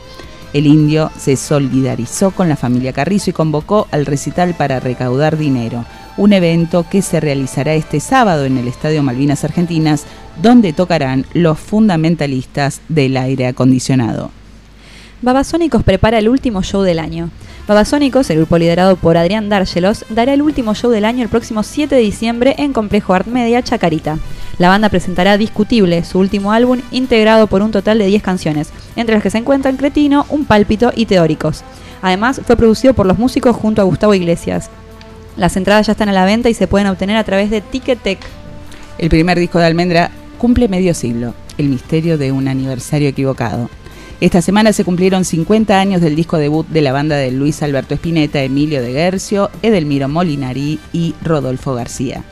El indio se solidarizó con la familia Carrizo y convocó al recital para recaudar dinero, un evento que se realizará este sábado en el Estadio Malvinas Argentinas, donde tocarán los fundamentalistas del aire acondicionado. Babasónicos prepara el último show del año. Babasónicos, el grupo liderado por Adrián Dárgelos, dará el último show del año el próximo 7 de diciembre en Complejo Art Media Chacarita. La banda presentará Discutible, su último álbum, integrado por un total de 10 canciones, entre las que se encuentran Cretino, Un Pálpito y Teóricos. Además, fue producido por los músicos junto a Gustavo Iglesias. Las entradas ya están a la venta y se pueden obtener a través de Ticketek. El primer disco de Almendra cumple medio siglo, el misterio de un aniversario equivocado. Esta semana se cumplieron 50 años del disco debut de la banda de Luis Alberto Spinetta, Emilio de Guercio, Edelmiro Molinari y Rodolfo García.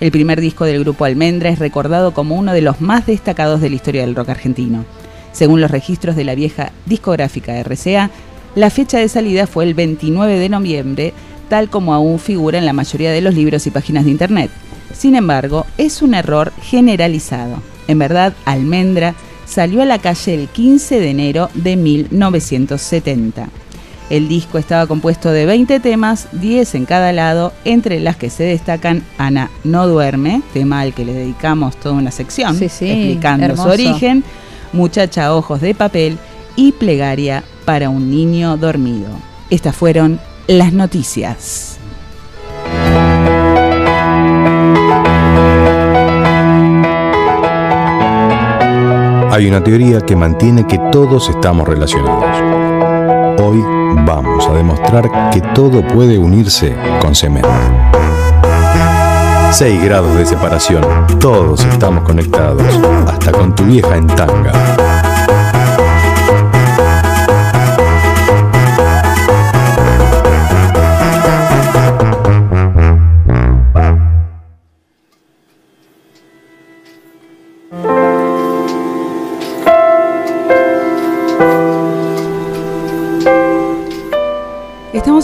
El primer disco del grupo Almendra es recordado como uno de los más destacados de la historia del rock argentino. Según los registros de la vieja discográfica RCA, la fecha de salida fue el 29 de noviembre, tal como aún figura en la mayoría de los libros y páginas de internet. Sin embargo, es un error generalizado. En verdad, Almendra salió a la calle el 15 de enero de 1970. El disco estaba compuesto de 20 temas, 10 en cada lado, entre las que se destacan Ana no duerme, tema al que le dedicamos toda una sección Sí, sí, explicando hermoso. su origen, Muchacha ojos de papel y Plegaria para un niño dormido. Estas fueron las noticias. Hay una teoría que mantiene que todos estamos relacionados. Hoy vamos a demostrar que todo puede unirse con cemento. 6 grados de separación. Todos estamos conectados. Hasta con tu vieja en tanga.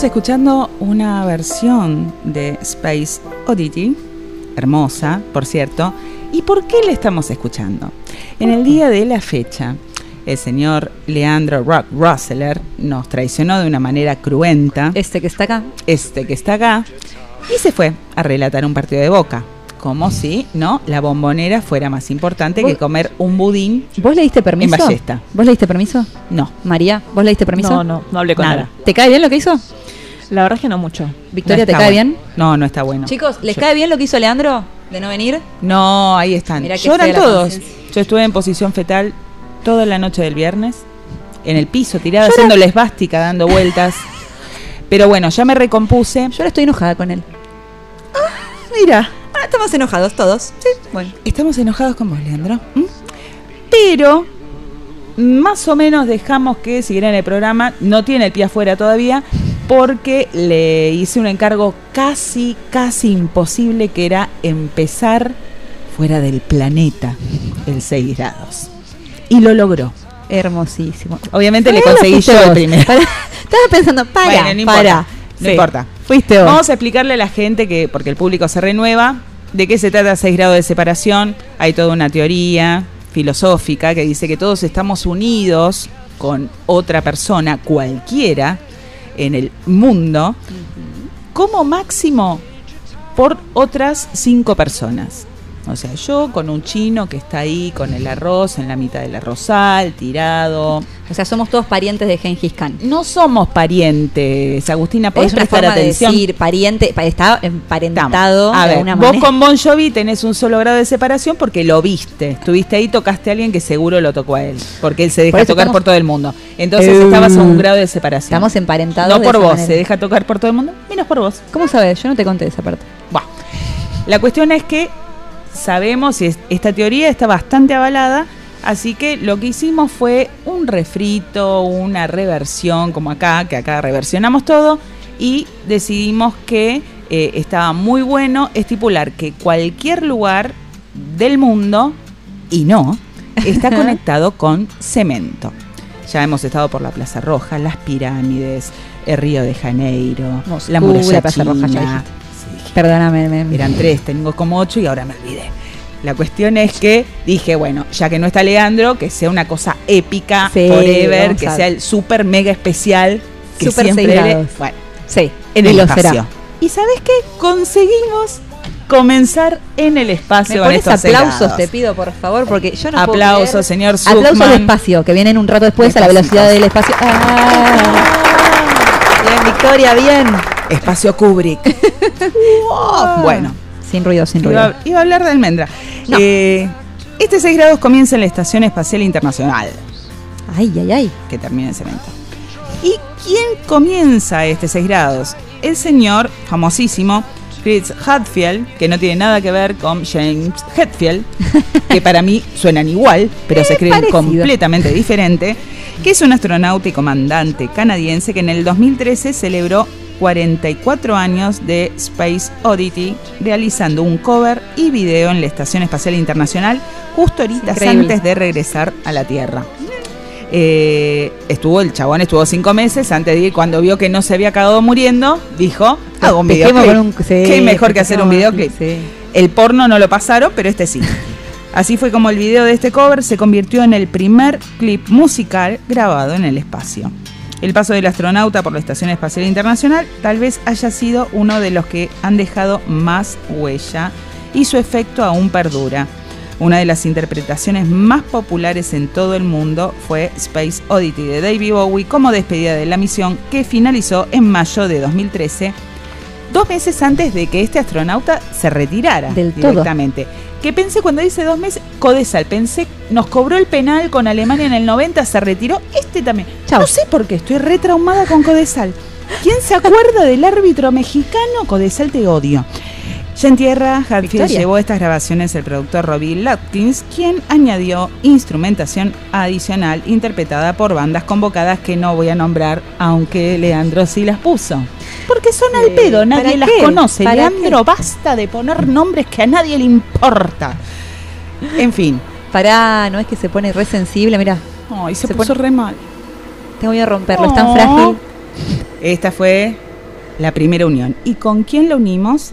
Estamos escuchando una versión de Space Oddity, hermosa, por cierto. ¿Y por qué la estamos escuchando? En el día de la fecha, el señor Leandro Rock Rosseler nos traicionó de una manera cruenta. Este que está acá. Este que está acá. Y se fue a relatar un partido de boca. Como si, ¿no? La bombonera fuera más importante que comer un budín. ¿Vos le diste permiso? En ballesta. ¿Vos le diste permiso? No. María, ¿vos le diste permiso? No, no, no hablé con Nada. él. ¿Te cae bien lo que hizo? La verdad es que no mucho. Victoria, No ¿te cae bueno. bien? No, no está bueno. Chicos, ¿les Yo- cae bien lo que hizo Leandro de no venir? No, ahí están. Mirá Lloran todos. Yo estuve en posición fetal toda la noche del viernes, en el piso, tirada, Llora- haciendo la esvástica, dando vueltas. Pero bueno, ya me recompuse. Yo ahora estoy enojada con él. Mira, Ahora estamos enojados todos. Sí, bueno. estamos enojados con vos, Leandro. Pero más o menos dejamos que siguiera en el programa. No tiene el pie afuera todavía. Porque le hice un encargo casi, casi imposible que era empezar fuera del planeta el 6 grados. Y lo logró. Hermosísimo. Obviamente le conseguí yo el primero. Para- Estaba pensando, para, Bueno, no importa. para. No Sí. importa. Fuiste vos. Vamos a explicarle a la gente que, porque el público se renueva, de qué se trata 6 grados de separación. Hay toda una teoría filosófica que dice que todos estamos unidos con otra persona, cualquiera, en el mundo, como máximo por otras cinco personas. O sea, yo con un chino que está ahí con el arroz en la mitad del arrozal, tirado. O sea, somos todos parientes de Gengis Khan. No somos parientes, Agustina, podés Es una prestar forma de atención. decir pariente, pa- está emparentado A de ver, vos manera. con Bon Jovi tenés un solo grado de separación porque lo viste. Estuviste ahí, tocaste a alguien que seguro lo tocó a él. Porque él se deja Por tocar estamos- por todo el mundo. Entonces Eh, estabas a un grado de separación. Estamos emparentados. No de por vos, manera. se deja tocar por todo el mundo, menos por vos. ¿Cómo sabes? Yo no te conté esa parte. Buah. La cuestión es que sabemos y es- esta teoría está bastante avalada, así que lo que hicimos fue un refrito, una reversión, como acá, que acá reversionamos todo, y decidimos que eh, estaba muy bueno estipular que cualquier lugar del mundo, y no, está conectado con cemento. Ya hemos estado por la Plaza Roja, las pirámides, el Río de Janeiro, Moscú, la muralla la Plaza Roja, ya. Perdóname. me- Eran tres, tengo como ocho y ahora me olvidé. La cuestión es que dije, bueno, ya que no está Leandro, que sea una cosa épica, Sí, forever, que sea el super mega especial. Que Super siempre le- bueno, Sí, en el espacio. será. ¿Y sabes qué? Conseguimos comenzar en el espacio. Me pones aplausos, helados. te pido, por favor, porque yo no puedo Aplausos, señor Aplausos Zuckman. despacio, que vienen un rato después a la velocidad del espacio. Ah. Bien, Victoria, bien. Espacio Kubrick. Wow. Bueno, Sin ruido, sin ruido. iba, iba a hablar de almendra. No. Eh, este 6 grados comienza en la Estación Espacial Internacional. Ay, ay, ay. que termina en cemento. ¿Y quién comienza este 6 grados? El señor famosísimo Chris Hadfield, que no tiene nada que ver con James Hetfield, que para mí suenan igual, pero se escriben parecido. completamente diferente, que es un astronauta y comandante canadiense que en el 2013 celebró 44 años de Space Oddity, realizando un cover y video en la Estación Espacial Internacional justo Increíble. antes de regresar a la Tierra. Eh, estuvo el chabón estuvo cinco meses antes de ir cuando vio que no se había cagado muriendo dijo hago un videoclip con un- sí, qué mejor que hacer un videoclip sí. el porno no lo pasaron pero este sí así fue como el video de este cover se convirtió en el primer clip musical grabado en el espacio el paso del astronauta por la Estación Espacial Internacional tal vez haya sido uno de los que han dejado más huella y su efecto aún perdura. Una de las interpretaciones más populares en todo el mundo fue Space Oddity de David Bowie como despedida de la misión que finalizó en mayo de 2013, dos meses antes de que este astronauta se retirara Del todo. directamente. Que pensé cuando dice dos meses, Codesal, pensé, nos cobró el penal con Alemania en el 90, se retiró, este también. No sé por qué, estoy retraumada con Codesal. ¿Quién se acuerda del árbitro mexicano? Codesal te odio. Ya en tierra, Victoria. llevó estas grabaciones el productor Robbie Latkins, quien añadió instrumentación adicional interpretada por bandas convocadas que no voy a nombrar, aunque Leandro sí las puso. Porque son al pedo, nadie ¿para las qué? conoce. ¿Para Leandro, qué? basta de poner nombres que a nadie le importa. En fin. Pará, no es que se pone re sensible, mira. Ay, se, puso re mal. Te voy a romperlo, es tan frágil. Esta fue la primera unión. ¿Y con quién la unimos?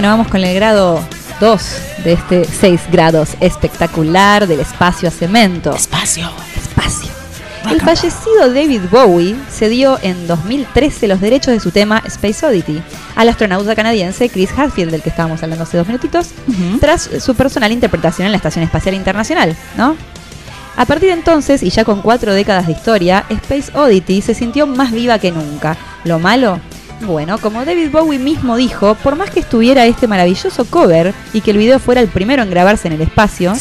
Bueno, vamos con el grado 2 de este 6 grados espectacular del espacio a cemento. Espacio. Espacio. El fallecido David Bowie cedió en 2013 los derechos de su tema Space Oddity al astronauta canadiense Chris Hadfield, del que estábamos hablando hace dos minutitos, tras su personal interpretación en la Estación Espacial Internacional, ¿no? A partir de entonces, y ya con cuatro décadas de historia, Space Oddity se sintió más viva que nunca. ¿Lo malo? Bueno, como David Bowie mismo dijo, por más que estuviera este maravilloso cover y que el video fuera el primero en grabarse en el espacio,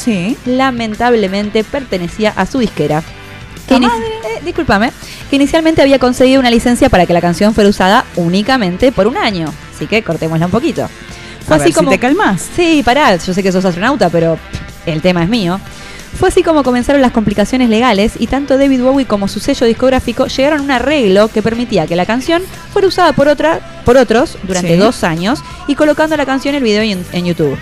lamentablemente pertenecía a su disquera. Que eh, discúlpame, que inicialmente había conseguido una licencia para que la canción fuera usada únicamente por un año. Así que cortémosla un poquito. Fue A ver si te calmás. Sí, pará, yo sé que sos astronauta, pero el tema es mío. Fue así como comenzaron las complicaciones legales y tanto David Bowie como su sello discográfico llegaron a un arreglo que permitía que la canción fuera usada por, otra, por otros durante Sí. dos años y colocando la canción el video en, en YouTube.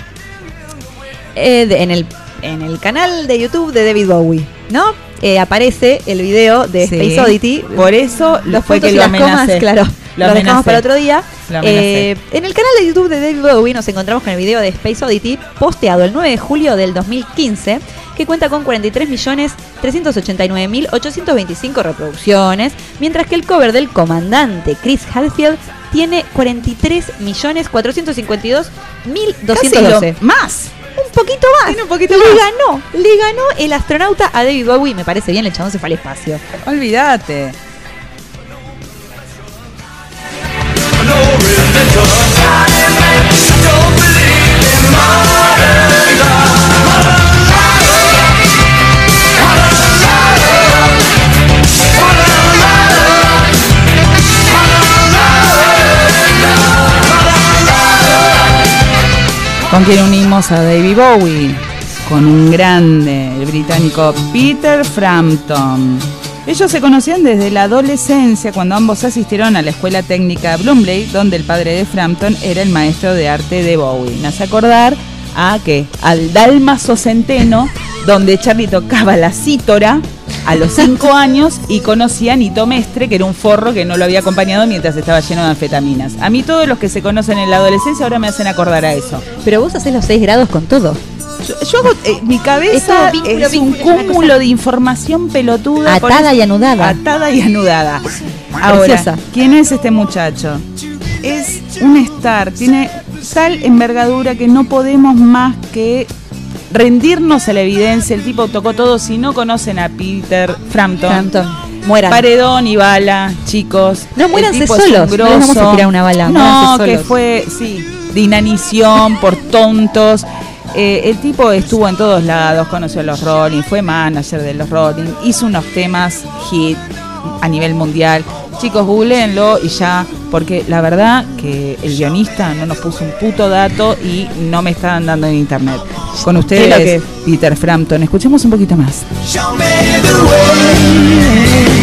Eh, de- en, el, en el canal de YouTube de David Bowie, ¿no? Eh, aparece el video de Sí. Space Oddity. Por eso los fue que y lo las comas, amenacé. claro. Lo dejamos para otro día. Eh, en el canal de YouTube de David Bowie nos encontramos con el video de Space Oddity posteado el 9 de julio del 2015 que cuenta con 43.389.825 reproducciones, mientras que el cover del comandante Chris Hadfield tiene 43.452.212. más. Un poquito más. Tiene un poquito le más. ganó, le ganó el astronauta a David Bowie, me parece bien, el chabón se fue al espacio. Olvídate. ¿Con quién unimos a David Bowie? Con un grande, el británico Peter Frampton. Ellos se conocían desde la adolescencia cuando ambos asistieron a la escuela técnica Bloomley, donde el padre de Frampton era el maestro de arte de Bowie. Me hace acordar a que al Dalmaso Centeno, donde Charlie tocaba la cítora a los 5 años y conocía a Nito Mestre, que era un forro que no lo había acompañado mientras estaba lleno de anfetaminas. A mí todos los que se conocen en la adolescencia ahora me hacen acordar a eso. Pero vos haces los 6 grados con todo. Yo, yo hago, eh, mi cabeza es, vínculo, un vínculo, cúmulo cosa. de información pelotuda. Atada y anudada. Atada y anudada. Ahora, Preciosa. ¿quién es este muchacho? Es un star, tiene tal envergadura que no podemos más que rendirnos a la evidencia. El tipo tocó todo. Si no conocen a Peter Frampton, Frampton, mueran. Paredón y bala, chicos. No, muéranse solos, no les vamos a tirar una bala, No, que fue, sí, de inanición, por tontos. Eh, el tipo estuvo en todos lados, conoció a los Rolling, fue manager de los Rolling, hizo unos temas hit a nivel mundial. Chicos, googleenlo y ya, porque la verdad que el guionista no nos puso un puto dato y no me estaban dando en internet. Con ¿Qué es lo ustedes, que- Peter Frampton. Escuchemos un poquito más. Show me the way.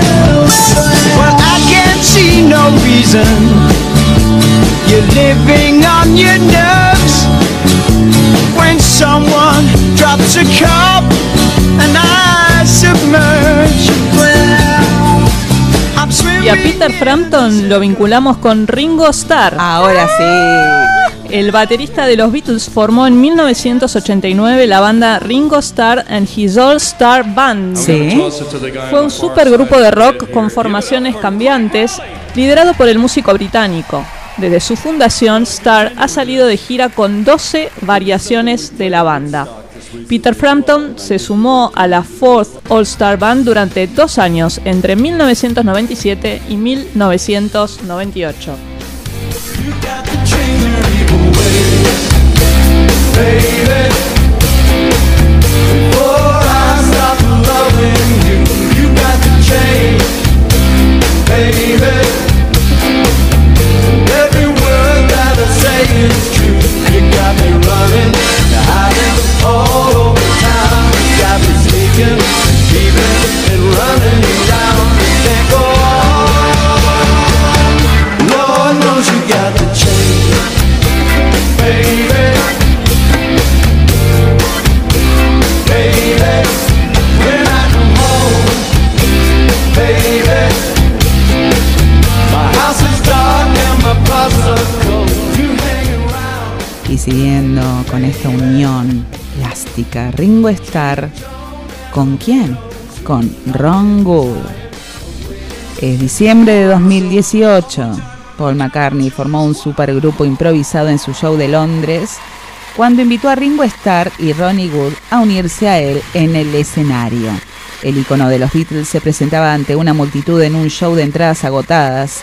Well, I can't see no reason you're living on your nerves when someone drops a cup and I submerge. Well, I'm swimming. Y a Peter Frampton lo vinculamos con Ringo Starr. Ahora sí. El baterista de los Beatles formó en 1989 la banda Ringo Starr and His All Star Band. Sí. Fue un supergrupo de rock con formaciones cambiantes, liderado por el músico británico. Desde su fundación, Starr ha salido de gira con 12 variaciones de la banda. Peter Frampton se sumó a la Fourth All Star Band durante dos años, entre 1997 y 1998. Running down, can't go siguiendo con esta unión plástica, Ringo Starr, ¿con quién? Con Ron Wood. Es diciembre de 2018. Paul McCartney formó un supergrupo improvisado en su show de Londres cuando invitó a Ringo Starr y Ronnie Wood a unirse a él en el escenario. El icono de los Beatles se presentaba ante una multitud en un show de entradas agotadas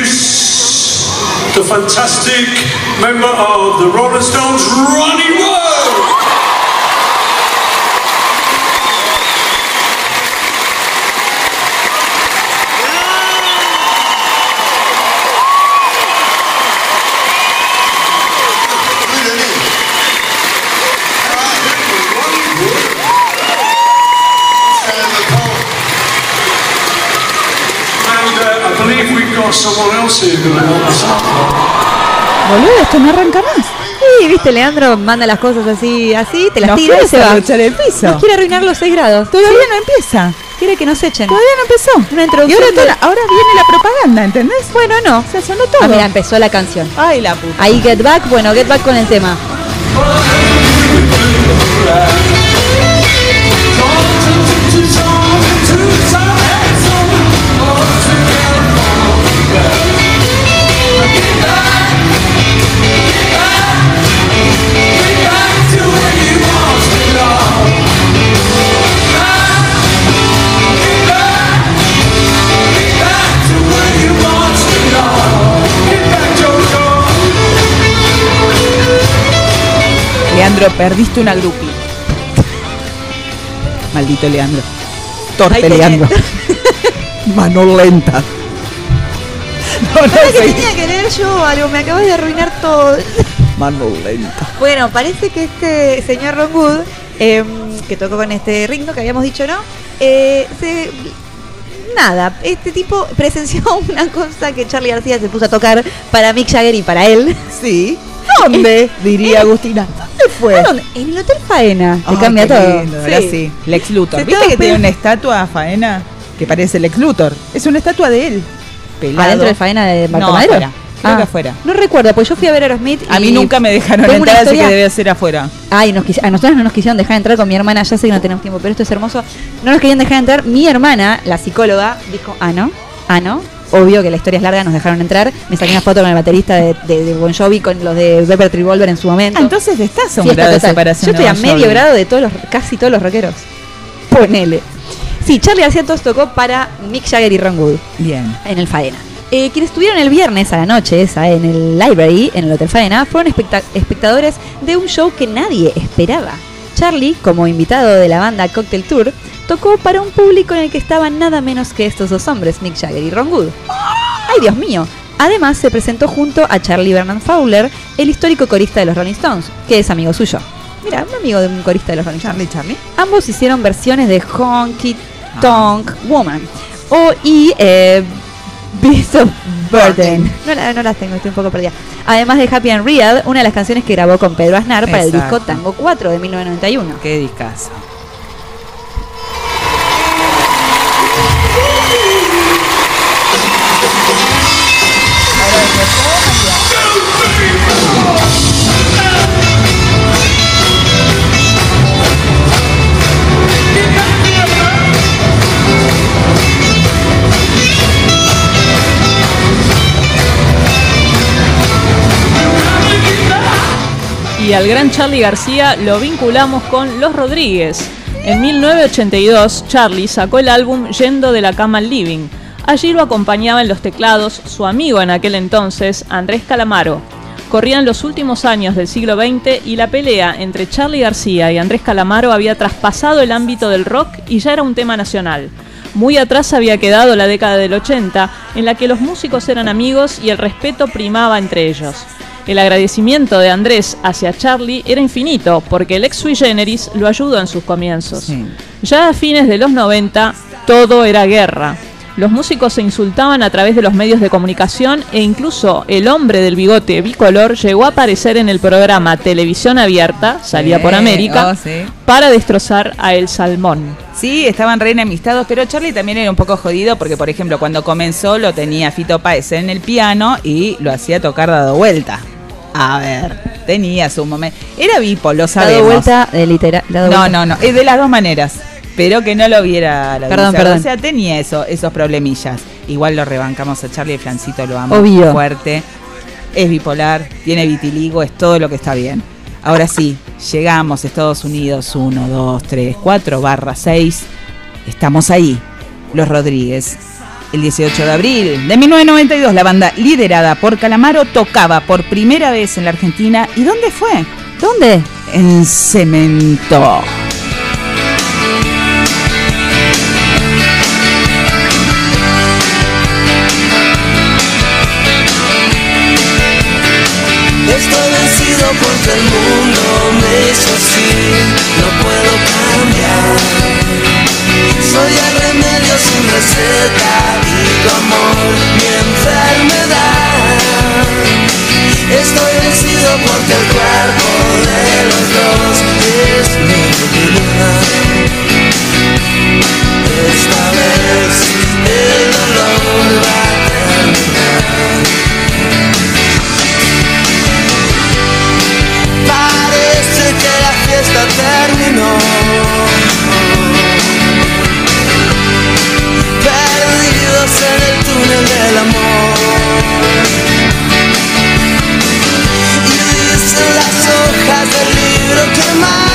the fantastic member of the Rolling Stones, Ronnie someone else. Boludo, esto no arranca más. Sí, viste, Leandro manda las cosas así, así, te las Nos tira y se va. a luchar el piso. Nos quiere arruinar los 6 grados. Todavía Sí. no empieza. Quiere que nos echen. Todavía no empezó. Una Y introducción. ahora, de- toda- ahora viene la propaganda, ¿entendés? Bueno, no. Se sonó todo. Ah, mira, empezó la canción. Ay, la puta. Ahí Get Back, bueno, Get Back con el tema. Leandro, perdiste una grupi. Maldito Leandro. Torpe tenés. Leandro. Mano lenta. No, no que tenía que leer yo algo, me acabas de arruinar todo. Mano lenta. Bueno, parece que este señor Ron Wood, em, que tocó con este ritmo que habíamos dicho, ¿no? Eh, se- nada, este tipo presenció una cosa que Charlie García se puso a tocar para Mick Jagger y para él. Sí. ¿Dónde? Diría Agustina. ¿Dónde fue? ¿A dónde? En el Hotel Faena. Te Ay, cambia qué todo. lindo, ahora sí. Lex Luthor. Se ¿Viste que tiene una estatua faena que parece Lex Luthor? Es una estatua de él. Pelado. ¿Adentro del Faena de Marco No, Madero? afuera. Creo Ah, que afuera. No recuerdo, pues yo fui a ver a Aerosmith A mí nunca me dejaron entrar, así que debe ser afuera. Ay, nos a nosotros no nos quisieron dejar entrar con mi hermana, ya sé que no tenemos tiempo, pero esto es hermoso. No nos querían dejar entrar. Mi hermana, la psicóloga, dijo, ah, no, ah, no. Obvio que la historia es larga, nos dejaron entrar. Me saqué una foto con el baterista de, de, de Bon Jovi, con los de Velvet Revolver en su momento. Ah, entonces estás a un Fiesta grado de separación. Yo estoy a Bon medio grado de todos los, casi todos los rockeros. Ponele. Sí, Charlie García Todos tocó para Mick Jagger y Ron Wood Bien. en el Faena. Eh, quienes estuvieron el viernes a la noche esa en el Library, en el Hotel Faena, fueron especta- espectadores de un show que nadie esperaba. Charlie, como invitado de la banda Cocktail Tour, tocó para un público en el que estaban nada menos que estos dos hombres, Mick Jagger y Ron Wood. ¡Ay, Dios mío! Además, se presentó junto a Charlie Vernon Fowler, el histórico corista de los Rolling Stones, que es amigo suyo. Mira, un amigo de un corista de los Rolling Stones. Charlie, Charlie. Ambos hicieron versiones de Honky Tonk Woman o y eh, Beast of Burden. No, la- no las tengo, estoy un poco perdida. Además de Happy and Real, una de las canciones que grabó con Pedro Aznar para el disco Tango 4 de 1991. Qué discazo. Y al gran Charlie García lo vinculamos con Los Rodríguez. En 1982, Charlie sacó el álbum Yendo de la cama al living. Allí lo acompañaba en los teclados su amigo en aquel entonces, Andrés Calamaro. Corrían los últimos años del siglo XX y la pelea entre Charlie García y Andrés Calamaro había traspasado el ámbito del rock y ya era un tema nacional. Muy atrás había quedado la década del 80, en la que los músicos eran amigos y el respeto primaba entre ellos. El agradecimiento de Andrés hacia Charlie era infinito, porque el ex sui generis lo ayudó en sus comienzos. Ya a fines de los 90 todo era guerra. Los músicos se insultaban a través de los medios de comunicación e incluso el hombre del bigote bicolor llegó a aparecer en el programa Televisión Abierta, salía por América, oh, sí. para destrozar a El Salmón. Sí, estaban re enemistados, pero Charlie también era un poco jodido porque, por ejemplo, cuando comenzó lo tenía Fito Páez en el piano y lo hacía tocar dado vuelta. A ver, tenía su momento. Era bipo, lo sabemos. Dado vuelta, de literal. dado No, vuelta. no, no, es de las dos maneras. Pero que no lo viera la Perdón, perdón. O sea, tenía eso, esos problemillas. Igual lo rebancamos a Charlie, el Flancito lo amo Obvio. fuerte. Es bipolar, tiene vitiligo, es todo lo que está bien. Ahora sí, llegamos Estados Unidos 1, 2, 3, 4, barra 6. Estamos ahí, los Rodríguez. El 18 de abril de 1992, la banda liderada por Calamaro tocaba por primera vez en la Argentina. ¿Y dónde fue? ¿Dónde? En Cemento. Porque el mundo me hizo así, no puedo cambiar. Soy el remedio sin receta y tu amor mi enfermedad. Estoy vencido porque el cuerpo de los dos es mi debilidad. Esta vez el dolor va a terminar. Terminó. Perdidos en el túnel del amor. Y dicen las hojas del libro que más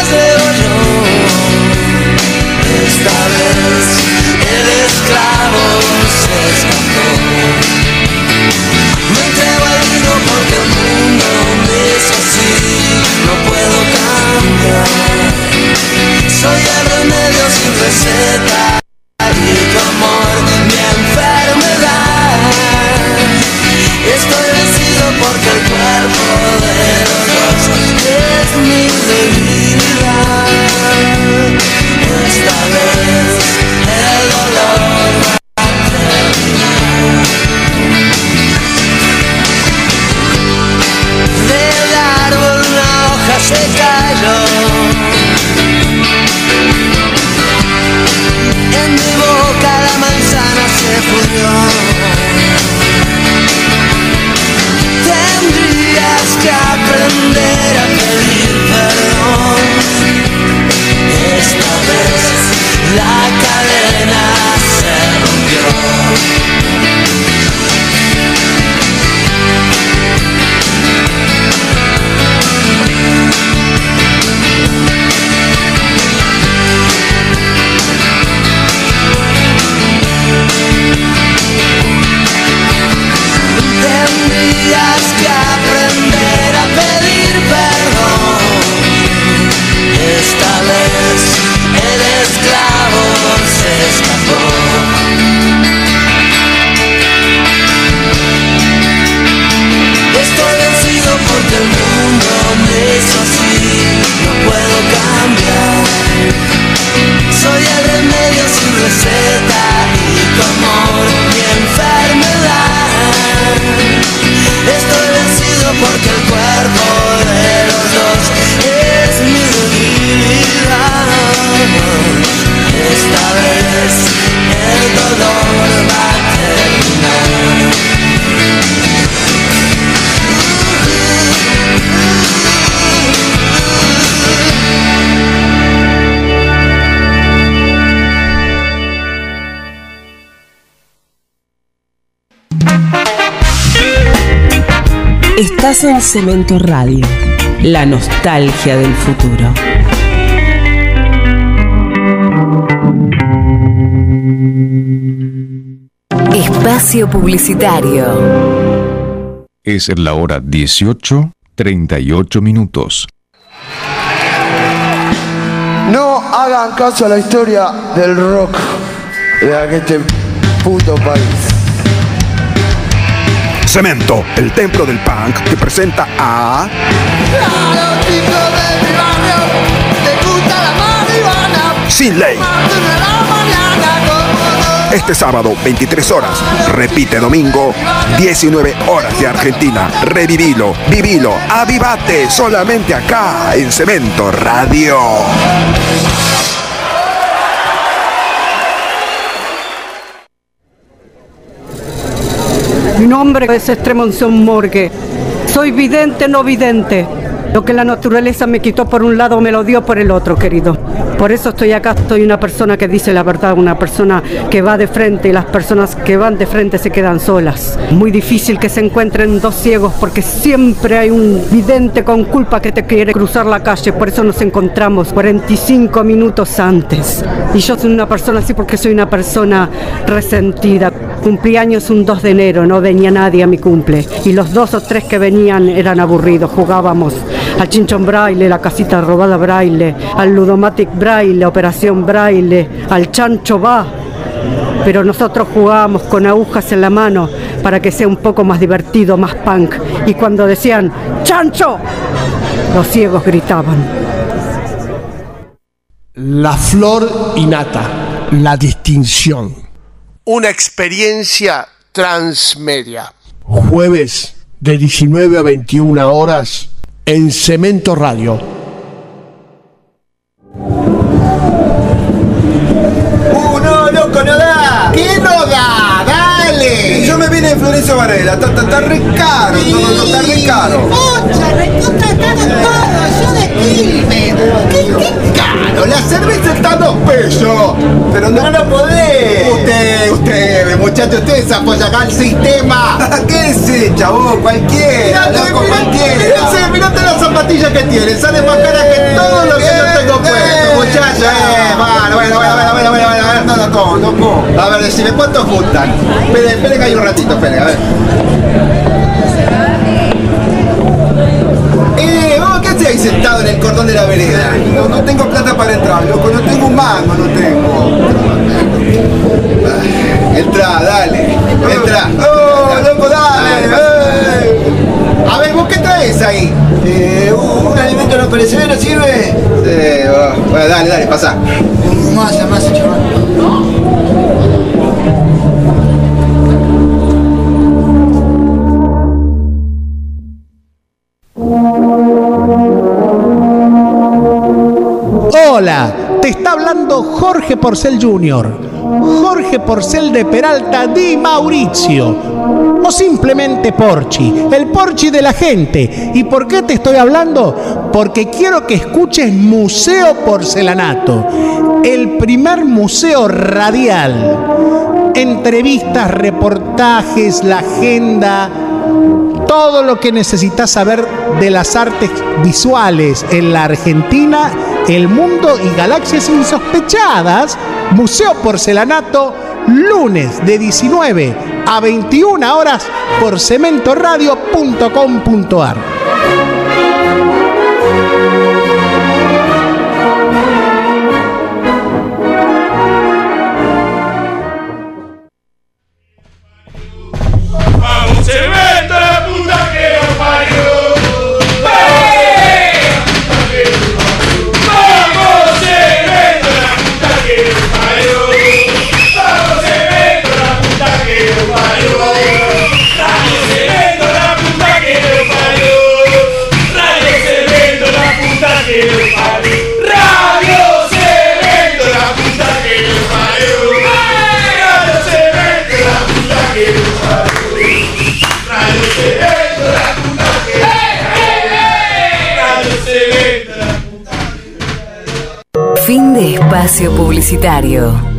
receta Estás en Cemento Radio, la nostalgia del futuro. Espacio Publicitario. Es la hora 18, 38 minutos. No hagan caso a la historia del rock de este puto país. Cemento, el templo del punk, que presenta a sin ley. Este sábado, 23 horas. Repite domingo, 19 horas de Argentina. Revivilo, vivilo, avivate, solamente acá en Cemento Radio. Mi nombre es Estremonción Morgue. Soy vidente, no vidente. Lo que la naturaleza me quitó por un lado me lo dio por el otro, querido. Por eso estoy acá, estoy una persona que dice la verdad, una persona que va de frente y las personas que van de frente se quedan solas. Muy difícil que se encuentren dos ciegos porque siempre hay un vidente con culpa que te quiere cruzar la calle, por eso nos encontramos 45 minutos antes. Y yo soy una persona así porque soy una persona resentida. Cumplí años un 2 de enero, no venía nadie a mi cumple. Y los dos o tres que venían eran aburridos. Jugábamos al chinchón braille, la casita robada braille, al ludomatic braille, operación braille, al chancho va. Pero nosotros jugábamos con agujas en la mano para que sea un poco más divertido, más punk. Y cuando decían ¡Chancho! Los ciegos gritaban. La flor innata, la distinción. Una experiencia transmedia. Jueves de 19 a 21 horas en Cemento Radio. ¡Uh, no, loco, no da! ¿Qué no da? ¡Dale! Yo me vine de Florencio Varela, está, está, está re caro, todo, todo está re caro. ¡Pocha, recontra todo! ¡Yo de Quilmes! ¿Qué, qué caro? La cerveza está a dos pesos. Pero no, lo podés. Usted, usted, muchacho, ustedes apoyan acá el sistema. ¿Qué es, chavo? Cualquiera, Mirate, loco, mirate, cualquiera. mirate, mirate las zapatillas que tiene. Sale más cara que todo lo que yo tengo puesto, muchacho. Eh, bueno, bueno, bueno, bueno, bueno, bueno, bueno, no, no, no, no, no. A ver, decime, ¿cuánto juntan? Espere, espere que hay un ratito, espere, a ver. Sentado en el cordón de la vereda? No, no tengo plata para entrar, loco, no tengo un mango, no tengo. Entra, dale, entra. ¡Oh, loco, dale! eh. A ver, ¿vos qué traes ahí? Eh, un alimento no perecedero sirve. Sí. Bueno, dale, dale, pasa. Masa, masa, chaval. Está hablando Jorge Porcel Jr. Jorge Porcel de Peralta Di Mauricio. O simplemente Porchi, el Porchi de la gente. ¿Y por qué te estoy hablando? Porque quiero que escuches Museo Porcelanato, el primer museo radial. Entrevistas, reportajes, la agenda, todo lo que necesitas saber de las artes visuales en la Argentina, el mundo y galaxias insospechadas. Museo Porcelanato, lunes de 19 a 21 horas por cementoradio.com.ar. publicitario.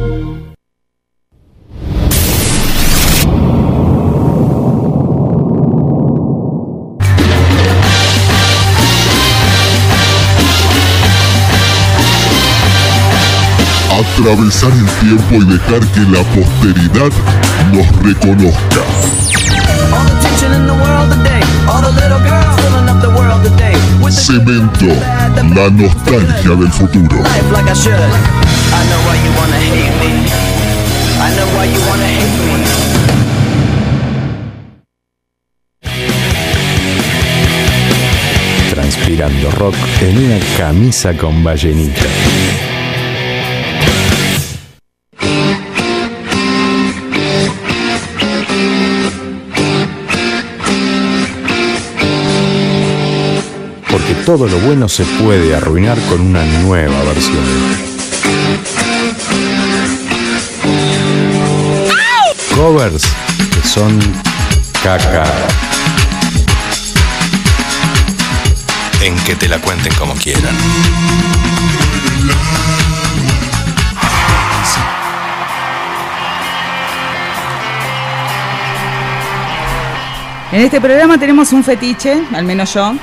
Atravesar el tiempo y dejar que la posteridad nos reconozca. Cemento, la nostalgia del futuro. Transpirando rock en una camisa con ballenita. Todo lo bueno se puede arruinar con una nueva versión. Covers que son caca. En que te la cuenten como quieran. En este programa tenemos un fetiche, al menos yo,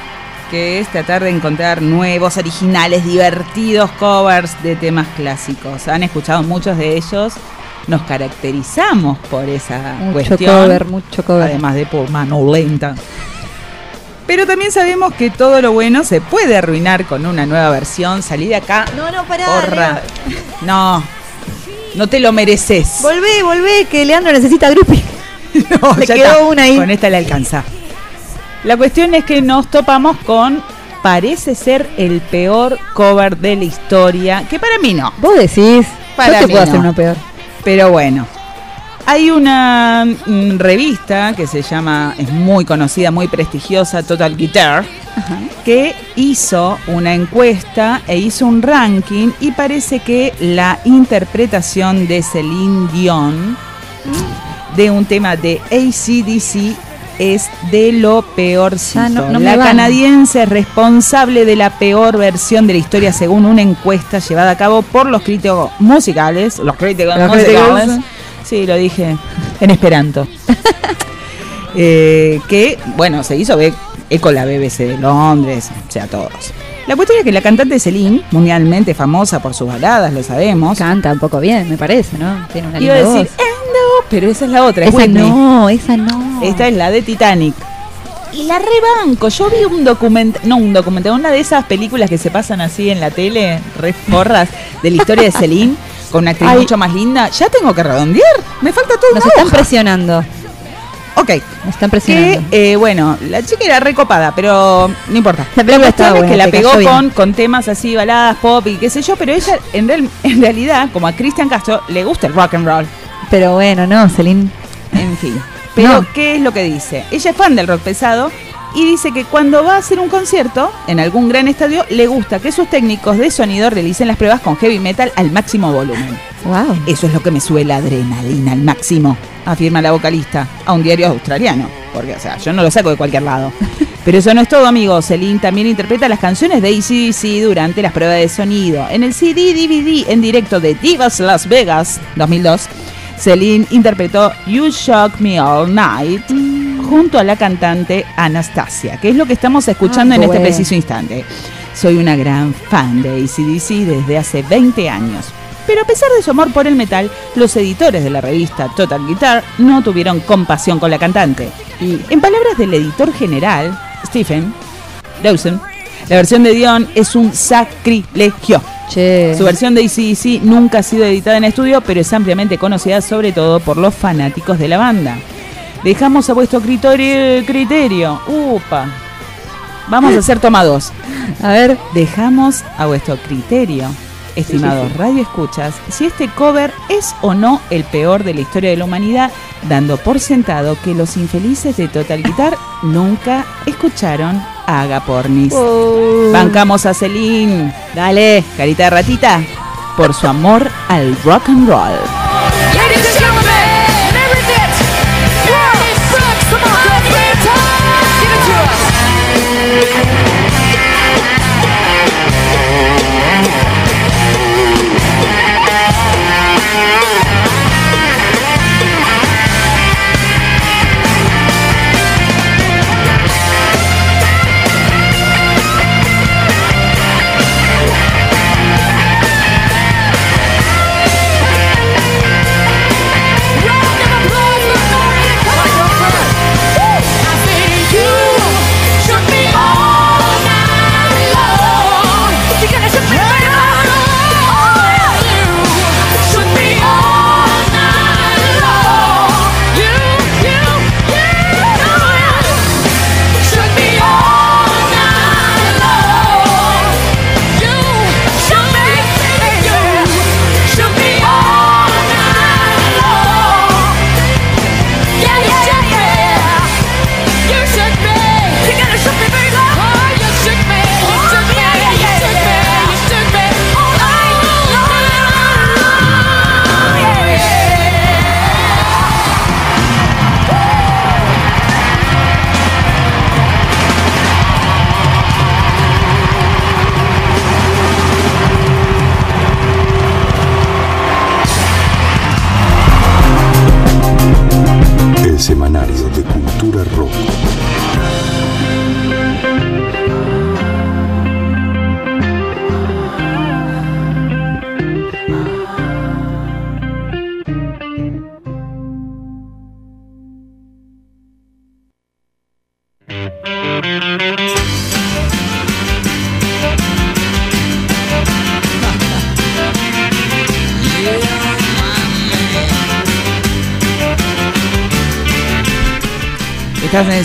que es tratar de encontrar nuevos, originales, divertidos covers de temas clásicos. Han escuchado muchos de ellos. Nos caracterizamos por esa Mucho cuestión. cover, mucho cover. Además de por mano lenta. Pero también sabemos que todo lo bueno se puede arruinar con una nueva versión. Salí de acá. No, no, pará. Porra. No. No te lo mereces. Volvé, volvé, que Leandro necesita grupi. No, Le ya quedó está. una ahí. Con esta le alcanza. La cuestión es que nos topamos con parece ser el peor cover de la historia, que para mí no. Vos decís, Para yo te mí puedo no. hacer uno peor. Pero bueno. Hay una mm, revista que se llama, es muy conocida, muy prestigiosa, Total Guitar, que hizo una encuesta e hizo un ranking y parece que la interpretación de Celine Dion de un tema de ACDC es de lo peorcito. Ya no- la canadiense es responsable de la peor versión de la historia según una encuesta llevada a cabo por los críticos musicales. Los críticos Los musicales. críticos. Sí, lo dije en esperanto. Eh, que, bueno, se hizo eco la BBC de Londres, o sea, todos. La cuestión es que la cantante Celine, mundialmente famosa por sus baladas, lo sabemos. Canta un poco bien, me parece, ¿no? Tiene una Iba a decir, voz. Pero esa es la otra, es Esa Whitney. no, esa no. Esta es la de Titanic. Y la rebanco. Yo vi un documental, no un documental, una de esas películas que se pasan así en la tele, re forras, de la historia de Celine, con una actriz Ay. mucho más linda. Ya tengo que redondear. Me falta todo. Nos una están hoja. presionando. Ok. Nos están Que, presionando. eh, bueno, la chica era recopada, pero no importa. La película cuestión estaba es buena, que la pegó con, con temas así, baladas, pop y qué sé yo, pero ella en, real- en realidad, como a Cristian Castro, le gusta el rock and roll. Pero bueno, no, Celine. En fin. Pero, No. ¿qué es lo que dice? Ella es fan del rock pesado y dice que cuando va a hacer un concierto en algún gran estadio, le gusta que sus técnicos de sonido realicen las pruebas con heavy metal al máximo volumen. Wow. Eso es lo que me sube la adrenalina al máximo, afirma la vocalista a un diario australiano. Porque, o sea, yo no lo saco de cualquier lado. Pero eso no es todo, amigos. Celine también interpreta las canciones de ACDC durante las pruebas de sonido. En el CD DVD en directo de Divas Las Vegas 2002, Celine interpretó You Shock Me All Night junto a la cantante Anastasia, que es lo que estamos escuchando Ah, en este preciso instante. Soy una gran fan de ACDC desde hace 20 años. Pero a pesar de su amor por el metal, los editores de la revista Total Guitar no tuvieron compasión con la cantante. Y en palabras del editor general, Stephen Dawson, la versión de Dion es un sacrilegio. Che. Su versión de ACDC nunca ha sido editada en estudio, pero es ampliamente conocida sobre todo por los fanáticos de la banda. Dejamos a vuestro criterio. criterio. Upa. Vamos a hacer toma dos. A ver. Dejamos a vuestro criterio, estimados radio escuchas, si este cover es o no el peor de la historia de la humanidad, dando por sentado que los infelices de Total Guitar nunca escucharon Agapornis. Bancamos a Celine. Dale, carita de ratita, por su amor al rock and roll.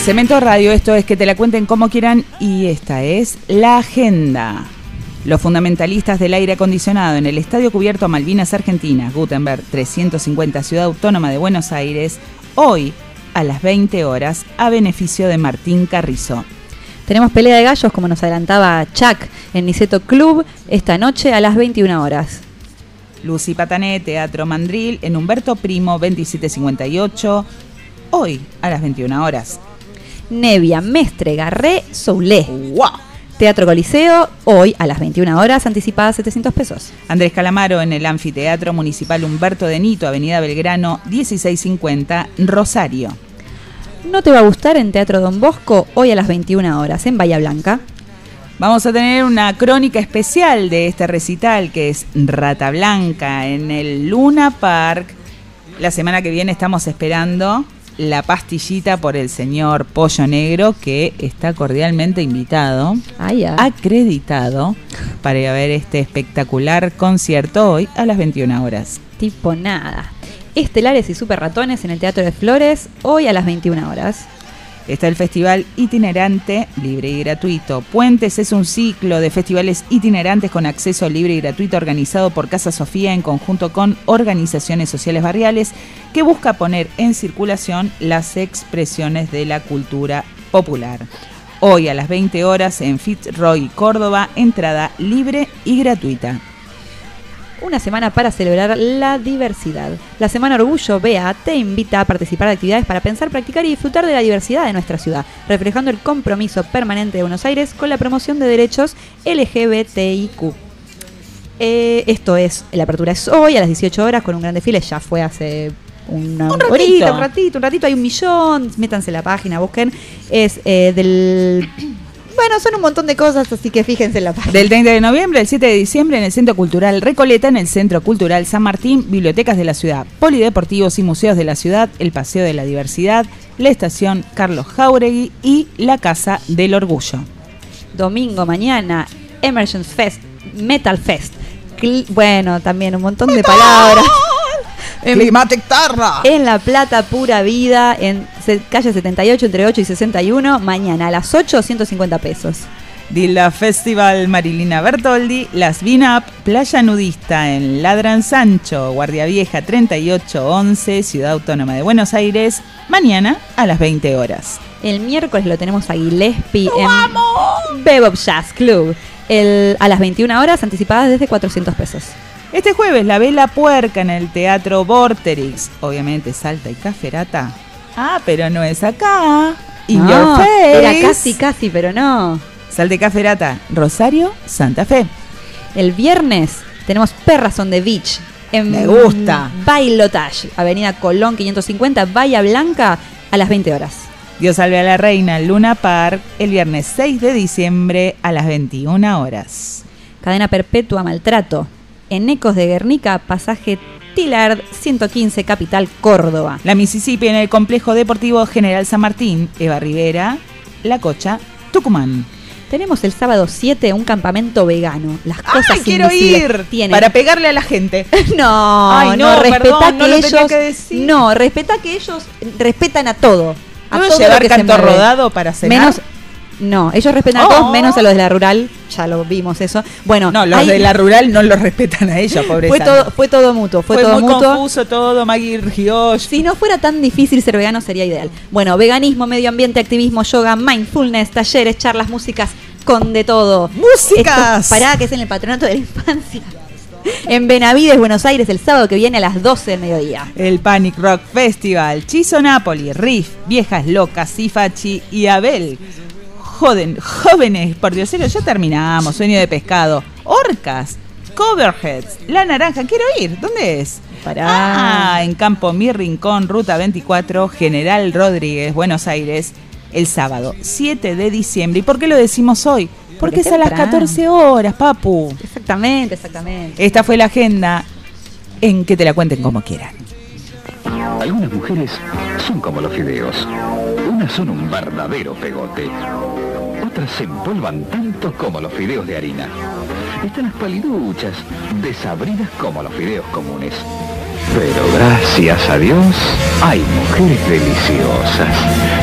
Cemento Radio, esto es que te la cuenten como quieran y esta es la agenda. Los fundamentalistas del aire acondicionado en el Estadio Cubierto Malvinas Argentinas, Gutenberg 350, Ciudad Autónoma de Buenos Aires, hoy a las 20 horas a beneficio de Martín Carrizo. Tenemos pelea de gallos, como nos adelantaba Chuck, en Niceto Club, esta noche a las 21 horas. Lucy Patané, Teatro Mandril, en Humberto Primo 2758, hoy a las 21 horas. Nevia, Mestre, Garré, Soulé. Teatro Coliseo, hoy a las 21 horas, anticipada 700 pesos. Andrés Calamaro en el Anfiteatro Municipal Humberto de Nito, Avenida Belgrano 1650, Rosario. No te va a gustar en Teatro Don Bosco, hoy a las 21 horas, en Bahía Blanca. Vamos a tener una crónica especial de este recital que es Rata Blanca en el Luna Park. La semana que viene estamos esperando la pastillita por el señor Pollo Negro que está cordialmente invitado, acreditado para ir a ver este espectacular concierto hoy a las 21 horas. Tipo nada. Estelares y Super Ratones en el Teatro de Flores, hoy a las 21 horas. Está el Festival Itinerante, libre y gratuito. Puentes es un ciclo de festivales itinerantes con acceso libre y gratuito organizado por Casa Sofía en conjunto con organizaciones sociales barriales que busca poner en circulación las expresiones de la cultura popular. Hoy a las 20 horas en Fitzroy, Córdoba, entrada libre y gratuita una semana para celebrar la diversidad. La Semana Orgullo BEA te invita a participar de actividades para pensar, practicar y disfrutar de la diversidad de nuestra ciudad, reflejando el compromiso permanente de Buenos Aires con la promoción de derechos LGBTIQ. Eh, esto es, la apertura es hoy a las 18 horas con un gran desfile, ya fue hace una Un ratito. horita, un ratito, un ratito, hay un millón, métanse en la página, busquen, es eh, del... Bueno, son un montón de cosas, así que fíjense en la página. Del 30 de noviembre al 7 de diciembre en el Centro Cultural Recoleta, en el Centro Cultural San Martín, bibliotecas de la ciudad, polideportivos y museos de la ciudad, el Paseo de la Diversidad, la Estación Carlos Jauregui y la Casa del Orgullo. Domingo, mañana, Emergence Fest, Metal Fest. Cl- bueno, también un montón de palabras. En- Climatic Tarra. En La Plata, pura vida, en calle 78, entre 8 y 61, mañana a las 8, 150 pesos. Dila Festival Marilina Bertoldi, Las Vinap, Playa Nudista en Ladran Sancho, Guardia Vieja 3811, Ciudad Autónoma de Buenos Aires, mañana a las 20 horas. El miércoles lo tenemos a Gillespie en Bebop Jazz Club. El- a las 21 horas, anticipadas desde 400 pesos. Este jueves, la Vela Puerca en el Teatro Vorterix. Obviamente, Salta y Caferata. Ah, pero no es acá. In No, your face. Era casi, casi, pero no. Salta y Caferata, Rosario, Santa Fe. El viernes tenemos Perras on the Beach. En Me gusta. Bailotage, Avenida Colón 550, Bahía Blanca, a las 20 horas. Dios salve a la reina, Luna Park, el viernes 6 de diciembre a las 21 horas. Cadena Perpetua Maltrato. En Ecos de Guernica, pasaje Tilard 115, Capital Córdoba. La Mississippi en el Complejo Deportivo General San Martín, Eva Rivera, La Cocha, Tucumán. Tenemos el sábado 7 un campamento vegano. Las cosas ¡Ay, quiero ir! tienen- Para pegarle a la gente. No, Ay, no, no, respetá perdón, que no ellos que decir. No, respetá que ellos respetan a todo. A ¿Puedo todo lo llevar que canto rodado para cenar? Menos no, ellos respetan a Oh. todos menos a los de la rural, ya lo vimos eso. Bueno, No, los hay- de la rural no los respetan a ella, pobre fue todo fue todo mutuo, fue, Fue todo muy mutuo. confuso todo, Maggie Riosh. Si no fuera tan difícil ser vegano sería ideal. Bueno, veganismo, medio ambiente, activismo, yoga, mindfulness, talleres, charlas, músicas, con de todo. ¡Músicas! Esto, pará, que es en el patronato de la infancia. En Benavides, Buenos Aires, el sábado que viene a las 12 del mediodía. El Panic Rock Festival, Chizo Napoli, Riff, Viejas Locas, Sifachi y Abel. Joden, jóvenes, por dioseros, ya terminamos. Sueño de pescado. Orcas, Coverheads, La Naranja. Quiero ir. ¿Dónde es? Pará. Ah, en Campo Mi Rincón, Ruta 24, General Rodríguez, Buenos Aires, el sábado 7 de diciembre. ¿Y por qué lo decimos hoy? Porque, Porque es a las temprano. 14 horas, papu. Exactamente, exactamente. Esta fue la agenda en que te la cuenten como quieran. Algunas mujeres son como los fideos. Unas son un verdadero pegote. Otras se empolvan tanto como los fideos de harina. Están las paliduchas, desabridas como los fideos comunes. Pero gracias a Dios hay mujeres deliciosas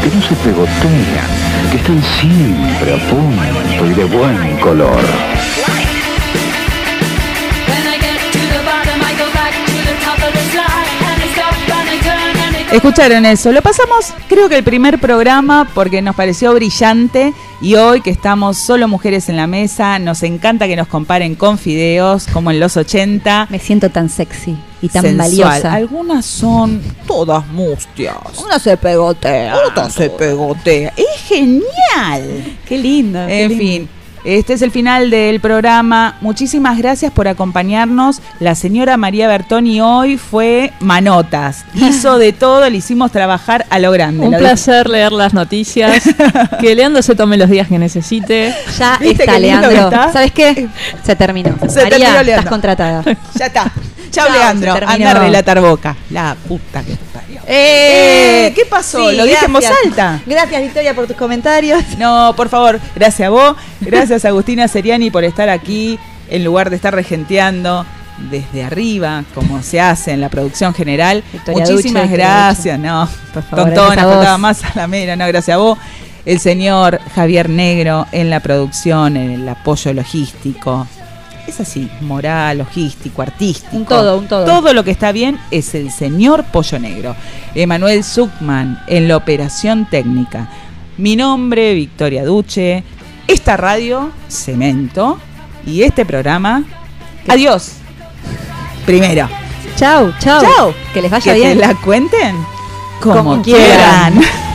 que no se pegotean, que están siempre a punto y de buen color. Escucharon eso, lo pasamos creo que el primer programa porque nos pareció brillante y hoy que estamos solo mujeres en la mesa, nos encanta que nos comparen con fideos como en los 80. Me siento tan sexy y tan sensual. valiosa. Algunas son todas mustias. Una se pegotea. Otra se pegotea. Es genial. Qué lindo. qué En lindo. fin, este es el final del programa. Muchísimas gracias por acompañarnos. La señora María Bertoni hoy fue manotas. Hizo de todo, le hicimos trabajar a lo grande. Un Lo placer leer las noticias. que Leandro se tome los días que necesite. Ya ¿Viste está, Leandro. está? ¿Sabes qué? Se terminó. Se María, terminó, estás Leandro. contratada. Ya está. Chao, Leandro. Anda a relatar boca. La puta que. Eh, Eh, ¿Qué pasó? sí, Lo dije en voz alta. Gracias, Victoria, por tus comentarios. No, por favor, gracias a vos. Gracias Agustina Seriani por estar aquí en lugar de estar regenteando desde arriba, como se hace en la producción general. Victoria Muchísimas Duche, gracias. No, Por favor, tontona, faltaba más a la mera. No, gracias a vos. El señor Javier Negro en la producción, en el apoyo logístico. Es así, moral, logístico, artístico. Un todo, un todo. Todo lo que está bien es el señor Pollo Negro. Emanuel Zuckman en la operación técnica. Mi nombre, Victoria Duche. Esta radio, Cemento. Y este programa, adiós. Primero. Chau, chau. Chau. Que les vaya que bien. te la cuenten como, Como quieran. quieran.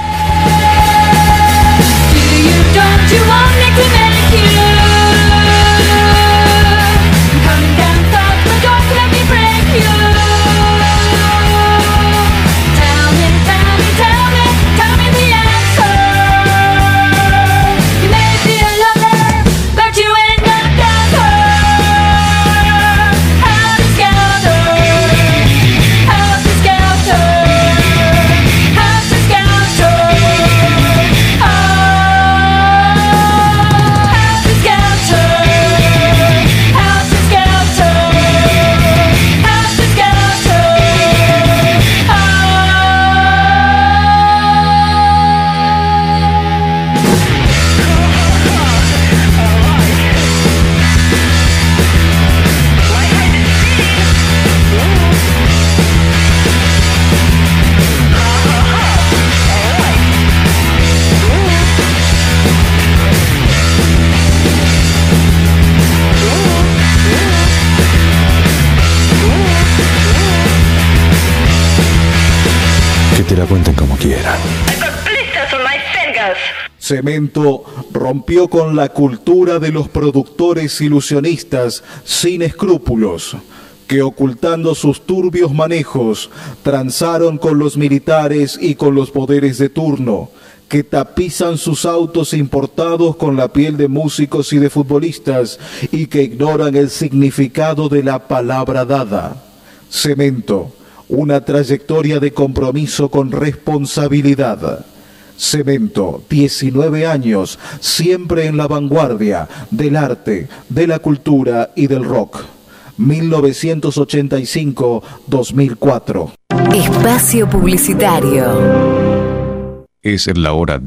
te la cuenten como quieran. Cemento rompió con la cultura de los productores ilusionistas sin escrúpulos, que ocultando sus turbios manejos, transaron con los militares y con los poderes de turno, que tapizan sus autos importados con la piel de músicos y de futbolistas y que ignoran el significado de la palabra dada. Cemento, una trayectoria de compromiso con responsabilidad. Cemento, 19 años, siempre en la vanguardia del arte, de la cultura y del rock. 1985-2004. Espacio Publicitario. Es la hora